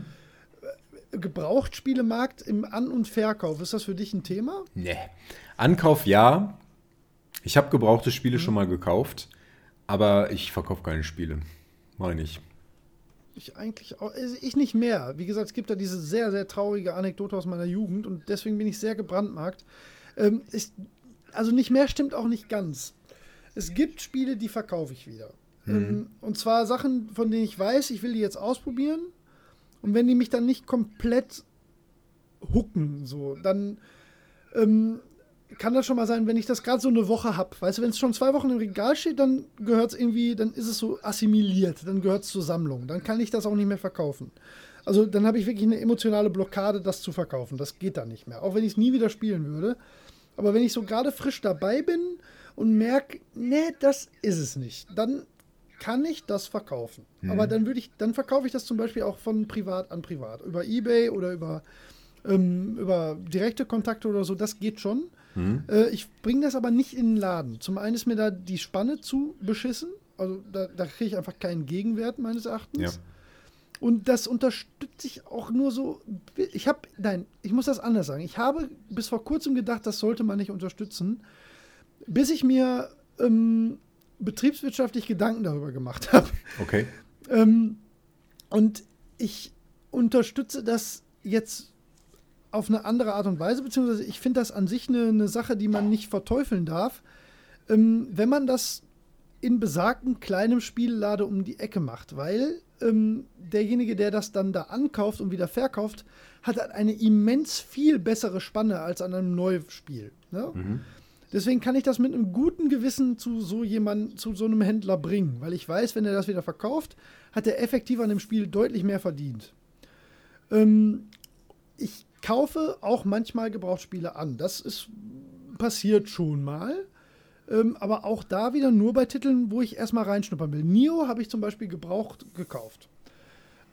Gebrauchtspielemarkt im An- und Verkauf. Ist das für dich ein Thema? Nee. Ankauf ja. Ich habe gebrauchte Spiele Mhm. schon mal gekauft, aber ich verkaufe keine Spiele. Meine ich. Ich eigentlich auch. Also ich nicht mehr. Wie gesagt, es gibt da diese sehr, sehr traurige Anekdote aus meiner Jugend und deswegen bin ich sehr gebrandmarkt. Ähm, ist, also nicht mehr stimmt auch nicht ganz. Es gibt Spiele, die verkaufe ich wieder. Ähm, und zwar Sachen, von denen ich weiß, ich will die jetzt ausprobieren. Und wenn die mich dann nicht komplett hucken, so, dann ähm, kann das schon mal sein, wenn ich das gerade so eine Woche habe. Weißt du, wenn es schon zwei Wochen im Regal steht, dann gehört es irgendwie, dann ist es so assimiliert, dann gehört es zur Sammlung. Dann kann ich das auch nicht mehr verkaufen. Also dann habe ich wirklich eine emotionale Blockade, das zu verkaufen. Das geht dann nicht mehr. Auch wenn ich es nie wieder spielen würde. Aber wenn ich so gerade frisch dabei bin und merke, nee, das ist es nicht, dann kann ich das verkaufen. Aber dann würde ich, dann verkaufe ich das zum Beispiel auch von privat an privat. Über Ebay oder über, ähm, über direkte Kontakte oder so, das geht schon. Äh, ich bringe das aber nicht in den Laden. Zum einen ist mir da die Spanne zu beschissen. Also da, da kriege ich einfach keinen Gegenwert meines Erachtens. Ja. Und das unterstütze ich auch nur so. Ich habe, nein, ich muss das anders sagen. Ich habe bis vor kurzem gedacht, das sollte man nicht unterstützen, bis ich mir ähm, betriebswirtschaftlich Gedanken darüber gemacht (laughs) habe. Okay. Ähm, und ich unterstütze das jetzt auf eine andere Art und Weise, beziehungsweise ich finde das an sich eine, eine Sache, die man nicht verteufeln darf. Ähm, wenn man das in besagten kleinen Spiellade um die Ecke macht, weil ähm, derjenige, der das dann da ankauft und wieder verkauft, hat halt eine immens viel bessere Spanne als an einem Neuspiel. Ne? Deswegen kann ich das mit einem guten Gewissen zu so jemand, zu so einem Händler bringen, weil ich weiß, wenn er das wieder verkauft, hat er effektiv an dem Spiel deutlich mehr verdient. Ähm, ich kaufe auch manchmal Gebrauchsspiele an. Das ist passiert schon mal. Ähm, aber auch da wieder nur bei Titeln, wo ich erstmal reinschnuppern will. Nio habe ich zum Beispiel gebraucht gekauft.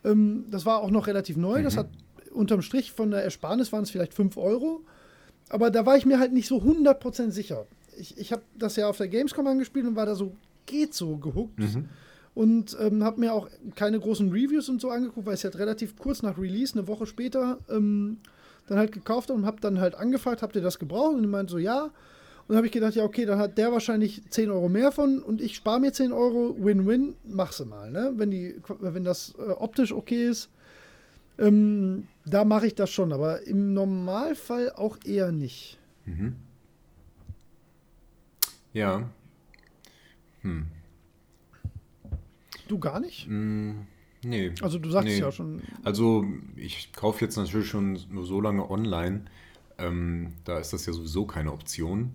Ähm, das war auch noch relativ neu. Das hat unterm Strich von der Ersparnis waren es vielleicht 5 Euro. Aber da war ich mir halt nicht so 100% sicher. Ich, ich habe das ja auf der Gamescom angespielt und war da so geht so gehuckt. Und ähm, habe mir auch keine großen Reviews und so angeguckt, weil es halt relativ kurz nach Release, eine Woche später, ähm, dann halt gekauft und habe dann halt angefragt, habt ihr das gebraucht? Und die meinte so, ja. Und dann habe ich gedacht, ja, okay, dann hat der wahrscheinlich 10 Euro mehr von und ich spare mir 10 Euro, Win-Win, mach sie mal, ne? Wenn, die, wenn das äh, optisch okay ist, ähm, da mache ich das schon, aber im Normalfall auch eher nicht. Ja. Du gar nicht? Nee. Also du sagst nee. ja schon. Also ich kaufe jetzt natürlich schon nur so lange online. Ähm, da ist das ja sowieso keine Option.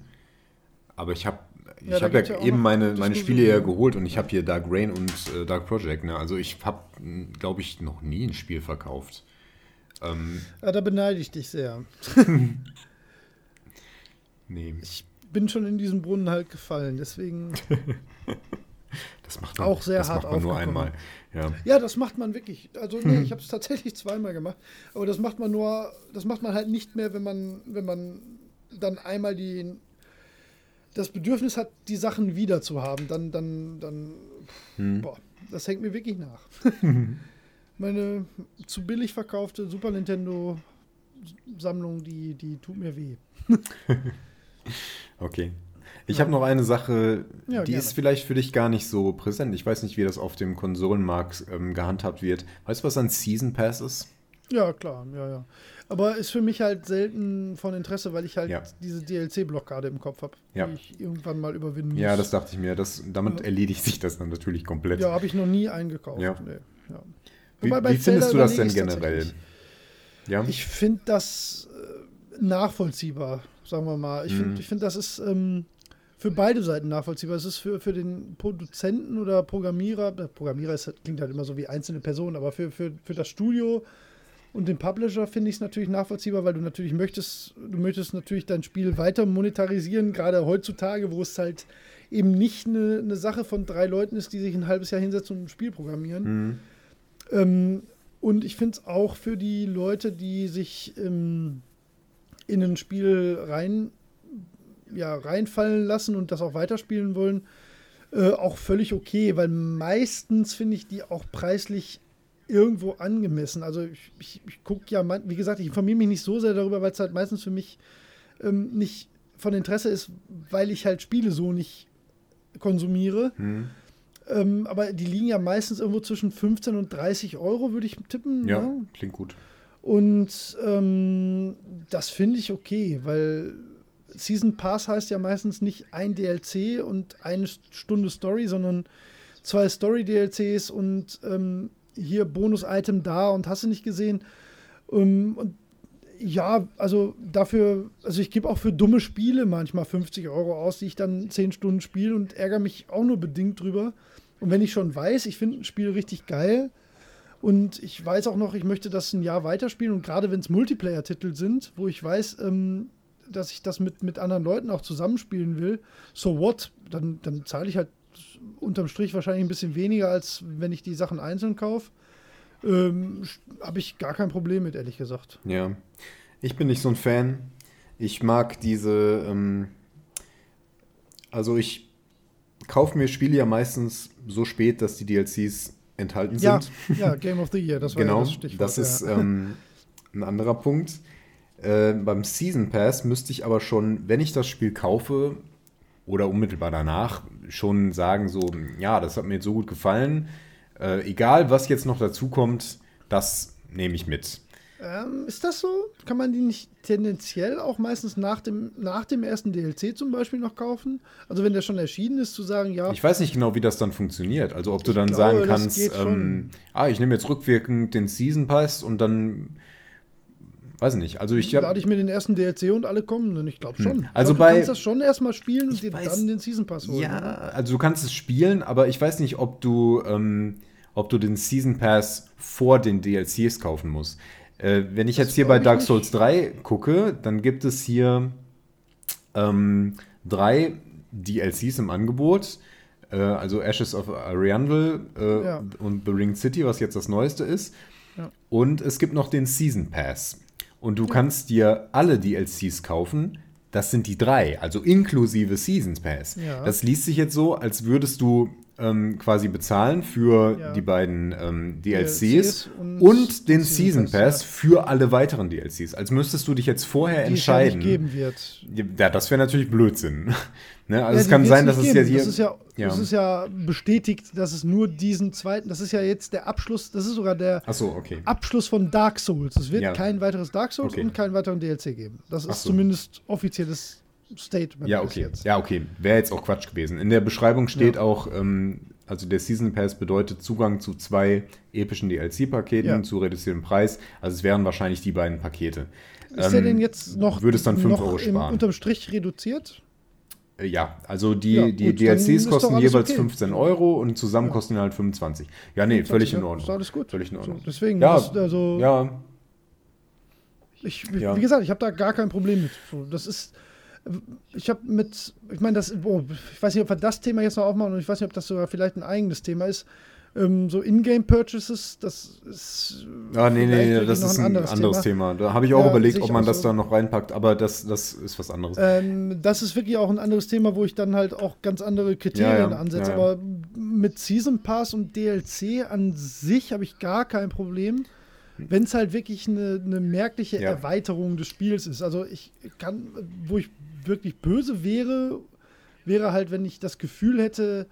Aber ich habe ich Ja, da habe ja, ja eben meine, meine. Spiele ja geholt und ich habe hier Dark Rain und äh, Dark Project. Ne? Also ich habe, glaube ich, noch nie ein Spiel verkauft. Ähm, Ja, da beneide ich dich sehr. (laughs) nee, Ich bin schon in diesen Brunnen halt gefallen, deswegen. (laughs) das macht man, auch sehr das hart macht man nur einmal. Ja. Ja, das macht man wirklich. Also nee, (laughs) ich habe es tatsächlich zweimal gemacht, aber das macht man nur, das macht man halt nicht mehr, wenn man, wenn man dann einmal die das Bedürfnis hat, die Sachen wieder zu haben, dann, dann, dann, boah, das hängt mir wirklich nach. (laughs) Meine zu billig verkaufte Super Nintendo Sammlung, die, die tut mir weh. (laughs) Okay. Ich habe noch eine Sache, Ja, die gerne. ist vielleicht für dich gar nicht so präsent. Ich weiß nicht, wie das auf dem Konsolenmarkt ähm, gehandhabt wird. Weißt du, was ein Season Pass ist? Ja, klar, ja, ja. Aber ist für mich halt selten von Interesse, weil ich halt Ja. diese DLC-Blockade im Kopf habe, Ja. die ich irgendwann mal überwinden muss. Ja, das dachte ich mir. Das, damit Ja. erledigt sich das dann natürlich komplett. Ja, habe ich noch nie eingekauft. Ja. Nee, wie wie findest du das denn generell? Ja? Ich finde das äh, nachvollziehbar, sagen wir mal. Ich Mhm. finde, ich find, das ist ähm, für beide Seiten nachvollziehbar. Es ist für, für den Produzenten oder Programmierer, Programmierer ist, klingt halt immer so wie einzelne Personen, aber für, für, für das Studio und den Publisher finde ich es natürlich nachvollziehbar, weil du natürlich möchtest, du möchtest natürlich dein Spiel weiter monetarisieren, gerade heutzutage, wo es halt eben nicht eine, eine Sache von drei Leuten ist, die sich ein halbes Jahr hinsetzen und ein Spiel programmieren. Mhm. Ähm, und ich finde es auch für die Leute, die sich ähm, in ein Spiel rein, ja, reinfallen lassen und das auch weiterspielen wollen, äh, auch völlig okay, weil meistens finde ich die auch preislich irgendwo angemessen. Also ich, ich, ich gucke ja, man- wie gesagt, ich informiere mich nicht so sehr darüber, weil es halt meistens für mich ähm, nicht von Interesse ist, weil ich halt Spiele so nicht konsumiere. Mhm. Ähm, aber die liegen ja meistens irgendwo zwischen 15 und 30 Euro, würde ich tippen. Ja, ne? klingt gut. Und ähm, das finde ich okay, weil Season Pass heißt ja meistens nicht ein DLC und eine Stunde Story, sondern zwei Story-DLCs und ähm, hier Bonus-Item da und hast du nicht gesehen. Ähm, und ja, also dafür, also ich gebe auch für dumme Spiele manchmal 50 Euro aus, die ich dann 10 Stunden spiele und ärgere mich auch nur bedingt drüber. Und wenn ich schon weiß, ich finde ein Spiel richtig geil und ich weiß auch noch, ich möchte das ein Jahr weiterspielen und gerade wenn es Multiplayer-Titel sind, wo ich weiß, ähm, dass ich das mit, mit anderen Leuten auch zusammenspielen will, so what, dann, dann zahle ich halt unterm Strich wahrscheinlich ein bisschen weniger, als wenn ich die Sachen einzeln kaufe. Ähm, Habe ich gar kein Problem mit, ehrlich gesagt. Ja. Ich bin nicht so ein Fan. Ich mag diese, ähm, also ich kaufe mir Spiele ja meistens so spät, dass die DLCs enthalten Ja, sind. ja, (laughs) Game of the Year, das war genau, ja das Stichwort. das ist ja. ähm, ein anderer Punkt. Äh, beim Season Pass müsste ich aber schon, wenn ich das Spiel kaufe oder unmittelbar danach, schon sagen so, ja, das hat mir jetzt so gut gefallen. Äh, egal, was jetzt noch dazu kommt, das nehme ich mit. Ähm, ist das so? Kann man die nicht tendenziell auch meistens nach dem, nach dem ersten DLC zum Beispiel noch kaufen? Also wenn der schon erschienen ist, zu sagen, ja, Ich weiß nicht genau, wie das dann funktioniert. Also ob du dann glaube, sagen kannst, ähm, ah, ich nehme jetzt rückwirkend den Season Pass und dann weiß ich nicht. Also ich lade ich mir den ersten DLC und alle kommenden. Ich glaube schon. Also ich glaub, bei- du kannst das schon erstmal spielen und dir weiß- dann den Season Pass holen. ja, oder? also du kannst es spielen, aber ich weiß nicht, ob du ähm, ob du den Season Pass vor den DLCs kaufen musst. Äh, wenn ich Das jetzt hier bei Dark nicht. Souls 3 gucke, dann gibt es hier ähm, drei DLCs im Angebot. Äh, also Ashes of Ariandel äh, Ja. und The Ring City, was jetzt das Neueste ist. Ja. Und es gibt noch den Season Pass. Und du kannst dir alle DLCs kaufen, das sind die drei, also inklusive Seasons Pass. Ja. Das liest sich jetzt so, als würdest du ähm, quasi bezahlen für Ja. die beiden ähm, DLCs, und, und den Season Season Pass, ja. für alle weiteren DLCs. Als müsstest du dich jetzt vorher Die es ja entscheiden. geben wird. Ja, das wäre natürlich Blödsinn. (laughs) ne? Also Ja, es kann sein, dass es ja hier. Das ist ja, das ist ja bestätigt, dass es nur diesen zweiten. Das ist ja jetzt der Abschluss. Das ist sogar der Achso, okay. Abschluss von Dark Souls. Es wird kein weiteres Dark Souls Okay. und keinen weiteren DLC geben. Das Ach ist so. zumindest offizielles Statement. Ja, okay. Jetzt. Ja, okay. Wäre jetzt auch Quatsch gewesen. In der Beschreibung steht auch, ähm, also der Season Pass bedeutet Zugang zu zwei epischen DLC-Paketen Ja. zu reduziertem Preis. Also es wären wahrscheinlich die beiden Pakete. Ist der Ähm, denn jetzt noch, würde es dann Euro sparen. unterm Strich reduziert? Äh, Ja, also die, Ja, die gut, DLCs kosten jeweils okay. 15 Euro und zusammen kosten die halt 25. Ja, nee, völlig in Ja, Ordnung. Ist alles gut. Völlig in Ordnung. So, deswegen, Ja, das, also, ja, ich, ja. wie gesagt, ich habe da gar kein Problem mit. Das ist, ich habe mit, ich meine, das, boah, ich weiß nicht, ob wir das Thema jetzt noch aufmachen und ich weiß nicht, ob das sogar vielleicht ein eigenes Thema ist. Ähm, so Ingame-Purchases, das ist. Ah, nee, nee, wirklich das ist ein anderes, Thema. Da habe ich auch Ja, überlegt, ob man das so. da noch reinpackt, aber das, das ist was anderes. Ähm, das ist wirklich auch ein anderes Thema, wo ich dann halt auch ganz andere Kriterien Ja, ja, ansetze. ja, ja. Aber mit Season Pass und DLC an sich habe ich gar kein Problem, wenn es halt wirklich eine, eine merkliche Ja. Erweiterung des Spiels ist. Also ich kann, wo ich wirklich böse wäre, wäre halt, wenn ich das Gefühl hätte,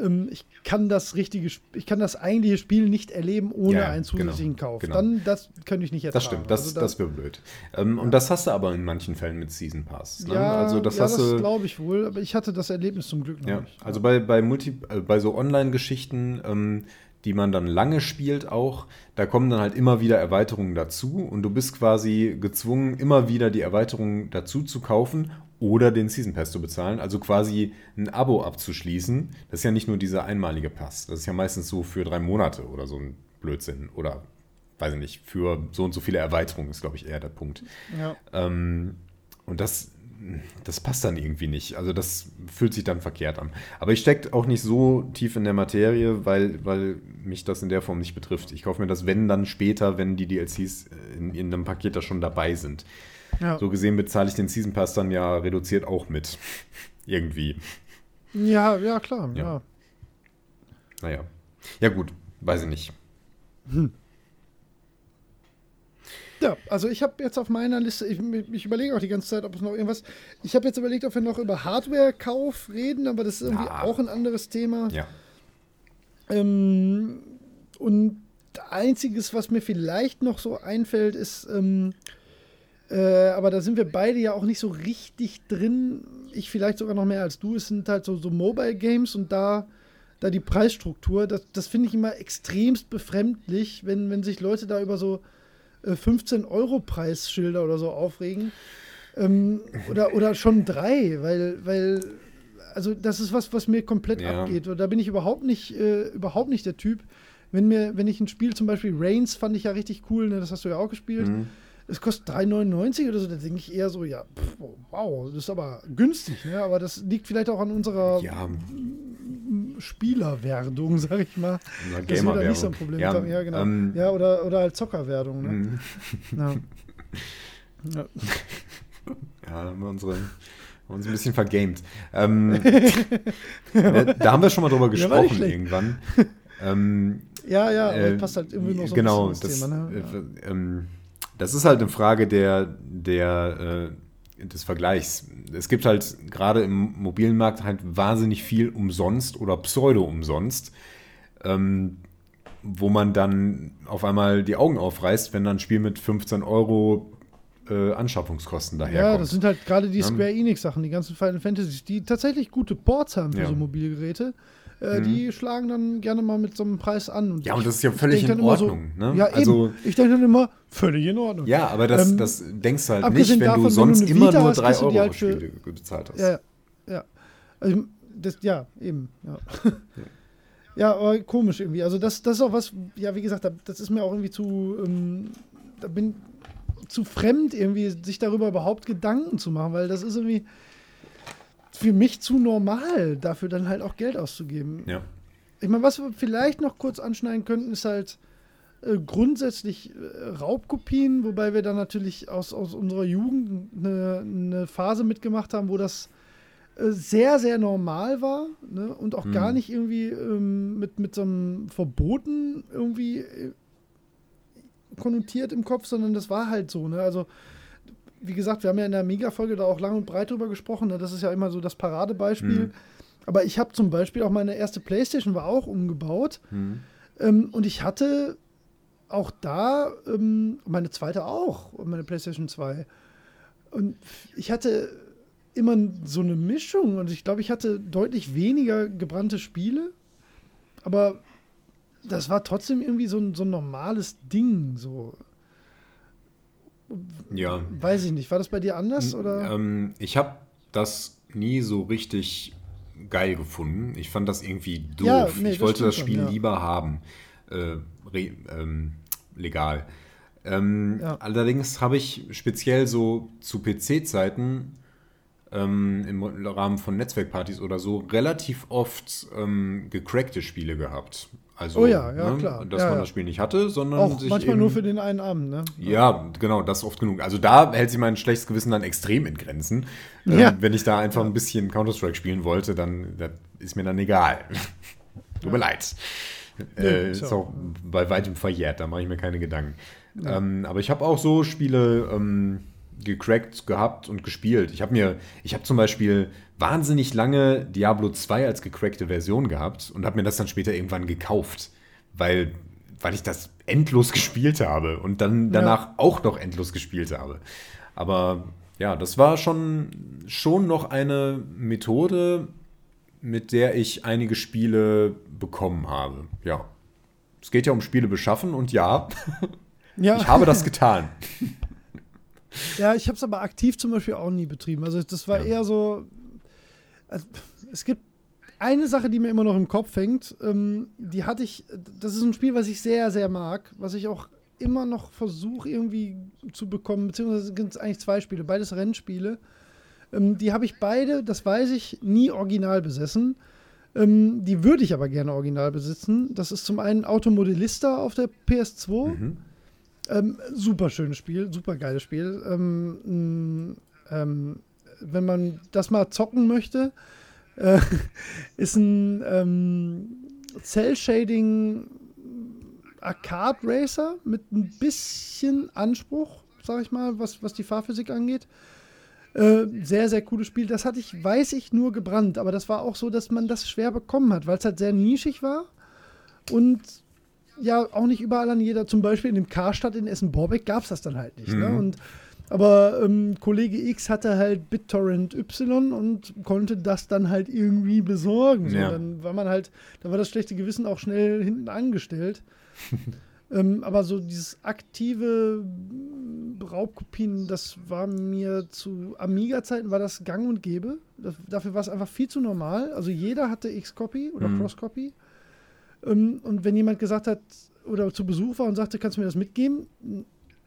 ähm, ich kann das richtige, ich kann das eigentliche Spiel nicht erleben ohne Ja, einen zusätzlichen genau, Kauf. genau. Dann das könnte ich nicht ertragen. Das stimmt, das, Also da- das wäre blöd. Ähm, Und das hast du aber in manchen Fällen mit Season Pass. Ne? Ja, also das ja, das glaube ich wohl, aber ich hatte das Erlebnis zum Glück noch Ja, nicht. also bei, bei, Multi, äh, bei so Online-Geschichten, ähm, die man dann lange spielt auch, da kommen dann halt immer wieder Erweiterungen dazu und du bist quasi gezwungen, immer wieder die Erweiterungen dazu zu kaufen oder den Season Pass zu bezahlen, also quasi ein Abo abzuschließen. Das ist ja nicht nur dieser einmalige Pass, das ist ja meistens so für drei Monate oder so ein Blödsinn oder weiß ich nicht, für so und so viele Erweiterungen ist, glaube ich, eher der Punkt. Ja. Ähm, und das, das passt dann irgendwie nicht. Also das fühlt sich dann verkehrt an. Aber ich stecke auch nicht so tief in der Materie, weil, weil mich das in der Form nicht betrifft. Ich kaufe mir das, wenn dann später, wenn die DLCs in, in einem Paket da schon dabei sind. Ja. So gesehen bezahle ich den Season Pass dann ja reduziert auch mit. (laughs) Irgendwie. ja, ja, klar. Ja. Ja. Naja. Ja gut, weiß ich nicht. Ja, also ich habe jetzt auf meiner Liste, ich, ich überlege auch die ganze Zeit, ob es noch irgendwas. Ich habe jetzt überlegt, ob wir noch über Hardware-Kauf reden, aber das ist irgendwie Ja. auch ein anderes Thema. Ja. Ähm, und einziges, was mir vielleicht noch so einfällt, ist, ähm, äh, aber da sind wir beide ja auch nicht so richtig drin. Ich vielleicht sogar noch mehr als du. Es sind halt so, so Mobile Games und da, da die Preisstruktur, das, das finde ich immer extremst befremdlich, wenn, wenn sich Leute da über so äh, 15 Euro Preisschilder oder so aufregen. Ähm, oder, oder schon drei, weil, weil, also das ist was, was mir komplett Ja. abgeht. Und da bin ich überhaupt nicht, äh, überhaupt nicht der Typ. Wenn mir, wenn ich ein Spiel, zum Beispiel Reigns fand ich ja richtig cool, ne, das hast du ja auch gespielt. Mhm. Es kostet 3,99 oder so, da denke ich eher so, ja, pff, wow, das ist aber günstig, ne? Aber das liegt vielleicht auch an unserer Ja, Spielerwerdung, (laughs) sag ich mal. unser Dass wir da nicht so ein. Problem Ja. Ja, genau. ähm, ja, oder, oder halt Zockerwerdung, ne? mhm. Ja. (laughs) Ja. Ja, da haben wir unsere, uns ein bisschen vergamed. Ähm, äh, (laughs) da haben wir schon mal drüber Ja, gesprochen irgendwann. Ähm, Ja, ja, aber äh, das passt halt irgendwie noch so genau, ein bisschen das, Thema. Ne? äh, ähm, das ist halt eine Frage der, der, äh, des Vergleichs. Es gibt halt gerade im mobilen Markt halt wahnsinnig viel umsonst oder pseudo-umsonst, ähm, wo man dann auf einmal die Augen aufreißt, wenn dann ein Spiel mit 15 Euro äh, Anschaffungskosten Ja, daherkommt. das sind halt gerade die Ja. Square Enix-Sachen, die ganzen Final Fantasies, die tatsächlich gute Ports haben für Ja. so Mobilgeräte. Äh, Die schlagen dann gerne mal mit so einem Preis an. Und Ja, und das ist ja völlig in Ordnung, So, ne? Ja, Also- eben. Ich denke dann immer, völlig in Ordnung. Ja, aber das, Ähm, das denkst du halt nicht, wenn davon, du wenn sonst du eine immer Vita nur hast, 3 kriegst du die Euro halt Spiele bezahlt hast. Ja, ja. Also, das, ja, eben. Ja. (laughs) ja, aber komisch irgendwie. Also, das, das ist auch was, ja, wie gesagt, da- das ist mir auch irgendwie zu, ähm, da bin zu fremd, irgendwie, sich darüber überhaupt Gedanken zu machen, weil das ist irgendwie für mich zu normal, dafür dann halt auch Geld auszugeben. Ja. Ich meine, was wir vielleicht noch kurz anschneiden könnten, ist halt äh, grundsätzlich äh, Raubkopien, wobei wir dann natürlich aus, aus unserer Jugend eine, eine Phase mitgemacht haben, wo das äh, sehr, sehr normal war ne? und auch gar Hm. nicht irgendwie ähm, mit, mit so einem Verboten irgendwie äh, konnotiert im Kopf, sondern das war halt so. Ne? Also, wie gesagt, wir haben ja in der Mega-Folge da auch lang und breit drüber gesprochen. Ne? Das ist ja immer so das Paradebeispiel. Hm. Aber ich habe zum Beispiel auch meine erste Playstation war auch umgebaut. Hm. Ähm, und ich hatte auch da, ähm, meine zweite auch, meine PlayStation 2. Und ich hatte immer so eine Mischung und ich glaube, ich hatte deutlich weniger gebrannte Spiele, aber das war trotzdem irgendwie so ein, so ein normales Ding, so. Ja. Weiß ich nicht. War das bei dir anders? Oder? Ähm, ich habe das nie so richtig geil gefunden. Ich fand das irgendwie doof. Ja, nee, ich das wollte das Spiel schon, ja. lieber haben. Äh, re, ähm, legal. Ähm, Ja. Allerdings habe ich speziell so zu PC-Zeiten ähm, im Rahmen von Netzwerkpartys oder so relativ oft ähm, gecrackte Spiele gehabt. Also, Oh ja, ja, klar. dass Ja, man ja. das Spiel nicht hatte, sondern auch sich manchmal eben, nur für den einen Abend, ne? ja, genau, das oft genug. Also da hält sich mein schlechtes Gewissen dann extrem in Grenzen. Ähm, Ja. wenn ich da einfach ein bisschen Counter-Strike spielen wollte, dann ist mir dann egal. (laughs) Tut mir leid. Äh, ist auch bei weitem verjährt, da mache ich mir keine Gedanken. Ähm, aber ich habe auch so Spiele ähm, gecrackt gehabt und gespielt. Ich habe mir, ich habe zum Beispiel wahnsinnig lange Diablo 2 als gecrackte Version gehabt und habe mir das dann später irgendwann gekauft, weil, weil ich das endlos (laughs) gespielt habe und dann danach auch noch endlos gespielt habe. Aber ja, das war schon, schon noch eine Methode, mit der ich einige Spiele bekommen habe. Ja. Es geht ja um Spiele beschaffen und ja, Ja, (laughs) ich habe das getan. (laughs) ja ich habe es aber aktiv zum Beispiel auch nie betrieben. Also das war Ja. eher so. Also, es gibt eine Sache, die mir immer noch im Kopf hängt. Ähm, die hatte ich. Das ist ein Spiel, was ich sehr, sehr mag, was ich auch immer noch versuche irgendwie zu bekommen. Beziehungsweise sind es eigentlich zwei Spiele, beides Rennspiele. Ähm, die habe ich beide, das weiß ich, nie original besessen. Ähm, die würde ich aber gerne original besitzen. Das ist zum einen Automodellista auf der PS2. Mhm. Ähm, super schönes Spiel, super geiles Spiel. Ähm, mh, ähm, wenn man das mal zocken möchte, (laughs) äh, ist ein ähm, Cell-Shading Arcade Racer mit ein bisschen Anspruch, sag ich mal, was, was die Fahrphysik angeht. Äh, sehr, sehr cooles Spiel. Das hatte ich, weiß ich, nur gebrannt, aber das war auch so, dass man das schwer bekommen hat, weil es halt sehr nischig war und ja auch nicht überall an jeder, zum Beispiel in dem Karstadt in Essen-Borbeck gab es das dann halt nicht. Ne? Mhm. Und, aber ähm, Kollege X hatte halt BitTorrent Y und konnte das dann halt irgendwie besorgen. So, Ja. Dann war man halt, da war das schlechte Gewissen auch schnell hinten angestellt. (laughs) ähm, aber so dieses aktive Raubkopien, das war mir zu Amiga-Zeiten war das gang und gäbe. Das, dafür war es einfach viel zu normal. Also jeder hatte X-Copy oder Mhm. Cross-Copy. Ähm, und wenn jemand gesagt hat oder zu Besuch war und sagte, kannst du mir das mitgeben,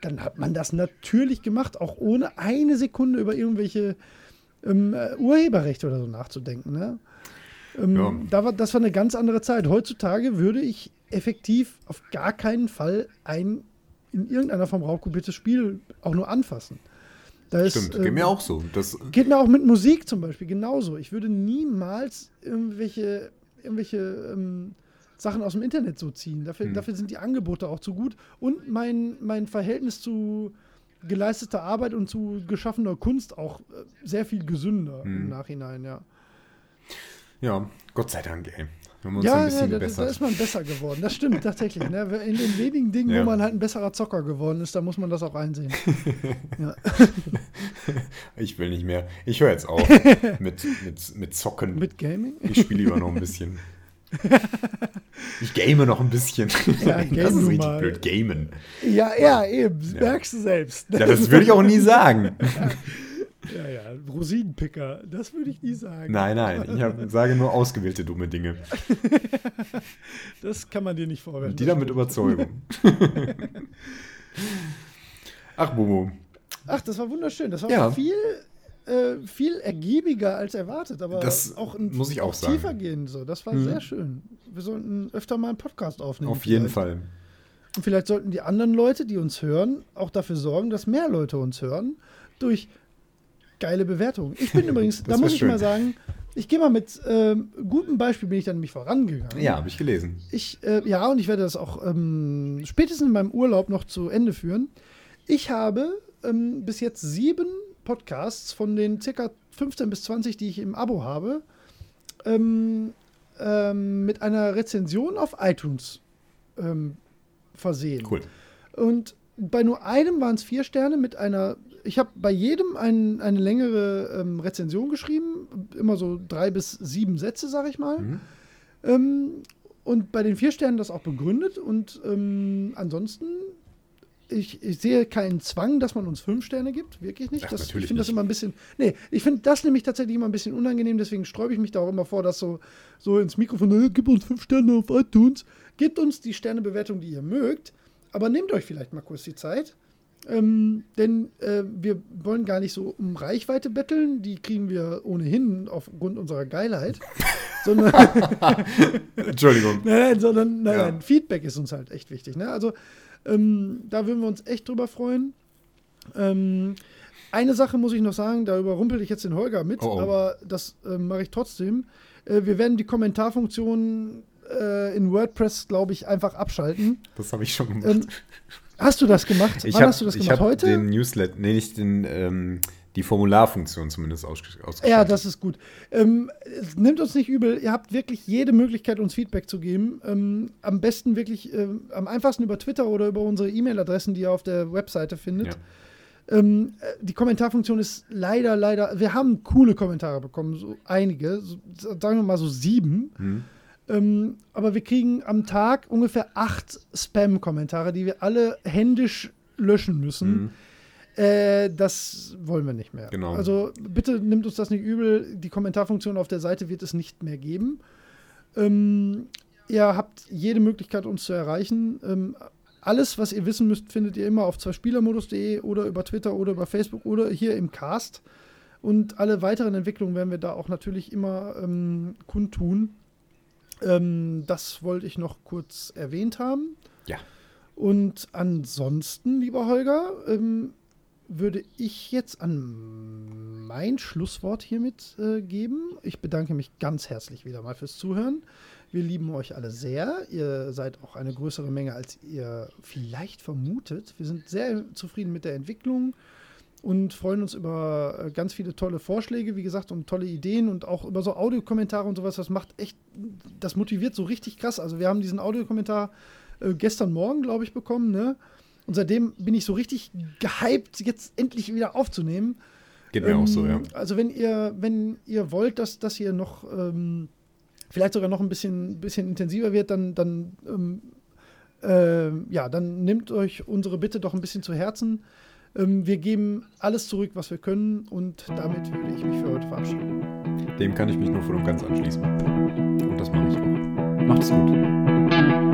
dann hat man das natürlich gemacht, auch ohne eine Sekunde über irgendwelche ähm, äh, Urheberrechte oder so nachzudenken. Ne? Ähm, Ja. da war, das war eine ganz andere Zeit. Heutzutage würde ich effektiv auf gar keinen Fall ein in irgendeiner Form raubkopiertes Spiel auch nur anfassen. Da ist, Stimmt, ähm, geht mir auch so. Das, Geht mir auch mit Musik zum Beispiel genauso. Ich würde niemals irgendwelche, irgendwelche ähm, Sachen aus dem Internet so ziehen. Dafür, Hm. dafür sind die Angebote auch zu gut. Und mein, mein Verhältnis zu geleisteter Arbeit und zu geschaffener Kunst auch äh, sehr viel gesünder im Hm. Nachhinein, ja. ja, Gott sei Dank, ey. Wir haben uns ein Ja, ja bisschen da, da gebessert. ist man besser geworden. Das stimmt tatsächlich. Ne? In den wenigen Dingen, Ja. wo man halt ein besserer Zocker geworden ist, da muss man das auch einsehen. (laughs) ja. ich will nicht mehr. Ich höre jetzt auf (laughs) mit, mit, mit Zocken. Mit Gaming? Ich spiele lieber noch ein bisschen. (laughs) (laughs) Ich game noch ein bisschen. (laughs) Ja, das ist richtig mal. blöd. Gamen. Ja, ja, eben. Das Ja. merkst du selbst. Ja, das würde ich auch nie sagen. (laughs) Ja, ja, Rosinenpicker, das würde ich nie sagen. Nein, nein. Ich hab, sage nur ausgewählte dumme Dinge. Das kann man dir nicht vorwerfen. Die dann mit Überzeugung. Ach, Bobo. Ach, das war wunderschön. Das war Ja. viel, äh, viel ergiebiger als erwartet, aber Das auch, ein, muss ich auch sagen. tiefer gehen. So. Das war Mhm. sehr schön. Wir sollten öfter mal einen Podcast aufnehmen. Auf jeden vielleicht. Fall. Und vielleicht sollten die anderen Leute, die uns hören, auch dafür sorgen, dass mehr Leute uns hören durch geile Bewertungen. Ich bin (laughs) übrigens, da muss ich schön. mal sagen, ich gehe mal mit ähm, gutem Beispiel bin ich dann nämlich vorangegangen. Ja, habe ich gelesen. Ich, äh, ja, und ich werde das auch ähm, spätestens in meinem Urlaub noch zu Ende führen. Ich habe ähm, bis jetzt sieben Podcasts von den circa 15 bis 20, die ich im Abo habe, ähm, ähm, mit einer Rezension auf iTunes ähm, versehen. Cool. Und bei nur einem waren es vier Sterne mit einer. Ich habe bei jedem ein, eine längere ähm, Rezension geschrieben, immer so drei bis sieben Sätze, sage ich mal. Mhm. Ähm, und bei den vier Sternen das auch begründet. Und ähm, ansonsten, ich, ich sehe keinen Zwang, dass man uns fünf Sterne gibt. Wirklich nicht. Ach, Das, ich natürlich finde das immer ein bisschen. Nee, ich finde das nämlich tatsächlich immer ein bisschen unangenehm. Deswegen sträube ich mich da auch immer vor, dass so, so ins Mikrofon, äh, gib uns fünf Sterne auf iTunes. Gebt uns die Sternebewertung, die ihr mögt. Aber nehmt euch vielleicht mal kurz die Zeit. Ähm, denn äh, wir wollen gar nicht so um Reichweite betteln, die kriegen wir ohnehin aufgrund unserer Geilheit, (laughs) sondern, Entschuldigung. nein, (laughs) nein, sondern nein, Ja. nein, Feedback ist uns halt echt wichtig. Ne? Also ähm, da würden wir uns echt drüber freuen. Ähm, eine Sache muss ich noch sagen, da überrumpel ich jetzt den Holger mit, Oh, oh. aber das äh, mache ich trotzdem. Äh, wir werden die Kommentarfunktion äh, in WordPress, glaube ich, einfach abschalten. Das habe ich schon gemacht. Ähm, hast du das gemacht? ich Wann habe hast du das gemacht? hab Heute? den Newsletter, nee, nicht den, ähm, die Formularfunktion zumindest ausges ausgeschaltet. Ja, das ist gut. Ähm, es nimmt uns nicht übel. Ihr habt wirklich jede Möglichkeit, uns Feedback zu geben. Ähm, am besten wirklich, ähm, am einfachsten über Twitter oder über unsere E-Mail-Adressen, die ihr auf der Webseite findet. Ja. Ähm, äh, die Kommentarfunktion ist leider, leider. Wir haben coole Kommentare bekommen, so einige, so, sagen wir mal so sieben. Hm. Ähm, aber wir kriegen am Tag ungefähr acht Spam-Kommentare, die wir alle händisch löschen müssen. Hm. Äh, das wollen wir nicht mehr. Genau. Also bitte nimmt uns das nicht übel. Die Kommentarfunktion auf der Seite wird es nicht mehr geben. Ähm, ihr habt jede Möglichkeit, uns zu erreichen. Ähm, alles, was ihr wissen müsst, findet ihr immer auf zweispielermodus.de oder über Twitter oder über Facebook oder hier im Cast. Und alle weiteren Entwicklungen werden wir da auch natürlich immer ähm, kundtun. Ähm, das wollte ich noch kurz erwähnt haben. Ja. Und ansonsten, lieber Holger, ähm, würde ich jetzt an mein Schlusswort hiermit äh, geben. Ich bedanke mich ganz herzlich wieder mal fürs Zuhören. Wir lieben euch alle sehr. Ihr seid auch eine größere Menge, als ihr vielleicht vermutet. Wir sind sehr zufrieden mit der Entwicklung und freuen uns über äh, ganz viele tolle Vorschläge, wie gesagt, und tolle Ideen und auch über so Audiokommentare und sowas. Das macht echt, das motiviert so richtig krass. Also wir haben diesen Audiokommentar äh, gestern Morgen, glaube ich, bekommen, ne? Und seitdem bin ich so richtig gehypt, jetzt endlich wieder aufzunehmen. Geht mir auch so, ja. Ähm, Also wenn ihr, wenn ihr wollt, dass das hier noch ähm, vielleicht sogar noch ein bisschen, bisschen intensiver wird, dann, dann ähm, äh, ja, dann nehmt euch unsere Bitte doch ein bisschen zu Herzen. Ähm, wir geben alles zurück, was wir können und damit würde ich mich für heute verabschieden. Dem kann ich mich nur voll und ganz anschließen. Und das mache ich auch. Macht's gut.